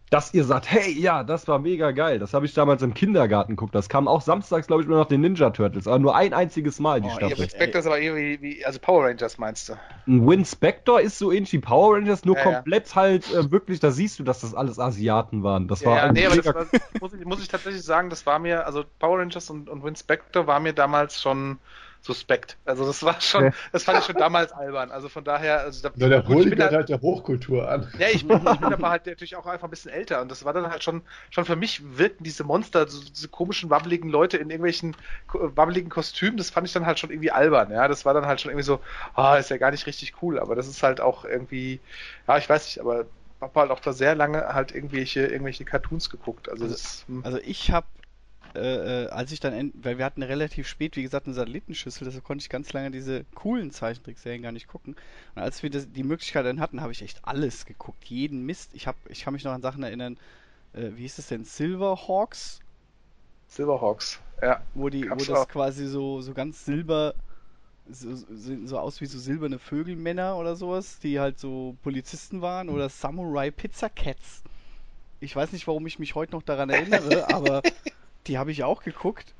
dass ihr sagt, hey, ja, das war mega geil. Das habe ich damals im Kindergarten geguckt. Das kam auch samstags, glaube ich, nur nach den Ninja Turtles. Aber nur ein einziges Mal, die oh, Staffel. Winspector ist aber irgendwie wie, also Power Rangers meinst du? Ein Winspector ist so ähnlich wie Power Rangers, nur ja, komplett ja. halt äh, wirklich, da siehst du, dass das alles Asiaten waren. Das ja, war ja, nee, aber das war, muss, ich, muss ich tatsächlich sagen, das war mir, also Power Rangers und, und Winspector war mir damals schon suspekt. Also das war schon, das fand ich schon damals albern. Also von daher, also da, ja, der gut, ich bin halt, halt der Hochkultur an. Ja, ich bin, ich bin aber halt natürlich auch einfach ein bisschen älter und das war dann halt schon, schon für mich wirken diese Monster, so, diese komischen wabbeligen Leute in irgendwelchen wabbeligen Kostümen, das fand ich dann halt schon irgendwie albern. Ja, das war dann halt schon irgendwie so, ah, oh, ist ja gar nicht richtig cool. Aber das ist halt auch irgendwie, ja, ich weiß nicht, aber habe halt auch da sehr lange halt irgendwelche irgendwelche Cartoons geguckt. Also, also, das, hm. also ich habe äh, äh, als ich dann, weil wir hatten relativ spät, wie gesagt, eine Satellitenschüssel, deshalb konnte ich ganz lange diese coolen Zeichentrickserien gar nicht gucken. Und als wir das, die Möglichkeit dann hatten, habe ich echt alles geguckt, jeden Mist. Ich, hab, ich kann mich noch an Sachen erinnern, äh, wie hieß das denn, Silverhawks? Silverhawks, ja. Wo, die, wo das auch. quasi so, so ganz silber, so, so aus wie so silberne Vögelmänner oder sowas, die halt so Polizisten waren, oder Samurai Pizza Cats. Ich weiß nicht, warum ich mich heute noch daran erinnere, [LAUGHS] aber die habe ich auch geguckt.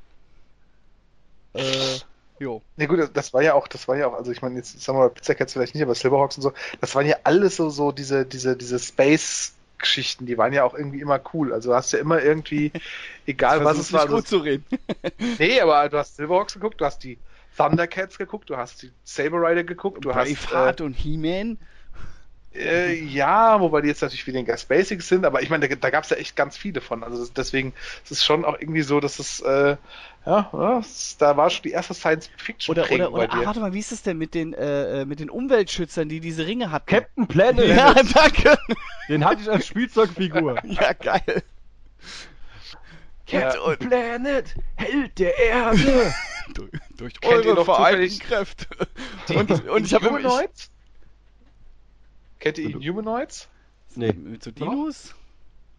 Äh, [LAUGHS] jo. Ne gut, das war ja auch, das war ja auch, also ich meine, jetzt sagen wir mal Pizza Cats vielleicht nicht, aber Silverhawks und so, das waren ja alles so, so diese, diese, diese Space Geschichten, die waren ja auch irgendwie immer cool. Also hast ja immer irgendwie, [LAUGHS] egal was es war. Nicht gut zu reden. nee, aber du hast Silverhawks geguckt, du hast die Thundercats geguckt, du hast die Saber Rider geguckt, du Braveheart hast. Äh, und He-Man. Äh, ja, wobei die jetzt natürlich weniger Basics sind, aber ich meine, da, da gab es ja echt ganz viele von. Also das, deswegen ist es schon auch irgendwie so, dass es, äh, ja, ja da war schon die erste Science Fiction oder oder, oder ach, warte mal, wie ist es denn mit den äh, äh, mit den Umweltschützern, die diese Ringe hatten? Captain [LAUGHS] Planet. Ja, danke. Den hatte ich als Spielzeugfigur. [LAUGHS] ja, geil. Captain ja. Planet, Held der Erde. [LAUGHS] durch, durch eure vereinten Kräfte. und, und ich habe immer Kennt ihr Inhumanoids? Nee. Mit so Dinos?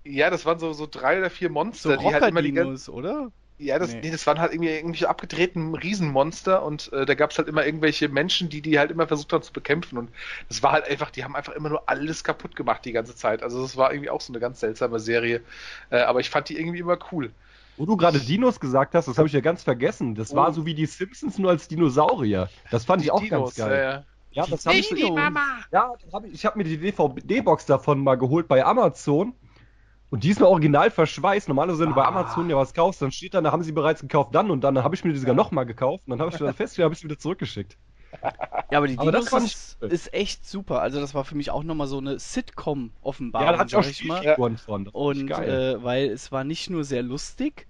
Ja, das waren so, so drei oder vier Monster, so die halt immer die Dinos, oder? Ja, das, nee. nee. das waren halt irgendwie irgendwelche abgedrehten Riesenmonster und äh, da gab es halt immer irgendwelche Menschen, die die halt immer versucht haben zu bekämpfen und das war halt einfach, die haben einfach immer nur alles kaputt gemacht die ganze Zeit. Also das war irgendwie auch so eine ganz seltsame Serie, äh, aber ich fand die irgendwie immer cool. Wo du gerade Dinos gesagt hast, das habe ich ja ganz vergessen. Das oh. war so wie die Simpsons nur als Dinosaurier. Das fand die ich auch Dinos, ganz geil. Ja, ja. Ja, das habe ich. Die Mama. Ja, hab ich, ich habe mir die DVD-Box davon mal geholt bei Amazon. Und die ist mir original verschweißt. Normalerweise, wenn du bei ah. Amazon ja was kaufst, dann steht dann, da haben sie bereits gekauft, dann und dann. Dann habe ich mir die sogar nochmal gekauft. Und dann habe ich dann festgestellt, habe ich sie wieder zurückgeschickt. Ja, aber die aber Dinos das ist, ist, echt super. Also das war für mich auch nochmal so eine Sitcom-Offenbarung, ja, da hatte ich, auch mal. Von. Und äh, weil es war nicht nur sehr lustig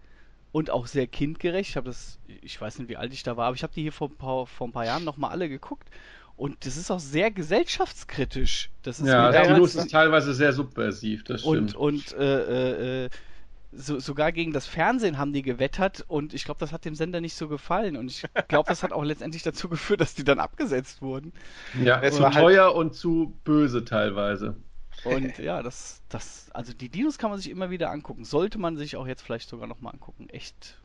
und auch sehr kindgerecht. Ich habe das, ich weiß nicht, wie alt ich da war, aber ich habe die hier vor, vor ein paar Jahren nochmal alle geguckt. Und das ist auch sehr gesellschaftskritisch. Das ist ja, das ist teilweise sehr subversiv, das stimmt. Und, und äh, äh, so, sogar gegen das Fernsehen haben die gewettert und ich glaube, das hat dem Sender nicht so gefallen. Und ich glaube, das hat auch letztendlich dazu geführt, dass die dann abgesetzt wurden. Ja, es war teuer halt... und zu böse teilweise. Und ja, das, das, also die Dinos kann man sich immer wieder angucken. Sollte man sich auch jetzt vielleicht sogar nochmal angucken. Echt.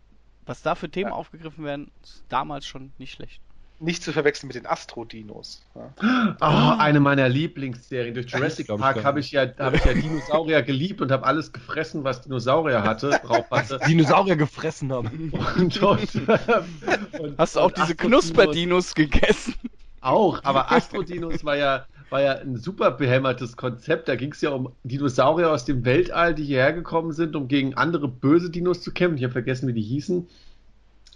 Was da für Themen ja. aufgegriffen werden, damals schon nicht schlecht. Nicht zu verwechseln mit den Astro-Dinos. Ja. Oh, eine meiner Lieblingsserien. Durch Jurassic Park habe ich, ja, hab ich ja Dinosaurier geliebt und habe alles gefressen, was Dinosaurier hatte, drauf hatte. [LAUGHS] Dinosaurier gefressen haben. Und, und, und Hast du auch diese Knusperdinos gegessen? Auch, aber Astro-Dinos war ja, war ja ein super behämmertes Konzept. Da ging es ja um Dinosaurier aus dem Weltall, die hierher gekommen sind, um gegen andere böse Dinos zu kämpfen. Ich habe vergessen, wie die hießen.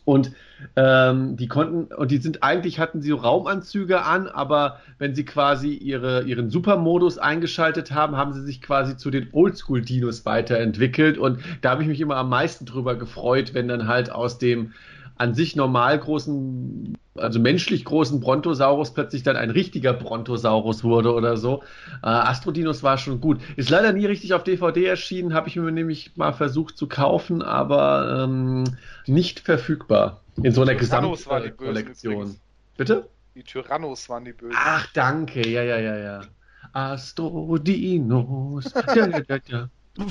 Und ähm, die konnten, und die sind eigentlich, hatten sie Raumanzüge an, aber wenn sie quasi ihre, ihren Supermodus eingeschaltet haben, haben sie sich quasi zu den Oldschool-Dinos weiterentwickelt. Und da habe ich mich immer am meisten drüber gefreut, wenn dann halt aus dem an sich normal großen, also menschlich großen Brontosaurus plötzlich dann ein richtiger Brontosaurus wurde oder so. Äh, Astrodinos war schon gut. Ist leider nie richtig auf DVD erschienen, habe ich mir nämlich mal versucht zu kaufen, aber ähm, nicht verfügbar in so einer Gesamtkollektion. Bitte? Die Tyrannos waren die Bösen. Ach, danke, ja, ja, ja, ja. Astrodinos. ja, ja, ja, ja. [LAUGHS]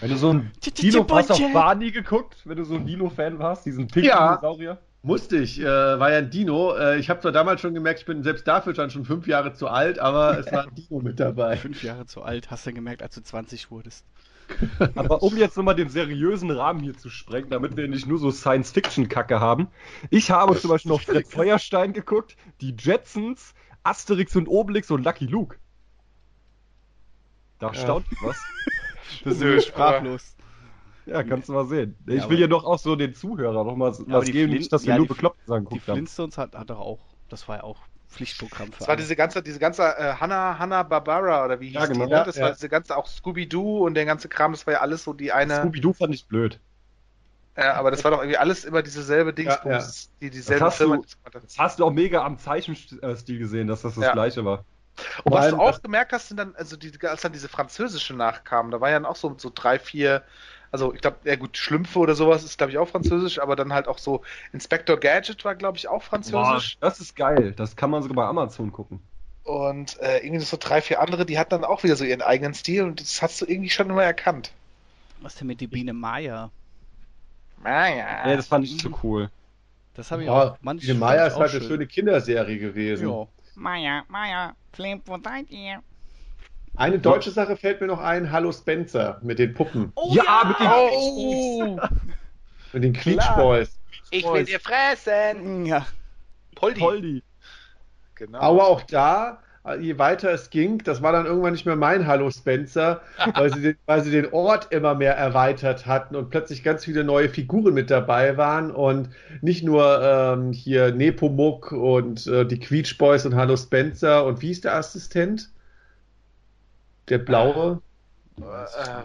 Wenn du so ein [LAUGHS] Dino, hast auf Barney geguckt, wenn du so ein Dino-Fan warst, diesen pinken ja, Dinosaurier? Musste ich, äh, war ja ein Dino. Äh, ich habe zwar damals schon gemerkt, ich bin selbst dafür dann schon fünf Jahre zu alt, aber es war ein Dino mit dabei. [LAUGHS] Fünf Jahre zu alt, hast du gemerkt, als du 20 wurdest. Aber um jetzt nochmal den seriösen Rahmen hier zu sprengen, damit wir nicht nur so Science-Fiction-Kacke haben. Ich habe zum Beispiel noch Fred [LAUGHS] Feuerstein geguckt, die Jetsons, Asterix und Obelix und Lucky Luke. Da staunt ja. was. [LAUGHS] Das ist Nö, sprachlos. Ja, kannst du mal sehen. Ich ja, will ja doch auch so den Zuhörer noch mal was geben, nicht, dass wir ja, nur bekloppt sagen. Die Flintstones hat, hat doch auch, das war ja auch Pflichtprogramm für Das war diese ganze, diese ganze äh, Hanna, Hanna Barbara oder wie hieß ja, genau. die? Ne? Das war diese ganze, auch Scooby-Doo und der ganze Kram, das war ja alles so die eine. Scooby-Doo fand ich blöd. Ja, aber das war doch irgendwie alles immer dieselbe Dingsbums, die dieselbe das Firma. Du, das hast du auch mega am Zeichenstil gesehen, dass das das gleiche war. Und was du auch gemerkt hast, sind dann, also die, als dann diese französische nachkamen, da war ja auch so, so drei, vier, also ich glaube, ja gut, Schlümpfe oder sowas ist, glaube ich, auch französisch, aber dann halt auch so Inspector Gadget war, glaube ich, auch französisch. Boah, das ist geil, das kann man sogar bei Amazon gucken. Und äh, irgendwie so drei, vier andere, die hatten dann auch wieder so ihren eigenen Stil und das hast du irgendwie schon immer erkannt. Was denn mit die Biene Maya? Maya. Ja, das fand ich zu cool. Das habe ich ja, auch. Manchmal Biene Maya ist halt schön. eine schöne Kinderserie gewesen. Ja. Maya, Maya, Flip, wo seid ihr? Eine deutsche Sache fällt mir noch ein, Hallo Spencer mit den Puppen. Oh, ja, ja, mit den oh. [LAUGHS] mit den Cleach Boys. Ich will dir fressen. Ja. Poldi. Poldi. Genau. Aber auch da je weiter es ging, das war dann irgendwann nicht mehr mein Hallo Spencer, [LAUGHS] weil sie, den, weil sie den Ort immer mehr erweitert hatten und plötzlich ganz viele neue Figuren mit dabei waren und nicht nur ähm, hier Nepomuk und äh, die Queech Boys und Hallo Spencer und wie ist der Assistent? Der blaue? Äh, äh,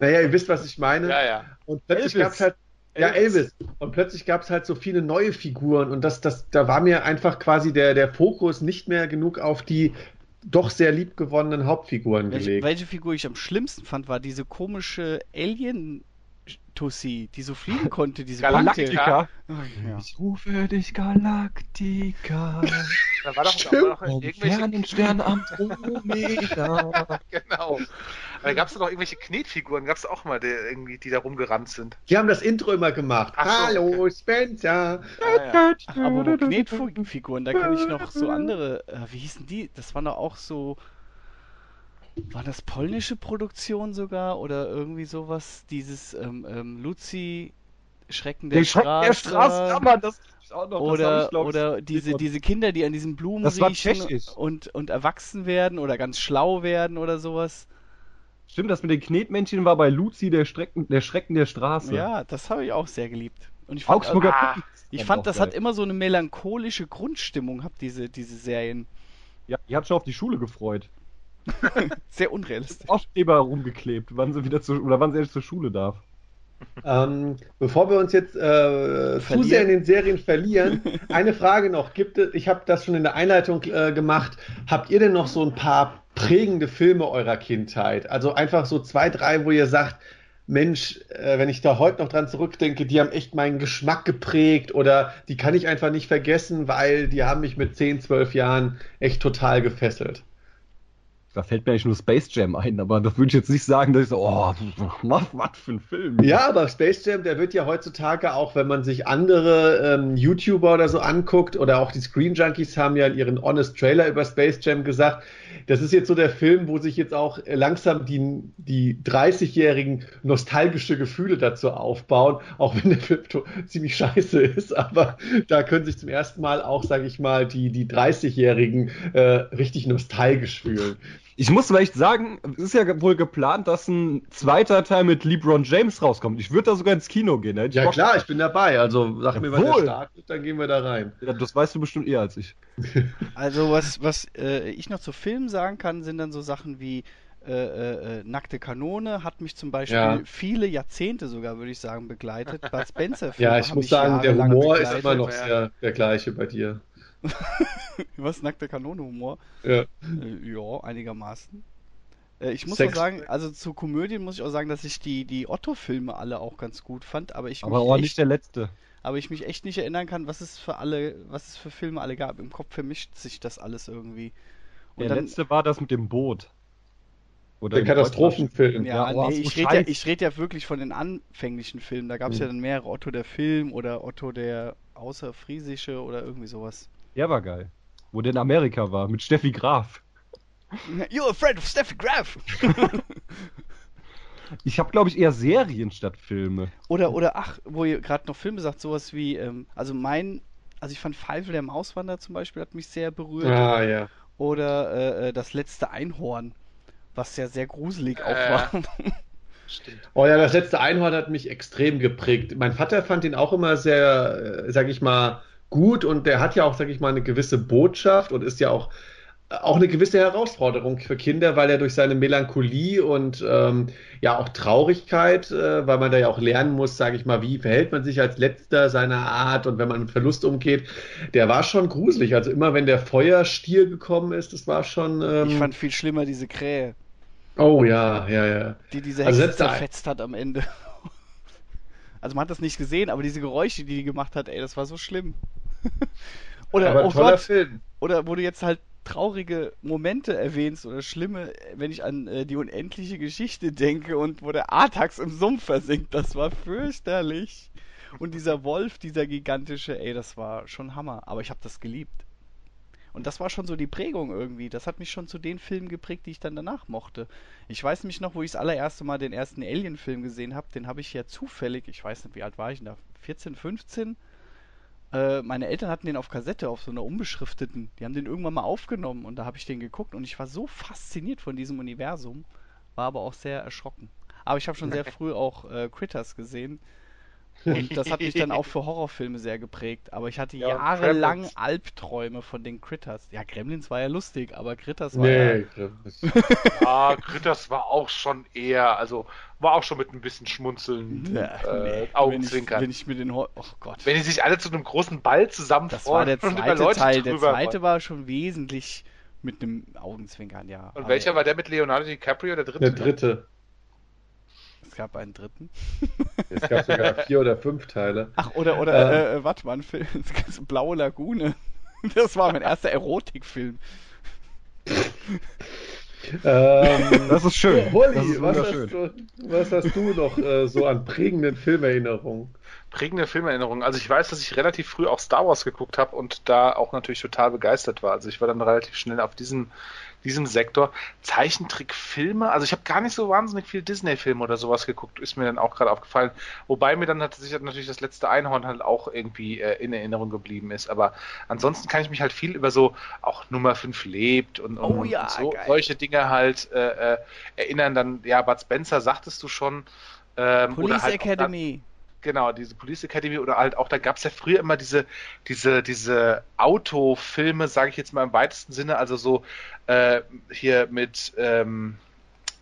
naja, ihr wisst, was ich meine. Ja, ja. Und plötzlich gab es halt ja, Elvis. Und plötzlich gab es halt so viele neue Figuren und das, das, da war mir einfach quasi der, der Fokus nicht mehr genug auf die doch sehr liebgewonnenen Hauptfiguren welche, gelegt. Welche Figur ich am schlimmsten fand, war diese komische Alien Tussi, die so fliegen konnte, diese Galaktika. Oh, ja. Ich rufe dich Galaktika. da war doch. Da war doch irgendwelche Stern am Omega. [LAUGHS] genau. Da gab es doch irgendwelche Knetfiguren, gab es auch mal, die, irgendwie, die da rumgerannt sind. Die haben das Intro immer gemacht. Ach Hallo, okay. Spencer. Ah, ja. Ach, aber Knetfiguren, da kenne ich noch so andere. Äh, wie hießen die? Das waren doch auch so. War das polnische Produktion sogar oder irgendwie sowas? Dieses ähm, ähm, Luzi Schrecken der, der Straße. Der Straße, ja, Mann, das auch noch. Oder, ich, oder diese, diese Kinder, die an diesen Blumen das riechen und, und erwachsen werden oder ganz schlau werden oder sowas. Stimmt, das mit den Knetmännchen war bei Luzi der, Strecken, der Schrecken der Straße. Ja, das habe ich auch sehr geliebt. Und ich fand, Augsburger ah, ich fand das geil. hat immer so eine melancholische Grundstimmung, habt diese, diese Serien. Ja, ihr habt schon auf die Schule gefreut. [LAUGHS] sehr unrealistisch. Aufkleber rumgeklebt, wann sie wieder zu, oder wann sie erst zur Schule darf. Ähm, bevor wir uns jetzt äh, zu sehr in den Serien verlieren, [LAUGHS] eine Frage noch. Gibt es, ich habe das schon in der Einleitung äh, gemacht, habt ihr denn noch so ein paar prägende Filme eurer Kindheit? Also einfach so zwei, drei, wo ihr sagt, Mensch, äh, wenn ich da heute noch dran zurückdenke, die haben echt meinen Geschmack geprägt oder die kann ich einfach nicht vergessen, weil die haben mich mit 10, 12 Jahren echt total gefesselt. Da fällt mir eigentlich nur Space Jam ein, aber das würde ich jetzt nicht sagen, dass ich so, oh, was, was für ein Film. Ja, aber Space Jam, der wird ja heutzutage auch, wenn man sich andere ähm, YouTuber oder so anguckt, oder auch die Screen Junkies haben ja in ihren Honest Trailer über Space Jam gesagt, das ist jetzt so der Film, wo sich jetzt auch langsam die, die 30-jährigen nostalgische Gefühle dazu aufbauen, auch wenn der Film ziemlich scheiße ist, aber da können sich zum ersten Mal auch, sage ich mal, die, die 30-Jährigen äh, richtig nostalgisch fühlen. Ich muss vielleicht sagen, es ist ja wohl geplant, dass ein zweiter Teil mit LeBron James rauskommt. Ich würde da sogar ins Kino gehen. Ne? Ja Bock klar, ich bin dabei. Also sag ja, mir, wann der startet, dann gehen wir da rein. Ja, das weißt du bestimmt eher als ich. [LAUGHS] Also was, was äh, ich noch zu Filmen sagen kann, sind dann so Sachen wie äh, äh, äh Nackte Kanone hat mich zum Beispiel ja. viele Jahrzehnte sogar, würde ich sagen, begleitet. Bud Spencer Ja, ich muss sagen, der Humor begleitet. ist immer noch sehr der gleiche bei dir. [LAUGHS] Was? Nackte Kanone-Humor? Ja. Äh, ja, einigermaßen. Äh, ich muss Sex. auch sagen, also zu Komödien muss ich auch sagen, dass ich die, die Otto-Filme alle auch ganz gut fand, aber ich Aber auch nicht der letzte. Aber ich mich echt nicht erinnern kann, was es für alle, was es für Filme alle gab. Im Kopf vermischt sich das alles irgendwie. Und der dann, letzte war das mit dem Boot. Oder der Katastrophenfilm. Ja, ja nee, ich rede ja, red ja wirklich von den anfänglichen Filmen. Da gab es mhm. ja dann mehrere Otto der Film oder Otto der Außerfriesische oder irgendwie sowas. Der war geil. Wo der in Amerika war, mit Steffi Graf. You're a friend of Steffi Graf! [LAUGHS] ich habe, glaube ich, eher Serien statt Filme. Oder, oder ach, wo ihr gerade noch Filme sagt, sowas wie, ähm, also mein, also ich fand Pfeifel der Mauswanderer zum Beispiel hat mich sehr berührt. Ah, ja. Oder äh, äh das letzte Einhorn, was ja sehr gruselig äh. auch war. [LAUGHS] Stimmt. Oh ja, das letzte Einhorn hat mich extrem geprägt. Mein Vater fand ihn auch immer sehr, äh, sag ich mal, gut und der hat ja auch, sag ich mal, eine gewisse Botschaft und ist ja auch auch eine gewisse Herausforderung für Kinder, weil er durch seine Melancholie und ähm, ja auch Traurigkeit, äh, weil man da ja auch lernen muss, sage ich mal, wie verhält man sich als letzter seiner Art und wenn man mit Verlust umgeht, der war schon gruselig. Also immer wenn der Feuerstier gekommen ist, das war schon. Ähm, ich fand viel schlimmer diese Krähe. Oh ja, ja, ja. Die diese also Hexe also zerfetzt hat am Ende. [LAUGHS] Also man hat das nicht gesehen, aber diese Geräusche, die die gemacht hat, ey, das war so schlimm. [LAUGHS] oder, aber oh toller Gott, Film. Oder wo du jetzt halt traurige Momente erwähnst oder schlimme, wenn ich an äh, die unendliche Geschichte denke und wo der Artax im Sumpf versinkt, das war fürchterlich. Und dieser Wolf, dieser gigantische, ey, das war schon Hammer. Aber ich habe das geliebt. Und das war schon so die Prägung irgendwie. Das hat mich schon zu den Filmen geprägt, die ich dann danach mochte. Ich weiß nämlich noch, wo ich das allererste Mal den ersten Alien-Film gesehen habe. Den habe ich ja zufällig, ich weiß nicht, wie alt war ich denn da? 14, 15? Äh, meine Eltern hatten den auf Kassette, auf so einer unbeschrifteten. Die haben den irgendwann mal aufgenommen und da habe ich den geguckt und ich war so fasziniert von diesem Universum, war aber auch sehr erschrocken. Aber ich habe schon sehr [LAUGHS] früh auch äh, Critters gesehen und das hat mich dann auch für Horrorfilme sehr geprägt. Aber ich hatte ja, jahrelang Gremlins. Albträume von den Critters. Ja, Gremlins war ja lustig, aber Critters war nee, ja... [LAUGHS] ja, Critters war auch schon eher, also war auch schon mit ein bisschen Schmunzeln, [LAUGHS] ja, äh, nee, Augenzwinkern. Wenn ich, wenn ich mit den... oh Gott. Wenn die sich alle zu einem großen Ball zusammenfreuen. Das war der [LAUGHS] zweite Teil. Der zweite war schon wesentlich mit einem Augenzwinkern, ja. Und welcher war der mit Leonardo DiCaprio, der dritte? Der dritte. Es gab einen dritten. Es gab sogar [LAUGHS] vier oder fünf Teile. Ach, oder, oder, ähm, äh, äh, warte mal, ein Film, [LAUGHS] Blaue Lagune. Das war mein erster Erotikfilm. ähm, [LAUGHS] das ist schön. Holly, das ist was, hast du, was hast du noch äh, so an prägenden Filmerinnerungen? Prägende Filmerinnerungen. Also ich weiß, dass ich relativ früh auch Star Wars geguckt habe und da auch natürlich total begeistert war. Also ich war dann relativ schnell auf diesem diesem Sektor. Zeichentrickfilme, also ich habe gar nicht so wahnsinnig viel Disney-Filme oder sowas geguckt, ist mir dann auch gerade aufgefallen. Wobei mir dann hat sich natürlich das letzte Einhorn halt auch irgendwie äh, in Erinnerung geblieben ist. Aber ansonsten kann ich mich halt viel über so auch Nummer 5 lebt und, und, oh ja, und so, solche Dinge halt äh, äh, erinnern. Dann, ja, Bud Spencer sagtest du schon. Ähm, Police halt Academy. Auch, Genau, diese Police Academy oder halt auch, da gab es ja früher immer diese, diese, diese Autofilme, sage ich jetzt mal im weitesten Sinne, also so äh, hier mit ähm,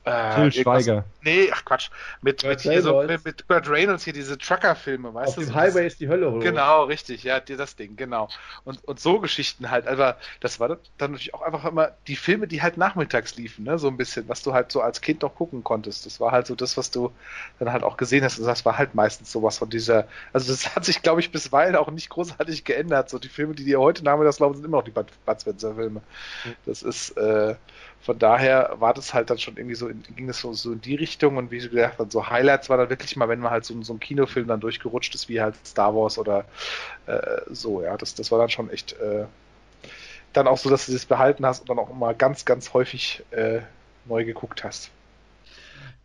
äh, Till Schweiger. Nee, ach Quatsch. Mit, mit, hier so, mit, mit Burt Reynolds hier diese Trucker-Filme, weißt Auf du? Auf dem Highway ist die Hölle hoch. Genau, richtig, ja, das Ding, genau. Und, und so Geschichten halt, aber das war dann natürlich auch einfach immer die Filme, die halt nachmittags liefen, ne, so ein bisschen, was du halt so als Kind noch gucken konntest. Das war halt so das, was du dann halt auch gesehen hast. Und das war halt meistens sowas von dieser, also das hat sich, glaube ich, bisweilen auch nicht großartig geändert. So die Filme, die dir heute nachmittags laufen, sind immer noch die Bud Spencer-Filme. Das ist, äh, Von daher war das halt dann schon irgendwie so, in, ging das so, so in die Richtung und wie gesagt hast, so Highlights war dann wirklich mal, wenn man halt so, so ein Kinofilm dann durchgerutscht ist, wie halt Star Wars oder äh, so, ja, das, das war dann schon echt äh, dann auch so, dass du das behalten hast und dann auch immer ganz, ganz häufig äh, neu geguckt hast.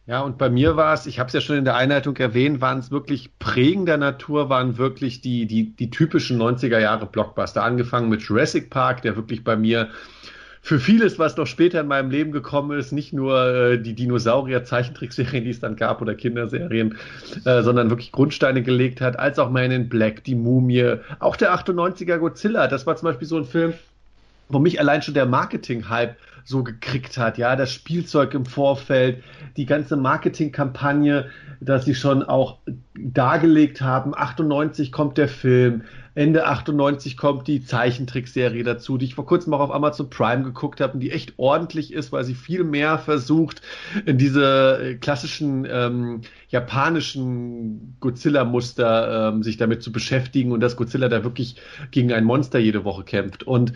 Ja, und bei mir war es, ich habe es ja schon in der Einleitung erwähnt, waren es wirklich prägender Natur, waren wirklich die, die, die typischen 90er Jahre Blockbuster. Angefangen mit Jurassic Park, der wirklich bei mir für vieles, was noch später in meinem Leben gekommen ist, nicht nur äh, die Dinosaurier-Zeichentrickserien, die es dann gab oder Kinderserien, äh, sondern wirklich Grundsteine gelegt hat, als auch Man in Black, die Mumie, auch der 98er Godzilla. Das war zum Beispiel so ein Film, wo mich allein schon der Marketing-Hype so gekriegt hat, ja, das Spielzeug im Vorfeld, die ganze Marketingkampagne, dass sie schon auch dargelegt haben, 98 kommt der Film, Ende 98 kommt die Zeichentrickserie dazu, die ich vor kurzem auch auf Amazon Prime geguckt habe und die echt ordentlich ist, weil sie viel mehr versucht, in diese äh, klassischen ähm, japanischen Godzilla-Muster ähm, sich damit zu beschäftigen und dass Godzilla da wirklich gegen ein Monster jede Woche kämpft. Und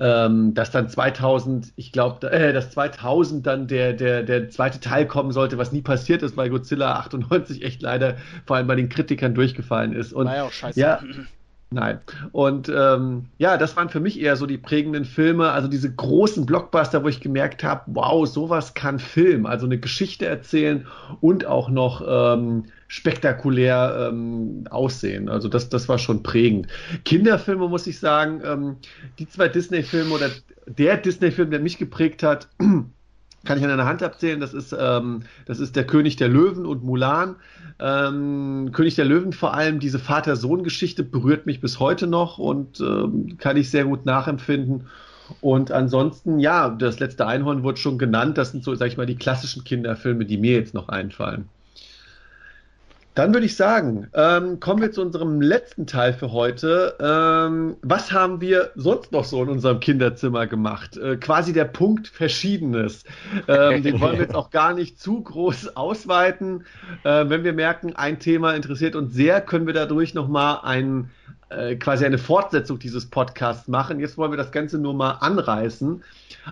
ähm, dass dann 2000, ich glaube, äh, dass 2000 dann der, der, der zweite Teil kommen sollte, was nie passiert ist, weil Godzilla 98 echt leider vor allem bei den Kritikern durchgefallen ist. Und, War ja auch scheiße. Ja, [LAUGHS] Nein. Und ähm, ja, das waren für mich eher so die prägenden Filme, also diese großen Blockbuster, wo ich gemerkt habe, wow, sowas kann Film, also eine Geschichte erzählen und auch noch ähm, spektakulär ähm, aussehen. Also das, das war schon prägend. Kinderfilme muss ich sagen, ähm, die zwei Disney-Filme oder der Disney-Film, der mich geprägt hat, [CLEARS THROAT] kann ich an einer Hand abzählen. Das ist, ähm, das ist der König der Löwen und Mulan. Ähm, König der Löwen vor allem, diese Vater-Sohn-Geschichte berührt mich bis heute noch und ähm, kann ich sehr gut nachempfinden. Und ansonsten, ja, das letzte Einhorn wurde schon genannt. Das sind so, sag ich mal, die klassischen Kinderfilme, die mir jetzt noch einfallen. Dann würde ich sagen, ähm, kommen wir zu unserem letzten Teil für heute. Ähm, was haben wir sonst noch so in unserem Kinderzimmer gemacht? Äh, quasi der Punkt Verschiedenes. Ähm, den wollen wir jetzt auch gar nicht zu groß ausweiten. Äh, wenn wir merken, ein Thema interessiert uns sehr, können wir dadurch nochmal ein, äh, quasi eine Fortsetzung dieses Podcasts machen. Jetzt wollen wir das Ganze nur mal anreißen.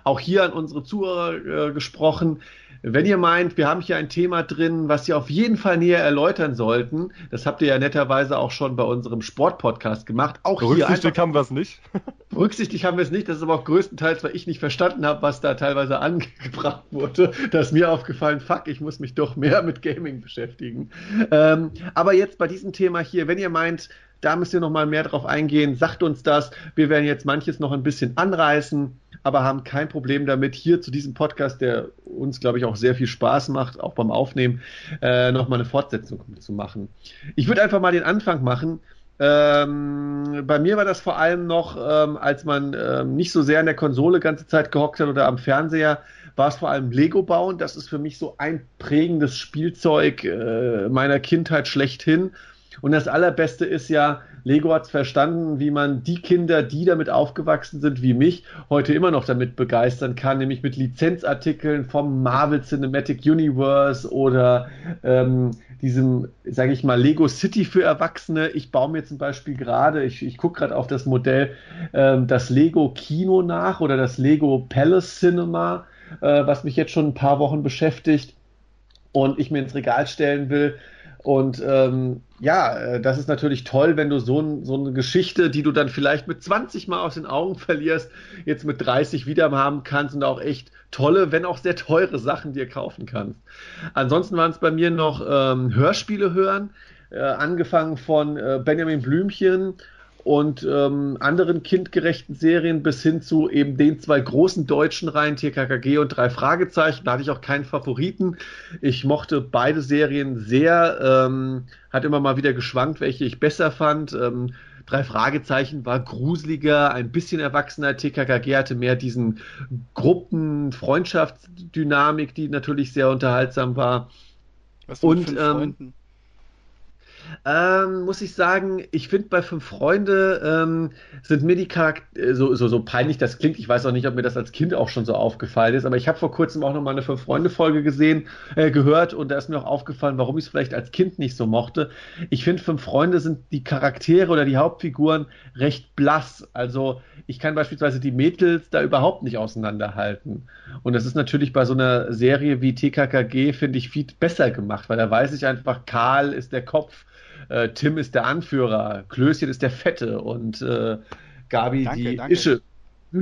Auch hier an unsere Zuhörer äh, gesprochen wenn ihr meint, wir haben hier ein Thema drin, was wir auf jeden Fall näher erläutern sollten, das habt ihr ja netterweise auch schon bei unserem Sportpodcast gemacht. Auch [LAUGHS] Berücksichtigt haben wir es nicht. Berücksichtigt haben wir es nicht, das ist aber auch größtenteils, weil ich nicht verstanden habe, was da teilweise [LAUGHS] angebracht wurde. Da ist mir aufgefallen, fuck, ich muss mich doch mehr mit Gaming beschäftigen. Ähm, aber jetzt bei diesem Thema hier, wenn ihr meint, da müsst ihr noch mal mehr drauf eingehen, sagt uns das. Wir werden jetzt manches noch ein bisschen anreißen aber haben kein Problem damit, hier zu diesem Podcast, der uns, glaube ich, auch sehr viel Spaß macht, auch beim Aufnehmen, äh, nochmal eine Fortsetzung zu machen. Ich würde einfach mal den Anfang machen. Ähm, bei mir war das vor allem noch, ähm, als man ähm, nicht so sehr an der Konsole ganze Zeit gehockt hat oder am Fernseher, war es vor allem Lego bauen. Das ist für mich so ein prägendes Spielzeug äh, meiner Kindheit schlechthin. Und das Allerbeste ist ja, Lego hat es verstanden, wie man die Kinder, die damit aufgewachsen sind, wie mich, heute immer noch damit begeistern kann, nämlich mit Lizenzartikeln vom Marvel Cinematic Universe oder ähm, diesem, sage ich mal, Lego City für Erwachsene. Ich baue mir zum Beispiel gerade, ich, ich gucke gerade auf das Modell, ähm, das Lego Kino nach oder das Lego Palace Cinema, äh, was mich jetzt schon ein paar Wochen beschäftigt und ich mir ins Regal stellen will. Und ähm, ja, äh, das ist natürlich toll, wenn du so, so, eine Geschichte, die du dann vielleicht mit 20 Mal aus den Augen verlierst, jetzt mit 30 wieder haben kannst und auch echt tolle, wenn auch sehr teure Sachen dir kaufen kannst. Ansonsten waren es bei mir noch ähm, Hörspiele hören, äh, angefangen von äh, Benjamin Blümchen und ähm, anderen kindgerechten Serien bis hin zu eben den zwei großen deutschen Reihen, TKKG und drei Fragezeichen. Da hatte ich auch keinen Favoriten. Ich mochte beide Serien sehr, ähm, hat immer mal wieder geschwankt, welche ich besser fand. Ähm, drei Fragezeichen war gruseliger, ein bisschen erwachsener. TKKG hatte mehr diesen Gruppen-Freundschaftsdynamik, die natürlich sehr unterhaltsam war. Was und ähm, Freunden? Ähm, muss ich sagen, ich finde bei Fünf Freunde ähm, sind mir die Charaktere, äh, so, so, so peinlich das klingt, ich weiß auch nicht, ob mir das als Kind auch schon so aufgefallen ist, aber ich habe vor kurzem auch noch mal eine Fünf Freunde Folge gesehen, äh, gehört und da ist mir auch aufgefallen, warum ich es vielleicht als Kind nicht so mochte. Ich finde, Fünf Freunde sind die Charaktere oder die Hauptfiguren recht blass. Also ich kann beispielsweise die Mädels da überhaupt nicht auseinanderhalten. Und das ist natürlich bei so einer Serie wie TKKG, finde ich, viel besser gemacht, weil da weiß ich einfach, Karl ist der Kopf äh, Tim ist der Anführer, Klößchen ist der Fette und äh, Gabi danke, die danke. Ische. [LAUGHS]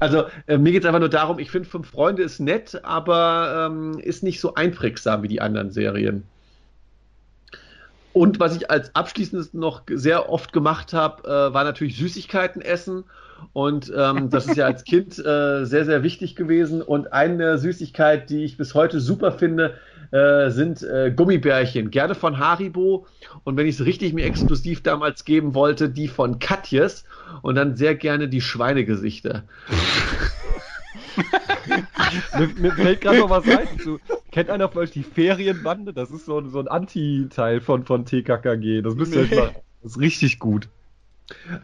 also äh, mir geht es einfach nur darum, ich finde Fünf Freunde ist nett, aber ähm, ist nicht so einprägsam wie die anderen Serien. Und was ich als abschließendes noch sehr oft gemacht habe, äh, war natürlich Süßigkeiten essen. Und ähm, das ist ja als Kind äh, sehr, sehr wichtig gewesen. Und eine Süßigkeit, die ich bis heute super finde, äh, sind äh, Gummibärchen, gerne von Haribo und wenn ich es richtig mir exklusiv damals geben wollte, die von Katjes und dann sehr gerne die Schweinegesichter. [LAUGHS] mir, mir, fällt gerade noch was ein. Zu, kennt einer von euch die Ferienbande? Das ist so, so ein Anti-Teil von, von TKKG. Das müsst ihr nee. mal. Das ist richtig gut.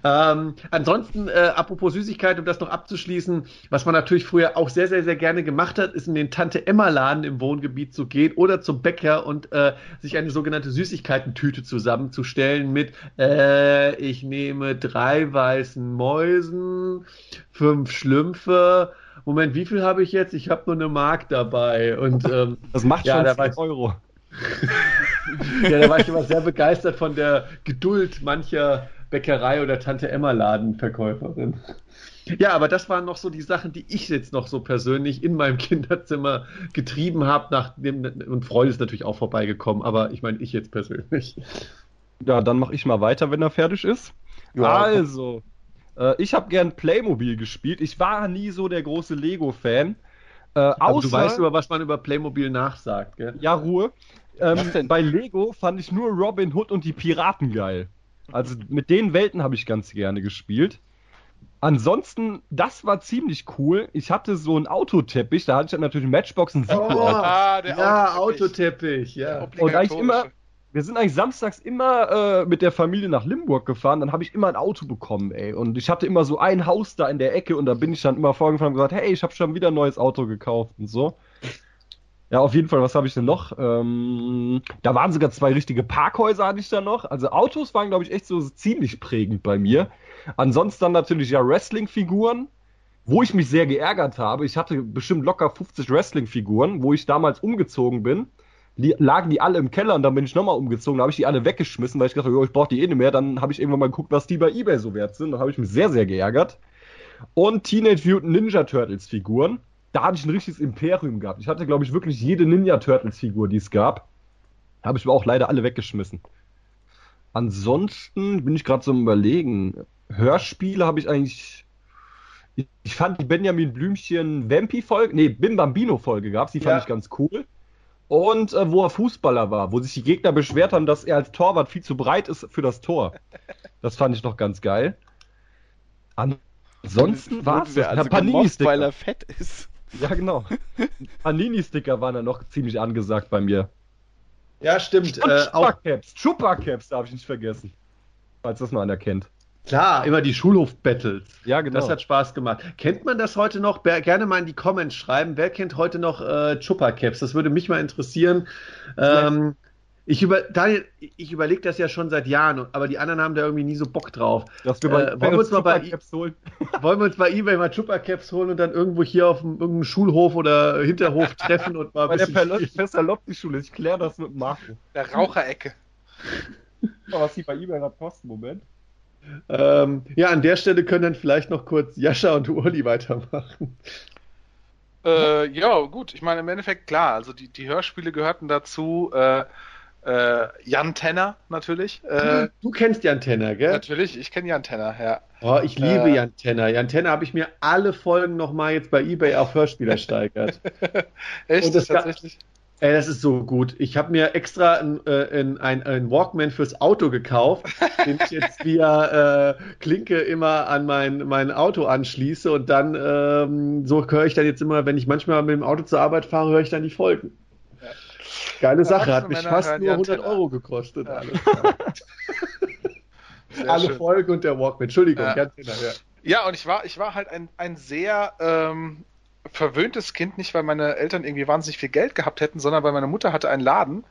Ähm, ansonsten, äh, apropos Süßigkeit, um das noch abzuschließen, was man natürlich früher auch sehr, sehr, sehr gerne gemacht hat, ist in den Tante-Emma-Laden im Wohngebiet zu gehen oder zum Bäcker und äh, sich eine sogenannte Süßigkeitentüte zusammenzustellen mit, äh, ich nehme drei weißen Mäusen, fünf Schlümpfe, Moment, wie viel habe ich jetzt? Ich habe nur eine Mark dabei. Und, [LAUGHS] ähm, das macht ja, schon 10 Euro. [LAUGHS] ja, da war ich immer sehr begeistert von der Geduld mancher Bäckerei oder Tante Emma Ladenverkäuferin. Ja, aber das waren noch so die Sachen, die ich jetzt noch so persönlich in meinem [LAUGHS] Kinderzimmer getrieben habe. Nachdem, und Freude ist natürlich auch vorbeigekommen, aber ich meine, ich jetzt persönlich. Ja, dann mache ich mal weiter, wenn er fertig ist. Ja, also, äh, ich habe gern Playmobil gespielt. Ich war nie so der große Lego-Fan. Äh, außer, du weißt über was man über Playmobil nachsagt, gell? Ja, Ruhe. Ähm, bei Lego fand ich nur Robin Hood und die Piraten geil. Also mit den Welten habe ich ganz gerne gespielt. Ansonsten, das war ziemlich cool. Ich hatte so einen Autoteppich, da hatte ich natürlich einen Matchbox und Sipo. Oh, ah, der ja, Autoteppich, ja. Und eigentlich immer, wir sind eigentlich samstags immer äh, mit der Familie nach Limburg gefahren, dann habe ich immer ein Auto bekommen, ey. Und ich hatte immer so ein Haus da in der Ecke und da bin ich dann immer vorgefahren und gesagt, hey, ich habe schon wieder ein neues Auto gekauft und so. Ja, auf jeden Fall, was habe ich denn noch? Ähm, da waren sogar zwei richtige Parkhäuser, hatte ich da noch. Also Autos waren, glaube ich, echt so ziemlich prägend bei mir. Ansonsten natürlich ja Wrestling-Figuren, wo ich mich sehr geärgert habe. Ich hatte bestimmt locker 50 Wrestling-Figuren, wo ich damals umgezogen bin. Die, lagen die alle im Keller und dann bin ich nochmal umgezogen. Da habe ich die alle weggeschmissen, weil ich dachte, ich brauche die eh nicht mehr. Dann habe ich irgendwann mal geguckt, was die bei eBay so wert sind. Da habe ich mich sehr, sehr geärgert. Und Teenage Mutant Ninja Turtles Figuren da hatte ich ein richtiges Imperium gehabt. Ich hatte, glaube ich, wirklich jede Ninja Turtles-Figur, die es gab. Habe ich aber auch leider alle weggeschmissen. Ansonsten bin ich gerade so Überlegen. Hörspiele habe ich eigentlich. Ich, ich, fand die Benjamin Blümchen Vampi-Folge, nee, Bim Bambino-Folge gab die fand ja. ich ganz cool. Und äh, wo er Fußballer war, wo sich die Gegner beschwert haben, dass er als Torwart viel zu breit ist für das Tor. Das fand ich noch ganz geil. Ansonsten war es also Panini weil er fett ist. Ja, genau. Panini-Sticker waren dann noch ziemlich angesagt bei mir. Ja, stimmt. Und äh, Chupa-Caps. Chupa-Caps darf ich nicht vergessen. Falls das mal einer kennt. Klar, immer die Schulhof-Battles. Ja, genau. Das hat Spaß gemacht. Kennt man das heute noch? Gerne mal in die Comments schreiben. Wer kennt heute noch äh, Chupa-Caps? Das würde mich mal interessieren. Ähm, ich, über, Daniel, ich überlege das ja schon seit Jahren, aber die anderen haben da irgendwie nie so Bock drauf. Dass wir äh, wollen, wir uns mal bei, holen? [LAUGHS] wollen wir uns bei eBay mal Chupa-Caps holen und dann irgendwo hier auf irgendeinem Schulhof oder Hinterhof [LAUGHS] treffen und mal ein bisschen. Bei der Pestalozzi-Schule, ich kläre das mit Marco. Der Raucherecke. [LAUGHS] was die bei eBay gerade kosten, Moment. Ähm, ja, an der Stelle können dann vielleicht noch kurz Jascha und Uli weitermachen. Äh, ja, gut. Ich meine, im Endeffekt klar. Also die, die Hörspiele gehörten dazu. Äh, äh, Jan Tenner natürlich. Äh, du kennst Jan Tenner, gell? Natürlich, ich kenne Jan Tenner, ja. Oh, ich liebe äh, Jan Tenner. Jan Tenner habe ich mir alle Folgen nochmal jetzt bei eBay auf Hörspiel ersteigert. [LAUGHS] Echt? Und das tatsächlich? Ey, das ist so gut. Ich habe mir extra ein, äh, ein, ein, Walkman fürs Auto gekauft, [LAUGHS] den ich jetzt via äh, Klinke immer an mein, mein Auto anschließe und dann ähm, so höre ich dann jetzt immer, wenn ich manchmal mit dem Auto zur Arbeit fahre, höre ich dann die Folgen. Geile Sache, hat mich fast nur 100 Euro gekostet. Ja. [LAUGHS] Alle schön. Folgen und der Walkman. Entschuldigung, ja. ja. ja. und ich war, ich war halt ein, ein sehr ähm, verwöhntes Kind, nicht weil meine Eltern irgendwie wahnsinnig viel Geld gehabt hätten, sondern weil meine Mutter hatte einen Laden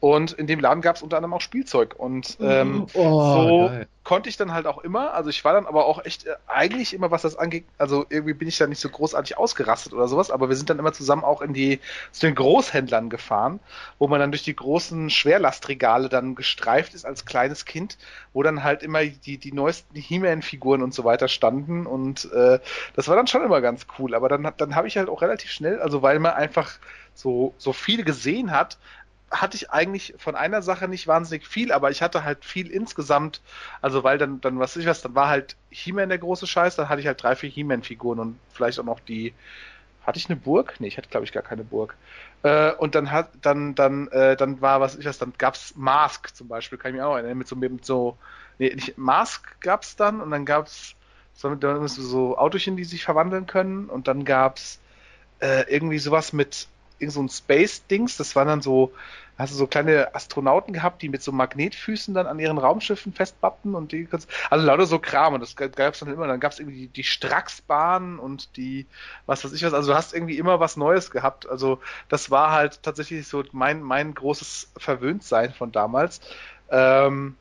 und in dem Laden gab es unter anderem auch Spielzeug. Und ähm, oh, so geil. Konnte ich dann halt auch immer, also ich war dann aber auch echt äh, eigentlich immer, was das angeht, also irgendwie bin ich da nicht so großartig ausgerastet oder sowas, aber wir sind dann immer zusammen auch in die zu den Großhändlern gefahren, wo man dann durch die großen Schwerlastregale dann gestreift ist als kleines Kind, wo dann halt immer die, die neuesten He-Man-Figuren und so weiter standen und äh, das war dann schon immer ganz cool, aber dann, dann habe ich halt auch relativ schnell, also weil man einfach so, so viel gesehen hat, hatte ich eigentlich von einer Sache nicht wahnsinnig viel, aber ich hatte halt viel insgesamt, also weil dann, dann was ich was, dann war halt He-Man der große Scheiß, dann hatte ich halt drei, vier He-Man-Figuren und vielleicht auch noch die, hatte ich eine Burg? Nee, ich hatte glaube ich gar keine Burg. Äh, und dann hat, dann, dann, äh, dann war, was ich was, dann gab's Mask zum Beispiel, kann ich mich auch erinnern, mit so, mit so, nee, nicht, Mask gab's dann und dann gab's so, so Autochen, die sich verwandeln können und dann gab's äh, irgendwie sowas mit irgend so ein Space-Dings, das waren dann so, hast du so kleine Astronauten gehabt, die mit so Magnetfüßen dann an ihren Raumschiffen festbappen und die, also lauter so Kram und das gab es dann immer, dann gab es irgendwie die, die Stracksbahn und die, was weiß ich was, also du hast irgendwie immer was Neues gehabt, also das war halt tatsächlich so mein, mein großes Verwöhntsein von damals. Ähm,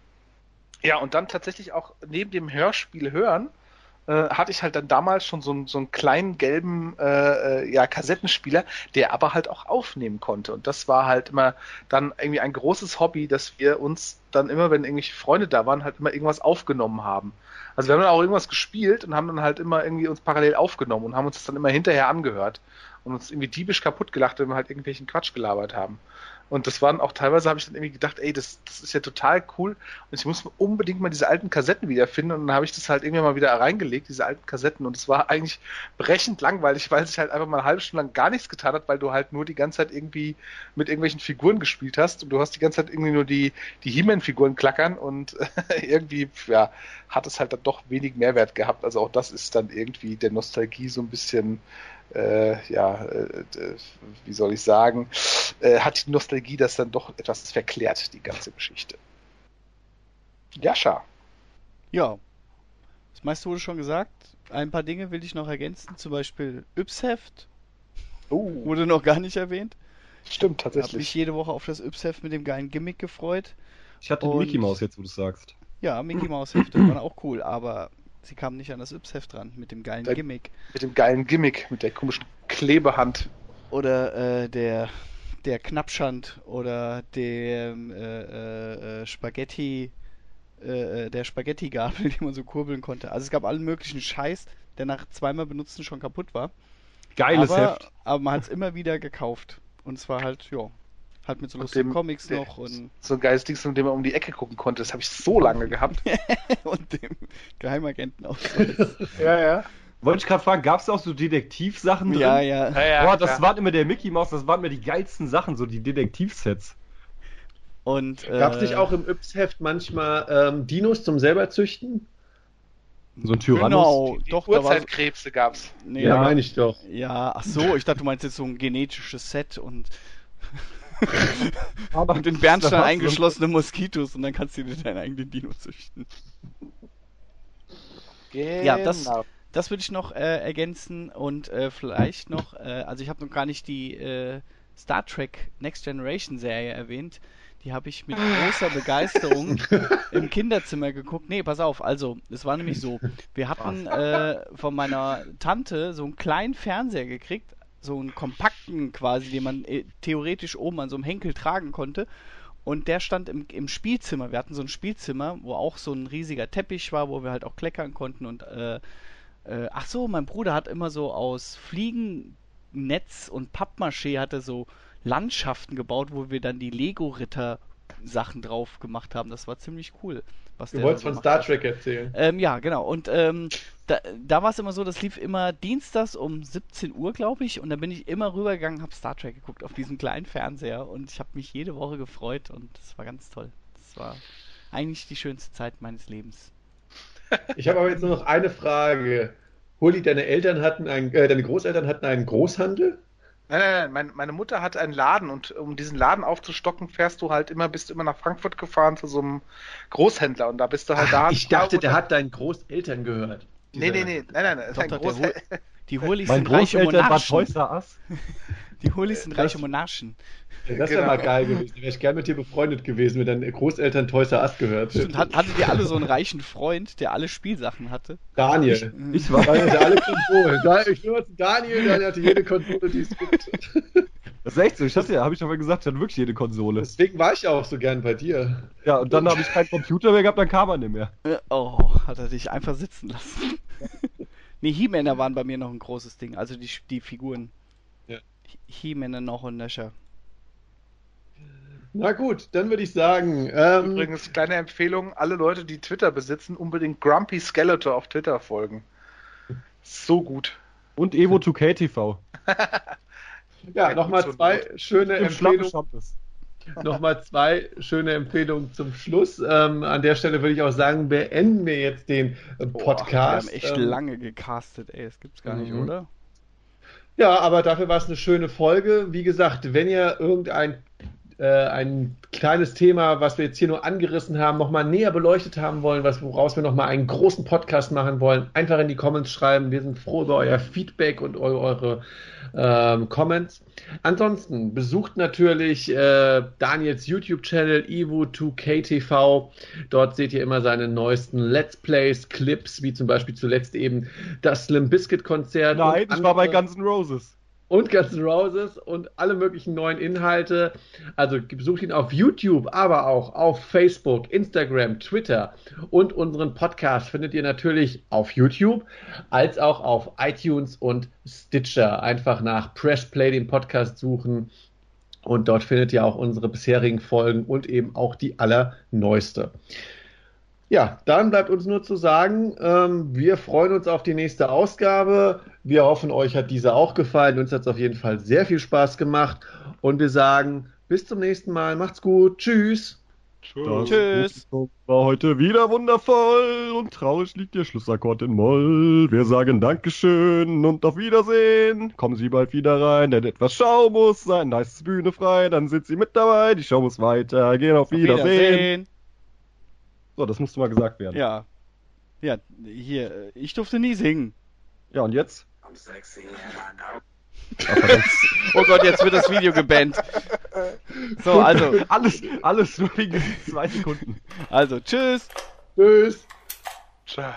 ja, und dann tatsächlich auch neben dem Hörspiel hören, äh, hatte ich halt dann damals schon so, einen, so einen kleinen gelben äh, äh, ja, Kassettenspieler, der aber halt auch aufnehmen konnte. Und das war halt immer dann irgendwie ein großes Hobby, dass wir uns dann immer, wenn irgendwelche Freunde da waren, halt immer irgendwas aufgenommen haben. Also wir haben dann auch irgendwas gespielt und haben dann halt immer irgendwie uns parallel aufgenommen und haben uns das dann immer hinterher angehört und uns irgendwie diebisch kaputt gelacht, wenn wir halt irgendwelchen Quatsch gelabert haben. Und das waren auch teilweise, habe ich dann irgendwie gedacht, ey, das, das ist ja total cool. Und ich muss unbedingt mal diese alten Kassetten wiederfinden. Und dann habe ich das halt irgendwann mal wieder reingelegt, diese alten Kassetten. Und es war eigentlich brechend langweilig, weil sich halt einfach mal eine halbe Stunde lang gar nichts getan hat, weil du halt nur die ganze Zeit irgendwie mit irgendwelchen Figuren gespielt hast. Und du hast die ganze Zeit irgendwie nur die, die He-Man-Figuren klackern. Und [LAUGHS] irgendwie, ja, hat es halt dann doch wenig Mehrwert gehabt. Also auch das ist dann irgendwie der Nostalgie so ein bisschen äh, ja, äh, wie soll ich sagen, äh, hat die Nostalgie das dann doch etwas verklärt, die ganze Geschichte. Jascha. Ja, das meiste wurde schon gesagt. Ein paar Dinge will ich noch ergänzen, zum Beispiel Yps-Heft. Oh. Wurde noch gar nicht erwähnt. Stimmt, tatsächlich. Ich habe mich jede Woche auf das Yps-Heft mit dem geilen Gimmick gefreut. Ich hatte Und, Mickey Mouse jetzt, wo du sagst. Ja, Mickey Mouse Hefte waren auch cool, aber sie kamen nicht an das Yps-Heft dran mit dem geilen der, Gimmick. Mit dem geilen Gimmick, mit der komischen Klebehand. Oder äh, der, der Knappschand oder dem äh, äh, äh Spaghetti, äh, äh, der Spaghetti-Gabel, [LAUGHS] die man so kurbeln konnte. Also es gab allen möglichen Scheiß, der nach zweimal Benutzen schon kaputt war. Geiles aber, Heft. Aber man hat es immer wieder gekauft. Und zwar halt, ja, Halt mit so lustigen Comics noch und. So ein geiles Ding, mit dem man um die Ecke gucken konnte. Das habe ich so lange gehabt. [LAUGHS] und dem Geheimagenten auch. [LAUGHS] ja, ja. Wollte ich gerade fragen, gab es auch so Detektivsachen drin? Ja, ja. ja, ja Boah, das ja. waren immer der Mickey Mouse, das waren immer die geilsten Sachen, so die Detektivsets. Und äh, gab es nicht auch im Yps-Heft manchmal ähm, Dinos zum selber züchten? So ein Tyrannus. Genau, die, doch. Urzeitkrebse gab's. Nee, ja, meine ich doch. Ja, ach so, ich dachte, du meinst jetzt so ein genetisches Set und und in Bernstein eingeschlossene Moskitos und dann kannst du dir deinen eigenen Dino züchten. Genau. Ja, das, das würde ich noch äh, ergänzen und äh, vielleicht noch, äh, also ich habe noch gar nicht die äh, Star Trek Next Generation Serie erwähnt. Die habe ich mit großer Begeisterung [LAUGHS] im Kinderzimmer geguckt. Nee, pass auf, also, es war nämlich so, wir hatten äh, von meiner Tante so einen kleinen Fernseher gekriegt, so einen kompakten quasi, den man äh, theoretisch oben an so einem Henkel tragen konnte. Und der stand im, im Spielzimmer. Wir hatten so ein Spielzimmer, wo auch so ein riesiger Teppich war, wo wir halt auch kleckern konnten. Und äh, äh, ach so, mein Bruder hat immer so aus Fliegennetz und Pappmaché hatte so Landschaften gebaut, wo wir dann die Lego-Ritter Sachen drauf gemacht haben. Das war ziemlich cool. Was du wolltest so von Star Trek erzählen. Ähm, ja, genau. Und ähm, da, da war es immer so, das lief immer dienstags um 17 Uhr, glaube ich. Und da bin ich immer rübergegangen, habe Star Trek geguckt auf diesem kleinen Fernseher. Und ich habe mich jede Woche gefreut und das war ganz toll. Das war eigentlich die schönste Zeit meines Lebens. [LAUGHS] Ich habe aber jetzt nur noch eine Frage. Holi, deine Eltern hatten einen, äh, deine Großeltern hatten einen Großhandel? Nein, nein, nein. Meine, meine, Mutter hatte einen Laden und um diesen Laden aufzustocken, fährst du halt immer, bist du immer nach Frankfurt gefahren zu so einem Großhändler und da bist du halt Ach, da. Ich dachte, der hat deinen Großeltern gehört. Nee, nee, nee, nein, nein, nein. Groß die Hurlis sind reiche Monarchen. [LAUGHS] Die Hurlis sind reiche Monarchen. Ja, das genau. wäre mal geil gewesen. Da wäre ich gerne mit dir befreundet gewesen, mit deinen Großeltern Toys R Us gehört. Stimmt, hattet ihr alle so einen reichen Freund, der alle Spielsachen hatte? Daniel. Ich, ich war Daniel, der alle Konsolen. Ich nur Daniel, Daniel hatte jede Konsole, die es gibt. Das ist echt so. Ich hatte ja, habe ich aber gesagt, ich hatte wirklich jede Konsole. Deswegen war ich ja auch so gern bei dir. Ja, und dann habe ich keinen Computer mehr gehabt, dann kam er nicht mehr. Oh, hat er dich einfach sitzen lassen. [LAUGHS] nee, He-Männer waren bei mir noch ein großes Ding. Also die, die Figuren. Ja. He-Männer noch und nöcher. Na gut, dann würde ich sagen. Ähm, Übrigens, kleine Empfehlung: alle Leute, die Twitter besitzen, unbedingt Grumpy Skeletor auf Twitter folgen. So gut. Und Evo2K [LAUGHS] TV. ja, nochmal zwei schöne Empfehlungen. Nochmal zwei schöne Empfehlungen zum Schluss. Ähm, an der Stelle würde ich auch sagen, beenden wir jetzt den Podcast. wir haben echt ähm, lange gecastet, ey. Das gibt's gar nicht, mhm. oder? Ja, aber dafür war es eine schöne Folge. Wie gesagt, wenn ihr irgendein äh, ein kleines Thema, was wir jetzt hier nur angerissen haben, nochmal näher beleuchtet haben wollen, was, woraus wir nochmal einen großen Podcast machen wollen, einfach in die Comments schreiben. Wir sind froh über euer Feedback und eure, ähm, Comments. Ansonsten besucht natürlich äh, Daniels YouTube-Channel Evo2KTV. Dort seht ihr immer seine neuesten Let's Plays, Clips, wie zum Beispiel zuletzt eben das Slim Biscuit Konzert. Nein, ich war bei Guns N' Roses und Guns N' Roses und alle möglichen neuen Inhalte. Also besucht ihn auf YouTube, aber auch auf Facebook, Instagram, Twitter und unseren Podcast findet ihr natürlich auf YouTube als auch auf iTunes und Stitcher. Einfach nach Press Play den Podcast suchen und dort findet ihr auch unsere bisherigen Folgen und eben auch die allerneueste. Ja, dann bleibt uns nur zu sagen, ähm, wir freuen uns auf die nächste Ausgabe. Wir hoffen, euch hat diese auch gefallen. Uns hat es auf jeden Fall sehr viel Spaß gemacht. Und wir sagen bis zum nächsten Mal. Macht's gut. Tschüss. Das Tschüss. War heute wieder wundervoll und traurig liegt der Schlussakkord in Moll. Wir sagen Dankeschön und auf Wiedersehen. Kommen Sie bald wieder rein, denn etwas Schau muss sein. Da ist Bühne frei, dann sind Sie mit dabei. Die Show muss weitergehen. Auf, auf Wiedersehen. Wiedersehen. So, das musste mal gesagt werden. Ja. Ja, hier, ich durfte nie singen. Ja, und jetzt? oh Gott, jetzt wird das Video gebannt. So, also. Alles, alles nur wegen zwei Sekunden. Also, tschüss. Tschüss. Ciao.